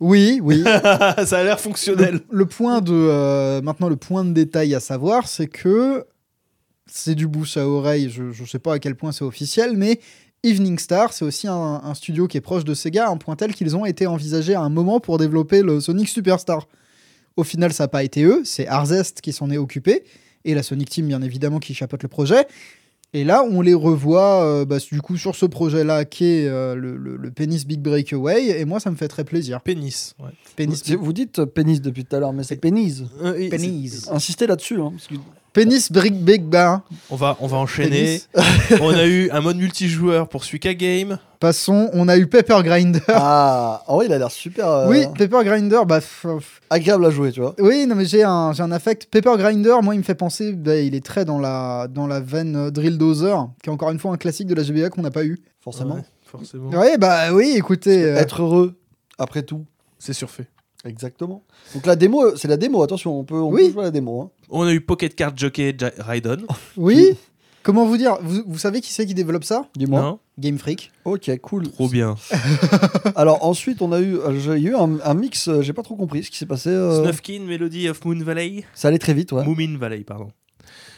Oui, oui. [laughs] ça a l'air fonctionnel. le point de euh, maintenant le point de détail à savoir, c'est que c'est du bouche à oreille. Je ne sais pas à quel point c'est officiel, mais Evening Star, c'est aussi un, un studio qui est proche de Sega, à un point tel qu'ils ont été envisagés à un moment pour développer le Sonic Superstar. Au final, ça n'a pas été eux, c'est Arzest qui s'en est occupé et la Sonic Team bien évidemment qui chapeaute le projet. Et là, on les revoit euh, bah, du coup sur ce projet-là qui est euh, le, le- le Penis Big Breakaway. Et moi, ça me fait très plaisir. Pénis. ouais. Penis, Vous, vous dites euh, pénis depuis tout à l'heure, mais c'est pénis. Euh, et Penis. Insistez là-dessus. Hein, parce que- Penis Big Big Bang. On va, on va enchaîner. Pénis. on a eu un mode multijoueur pour Suika Game. Passons, on a eu Pepper Grinder. Ah, vrai, il a l'air super euh, Oui, Pepper Grinder, bah. agréable à jouer, tu vois. Oui, non, mais j'ai un, j'ai un affect. Pepper Grinder, moi, il me fait penser, bah, il est très dans la, dans la veine euh, Drill Dozer, qui est encore une fois un classique de la GBA qu'on n'a pas eu. Forcément. Ouais, forcément. Oui, bah oui, écoutez. euh, Être heureux, après tout. C'est surfait. Exactement. Donc la démo, c'est la démo, attention, on peut, on Oui. peut jouer à la démo. hein. On a eu Pocket Card Jockey Raiden. oui. Comment vous dire vous, vous savez qui c'est qui développe ça? Dis-moi. Game Freak. Ok, cool. Trop bien. [laughs] Alors ensuite, on a eu, euh, j'ai eu un, un mix, euh, j'ai pas trop compris ce qui s'est passé. euh, Snufkin, Melody of Moon Valley. ça allait très vite, ouais. Moomin Valley, pardon.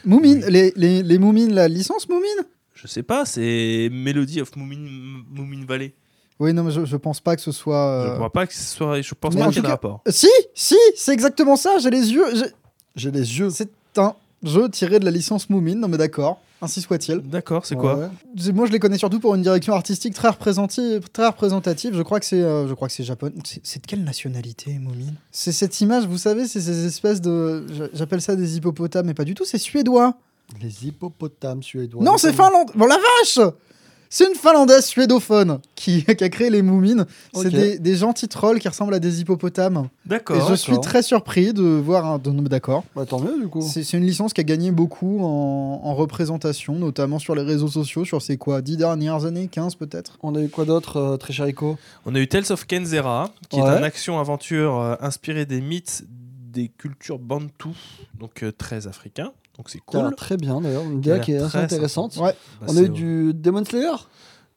Moomin, les, les, les Moomins, la licence Moomin Je sais pas, c'est Melody of Moomin, Moomin Valley. Oui, non, mais je, je pense pas que ce soit. Je euh, crois pas que ce soit. Je pense Mais pas qu'il y ait tout de cas- rapport. Si, si, c'est exactement ça. J'ai les yeux. j'ai- J'ai les yeux. C'est un jeu tiré de la licence Moomin. Non, mais d'accord. Ainsi soit-il. D'accord, c'est quoi Ouais. Moi, je les connais surtout pour une direction artistique très représentative. Très représentative. Je crois que c'est, euh, je crois que c'est japonais. C'est, de quelle nationalité, Moomin C'est cette image, vous savez, c'est ces espèces de, j'a- j'appelle ça des hippopotames, mais pas du tout. C'est suédois. Les hippopotames suédois. non, c'est finlandais. Bon, la vache C'est une finlandaise suédophone qui, [laughs] qui a créé les Moomins. C'est des, des gentils trolls qui ressemblent à des hippopotames. Et D'accord. je suis très surpris de voir un. de- d'accord. Bah, tant mieux du coup. C'est une licence qui a gagné beaucoup en, en représentation, notamment sur les réseaux sociaux, sur ces quoi, 10 dernières années, 15 peut-être On a eu quoi d'autre, euh, très cher Ico On a eu Tales of Kenzera, qui Ouais. est un action-aventure euh, inspiré des mythes des cultures bantou, donc euh, très africain. Donc c'est cool. Très bien d'ailleurs, une DA qui est assez intéressante. Ouais. Bah, On a eu du Demon Slayer?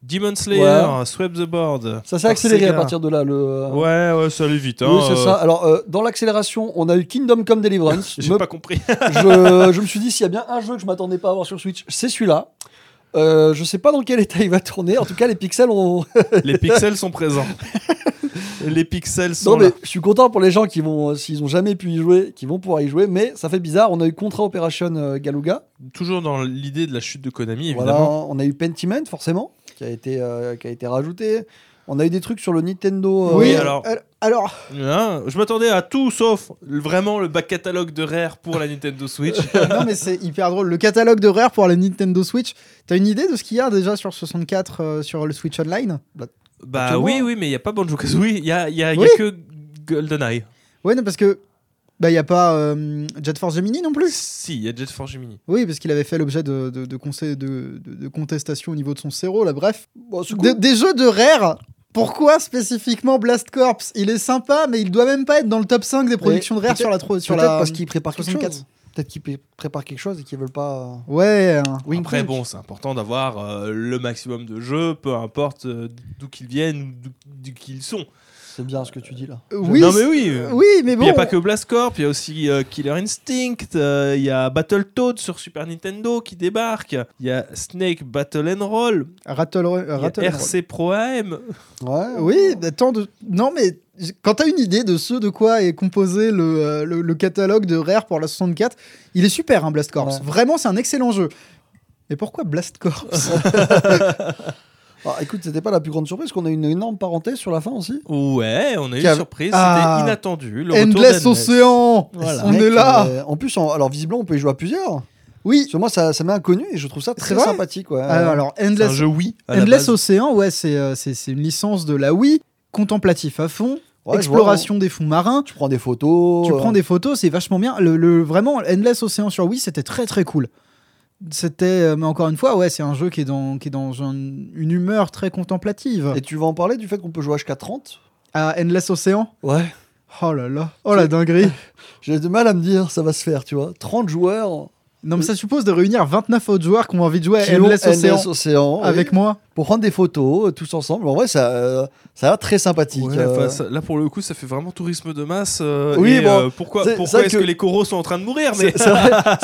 Demon Slayer, Ouais. Sweep the Board. Ça s'est par accéléré à partir de là. Le... Ouais, ouais, ça allait vite. Hein, Oui, c'est euh, ça. Alors, euh, dans l'accélération, on a eu Kingdom Come Deliverance. [laughs] J'ai Me- pas compris. [laughs] je, je me suis dit, s'il y a bien un jeu que je m'attendais pas à avoir sur Switch, c'est celui-là. Euh, je sais pas dans quel état il va tourner. En tout cas, les pixels ont. Les pixels sont présents. [laughs] [laughs] Les pixels sont non, là. mais je suis content pour les gens qui vont, euh, s'ils ont jamais pu y jouer, qui vont pouvoir y jouer. Mais ça fait bizarre. On a eu Contra Operation euh, Galuga. Toujours dans l'idée de la chute de Konami, Voilà. évidemment. On a eu Pentiment, forcément, qui a été, euh, qui a été rajouté. On a eu des trucs sur le Nintendo. euh, Oui, alors- alors, Hein, je m'attendais à tout sauf vraiment le back catalogue de Rare pour la Nintendo Switch. [laughs] non mais c'est hyper drôle. Le catalogue de Rare pour la Nintendo Switch, t'as une idée de ce qu'il y a déjà sur 64 euh, sur le Switch Online? Bah Tu oui, oui, mais il n'y a pas Banjo Kazooie, il y a, il y a- y a Oui. que GoldenEye. Ouais, non, parce que bah il y a pas euh, Jet Force Gemini non plus. Si, il y a Jet Force Gemini. Oui, parce qu'il avait fait l'objet de, de, de, conseil- de, de- de contestation au niveau de son CERO, là, bref. Des- jeux de Rare pourquoi spécifiquement Blast Corps? Il est sympa, mais il doit même pas être dans le top 5 des productions de Rare peut-être- sur la tro- sur Peut-être la parce qu'ils préparent quelque 64. chose. Peut-être qu'ils pré- préparent quelque chose et qu'ils veulent pas. euh, Ouais. wink, Après, wink. bon, c'est important d'avoir euh, le maximum de jeux, peu importe euh, d'où qu'ils viennent ou d'où- d'où qu'ils sont. C'est bien ce que tu dis là. Oui. non, mais oui. euh, Oui, mais Il bon. n'y a pas que Blast Corp, il y a aussi euh, Killer Instinct, euh, il y a Battletoads sur Super Nintendo qui débarque, il y a Snake Battle and Roll, Rattle, il y a Rattle RC Pro AM. Ouais. Oui, bah, tant de. Non, mais quand t'as une idée de ce de quoi est composé le, euh, le, le catalogue de Rare pour la 64, il est super, hein, Blast Corps. Ouais. Vraiment, c'est un excellent jeu. Mais pourquoi Blast Corps [laughs] Ah, écoute, c'était pas la plus grande surprise qu'on a eu une énorme parenthèse sur la fin aussi. Ouais, on a eu a- une surprise, Ah. c'était inattendu. Le Endless. Océan Voilà. On Mec, est là euh, En plus, en- alors visiblement, on peut y jouer à plusieurs. Oui Sur moi, ça, ça m'est inconnu et je trouve ça très sympathique. Ouais. Ah, Alors, un Endless, jeu Wii. Endless. Océan, ouais, c'est euh, c'est- c'est une licence de la Wii, contemplatif à fond, Ouais, exploration des fonds marins. Tu prends des photos. Tu euh, prends des photos, c'est vachement bien. Le, le- vraiment, Endless Océan sur Wii, c'était très très cool. C'était, euh, mais encore une fois, ouais, c'est un jeu qui est dans, qui est dans un- une humeur très contemplative. Et tu vas en parler du fait qu'on peut jouer jusqu'à 30 À Endless Océan Ouais. Oh là là, oh la dinguerie. [laughs] J'ai du mal à me dire, ça va se faire, tu vois. 30 joueurs non, mais ça suppose de réunir 29 autres joueurs qui ont envie de jouer à Endless Océan Endless Océan, avec oui, moi. pour prendre des photos euh, tous ensemble. En vrai, ça, euh, ça a l'air très sympathique. Ouais, euh. enfin, ça- là pour le coup ça fait vraiment tourisme de masse. euh, Oui, et, bon, euh, pourquoi c'est- pourquoi est-ce que- que... les coraux sont en train de mourir mais... [laughs] C'est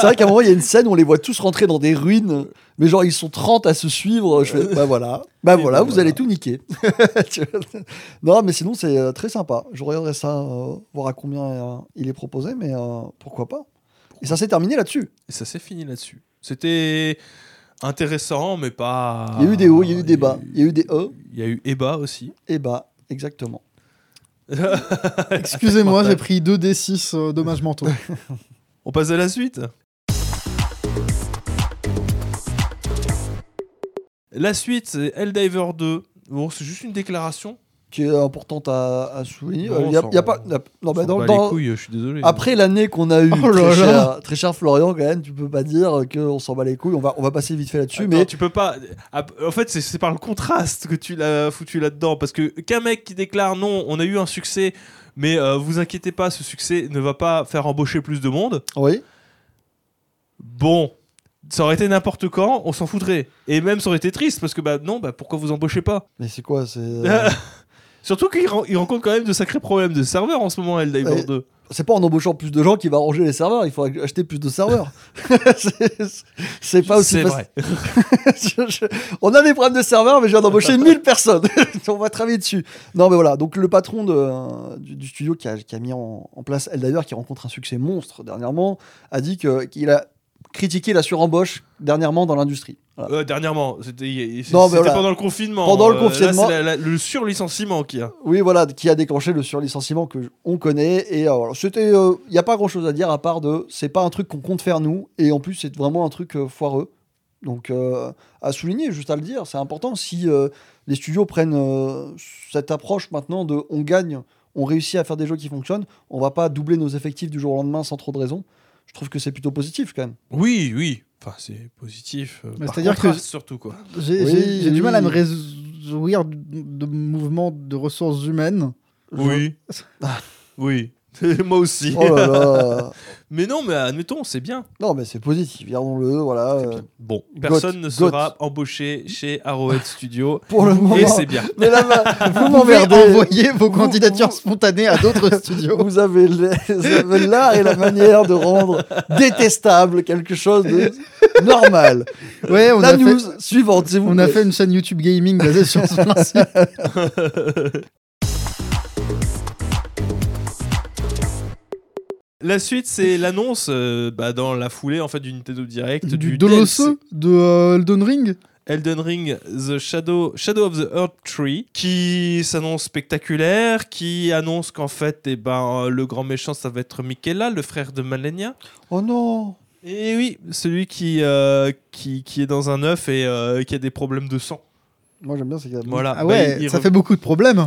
vrai, qu'à un moment, il y a une scène où on les voit tous rentrer dans des ruines, mais genre ils sont 30 à se suivre. Je fais, bah voilà, bah voilà, vous voilà. allez tout niquer. [laughs] Non, mais sinon, c'est très sympa. Je regarderai ça, euh, voir à combien euh, il est proposé, mais euh, pourquoi pas. Et ça s'est terminé là-dessus. Et ça s'est fini là-dessus. C'était intéressant mais pas... Il y a eu des hauts, il y a eu des bas, il y a eu des E Il y a eu Eba aussi. et bas, exactement. [laughs] Excusez-moi, j'ai pris 2 D6 euh, dommages mentaux. On passe à la suite. La suite, c'est Helldiver 2. Bon, c'est juste une déclaration. Qui est importante à, à souligner. Non, Il y a, y pas. Non, bah, dans- dans- les couilles, je suis désolé. Après l'année qu'on a eue, [laughs] Oh très, cher, très cher Florian, quand même, tu peux pas dire qu'on s'en bat les couilles. On va, on va passer vite fait là-dessus, mais tu peux pas. En fait, c'est- c'est par le contraste que tu l'as foutu là-dedans. Parce que qu'un mec qui déclare non, on a eu un succès, mais euh, vous inquiétez pas, ce succès ne va pas faire embaucher plus de monde. oui. Bon, Ça aurait été n'importe quand, on s'en foutrait. Et même ça aurait été triste parce que bah non, bah pourquoi vous embauchez pas? Mais c'est quoi C'est euh, [laughs] Surtout qu'il ren- il rencontre quand même de sacrés problèmes de serveurs en ce moment, Helldivers Ouais. 2. c'est pas en embauchant plus de gens qu'il va ranger les serveurs. Il faut acheter plus de serveurs. [laughs] C'est- c'est pas aussi C'est facile. vrai. Je- [laughs] je- On a des problèmes de serveurs, mais je viens d'embaucher 1000 personnes. [laughs] On va travailler dessus. Non, mais voilà. Donc, le patron de, euh, du, du studio qui a, qui a mis en, en place Helldivers, qui rencontre un succès monstre dernièrement, a dit que- qu'il a critiqué la surembauche dernièrement dans l'industrie. Voilà. Euh, dernièrement, c'était voilà. pendant le confinement. Pendant le Euh, confinement. Là, c'est la- la- le surlicenciement qu'il y a. Oui, voilà, qui a déclenché le surlicenciement que on connaît. Et euh, c'était, il n'y a pas grand chose à dire à part de, c'est pas un truc qu'on compte faire nous, et en plus c'est vraiment un truc euh, foireux. Donc euh, à souligner, juste à le dire, c'est important. Si euh, les studios prennent euh, cette approche maintenant de, on gagne, on réussit à faire des jeux qui fonctionnent, on va pas doubler nos effectifs du jour au lendemain sans trop de raison. Je trouve que c'est plutôt positif quand même. Oui, oui. Enfin, c'est positif. euh, par c'est-à-dire que- surtout quoi. J'ai Oui, du mal à me réjouir de, de mouvements de ressources humaines. Oui. oui. [laughs] Moi aussi. Oh là là. [laughs] mais non, mais admettons, c'est bien. non, mais c'est positif. Gardons-le, voilà. Bon, Got- personne ne got. sera embauché chez Arrowhead Studio. [laughs] pour le moment. et c'est bien. Mais là, bah, vous m'emmerdez. envoyer vos candidatures vous- spontanées à d'autres studios. Vous avez l'art et la manière de rendre détestable quelque chose de normal. Ouais, on la a news fait, suivante, s'il vous on a fait une chaîne YouTube gaming basée sur ce principe. La suite, c'est l'annonce euh, bah, dans la foulée en fait du Nintendo Direct du, Du de euh, Elden Ring. Elden Ring The Shadow, Shadow of the Earth Tree qui s'annonce spectaculaire, qui annonce qu'en fait eh ben, le grand méchant ça va être Michaela, le frère de Malenia. Oh non Et oui, celui qui, euh, qui, qui est dans un œuf et euh, qui a des problèmes de sang. Moi j'aime bien ces gars. Voilà. Ah Bah, ouais, il- il ça rev- fait beaucoup de problèmes.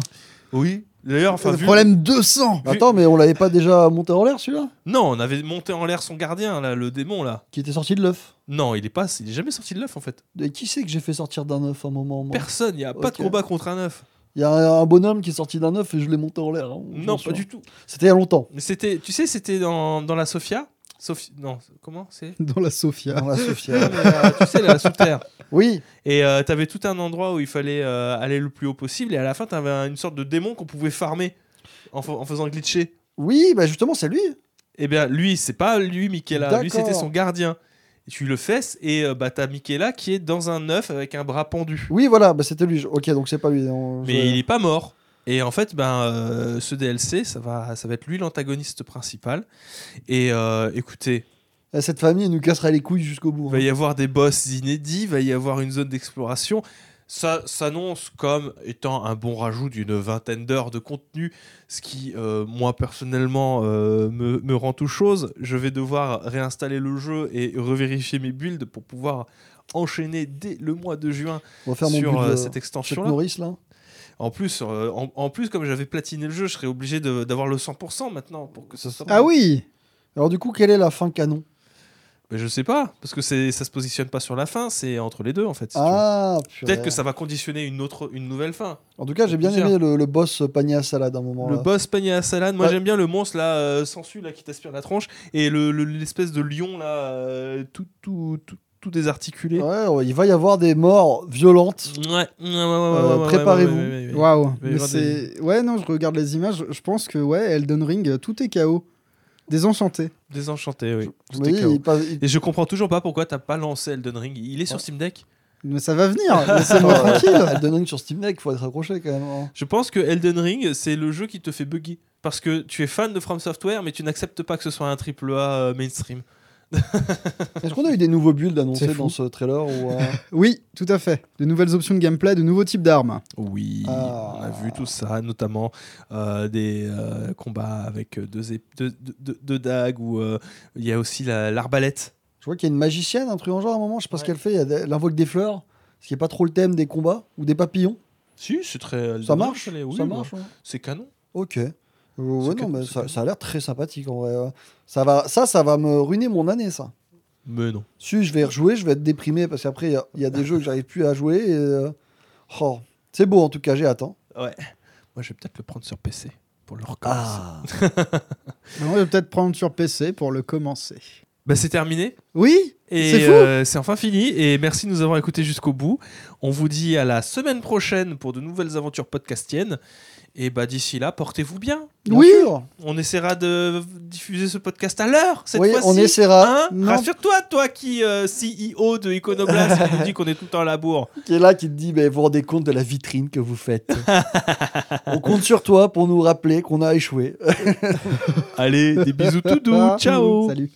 Oui. D'ailleurs, enfin, vu- problème 200. Attends, mais on l'avait pas déjà monté en l'air celui-là? Non, on avait monté en l'air son gardien, là, le démon, là. Qui était sorti de l'œuf Non, il est pas, il est jamais sorti de l'œuf, en fait. Et qui c'est que j'ai fait sortir d'un œuf un moment moi? Personne, il y a pas de combat contre un œuf. Il y a un, bonhomme qui est sorti d'un œuf et je l'ai monté en l'air. hein, Non, pas du tout. C'était il y a longtemps. Mais c'était, tu sais, c'était dans, dans la Sophia? Sophie, non, comment c'est [laughs] Dans la Sophia. Dans la Non, Sophia. [laughs] mais, euh, Tu sais, la sous terre. oui, Et euh, t'avais tout un endroit où il fallait euh, aller le plus haut possible. Et à la fin, t'avais un- une sorte de démon qu'on pouvait farmer en, fa- en faisant glitcher. oui, bah justement, c'est lui. Eh bien, lui, c'est pas lui, Michaela. Lui, D'accord. c'était son gardien. Et tu le fesses et euh, bah, t'as Michaela qui est dans un œuf avec un bras pendu. Oui, voilà, bah c'était lui. Ok, donc c'est pas lui. on- Mais je- il est pas mort. Et en fait, ben, euh, ce DLC, ça va, ça va être lui l'antagoniste principal. Et euh, écoutez, Eh, Cette famille nous cassera les couilles jusqu'au bout. il va y avoir des boss inédits, il va y avoir une zone d'exploration. Ça s'annonce comme étant un bon rajout d'une vingtaine d'heures de contenu, ce qui, euh, moi personnellement, me, me rend tout chose. Je vais devoir réinstaller le jeu et revérifier mes builds pour pouvoir enchaîner dès le mois de juin On va faire mon sur build, cette extension-là. En plus, euh, en, en plus, comme j'avais platiné le jeu, je serais obligé d'avoir le 100% maintenant pour que ça soit. Ah oui Alors du coup, quelle est la fin canon? Mais je sais pas, parce que c'est ça se positionne pas sur la fin, c'est entre les deux en fait. si. Ah. Peut-être que ça va conditionner une autre, une nouvelle fin. En tout cas, j'ai bien aimé le, le boss panier à salade à un moment. Le là. boss panier à salade, moi Ouais. j'aime bien le monstre là, euh, sensu là qui t'aspire la tronche, et le- le- l'espèce de lion là, euh, tout, tout, tout, tout désarticulé. Ouais, ouais, il va y avoir des morts violentes. Ouais, ouais, ouais, ouais, ouais, Euh, préparez-vous. ouais, ouais, ouais, ouais. Waouh. C'est. Ouais, non, je regarde les images. Je pense que, ouais, Elden Ring, tout est KO. Désenchanté. Désenchanté, oui. Je Tout est KO. Et je comprends toujours pas pourquoi t'as pas lancé Elden Ring. Il est sur Steam Deck Mais ça va venir. Laissez-moi [laughs] tranquille. Elden Ring sur Steam Deck, faut être accroché quand même. hein. Je pense que Elden Ring, c'est le jeu qui te fait bugger. Parce que tu es fan de From Software, mais tu n'acceptes pas que ce soit un triple A euh, mainstream. [laughs] Est-ce qu'on a eu des nouveaux builds annoncés dans ce trailer ou, euh, [laughs] Oui, tout à fait. De nouvelles options de gameplay, de nouveaux types d'armes. Oui, Ah. on a vu tout ça, notamment euh, des euh, combats avec deux, ép- deux, deux- deux- deux dagues, ou euh, il y a aussi la- l'arbalète. Je vois qu'il y a une magicienne, un truc en genre à un moment, je sais pas ce qu'elle fait. Il y a des- Elle invoque des fleurs, ce qui est pas trop le thème des combats, ou des papillons. si, c'est très. Ça marche ça l'est, oui, Ça bah, marche ouais. C'est canon. Ok. Ouais, non, que- mais ça, a l'air très sympathique en vrai. Ça, va, ça, ça va me ruiner mon année, ça. Mais non. Si je vais rejouer, je vais être déprimé parce qu'après, il y a- il y, a des [laughs] jeux que j'arrive plus à jouer. et, euh, oh, c'est beau en tout cas, j'ai hâte. hein. Ouais. Moi, je vais peut-être le prendre sur PC pour le recommencer. Ah. [laughs] On va peut-être prendre sur PC pour le commencer. Bah, c'est terminé? Oui Et euh, c'est enfin fini. Et merci de nous avoir écoutés jusqu'au bout. On vous dit à la semaine prochaine pour de nouvelles aventures podcastiennes. Et bah d'ici là, portez-vous bien. Oui. On essaiera de diffuser ce podcast à l'heure cette Oui, fois-ci. on essaiera. Hein. Rassure-toi, toi qui euh, CEO de Iconoblast, [laughs] qui nous dit qu'on est tout le temps à la bourre. Qui est là, qui te dit, mais vous vous rendez compte de la vitrine que vous faites. [laughs] On compte sur toi pour nous rappeler qu'on a échoué. Allez, des bisous tout doux. [laughs] Ciao. Salut.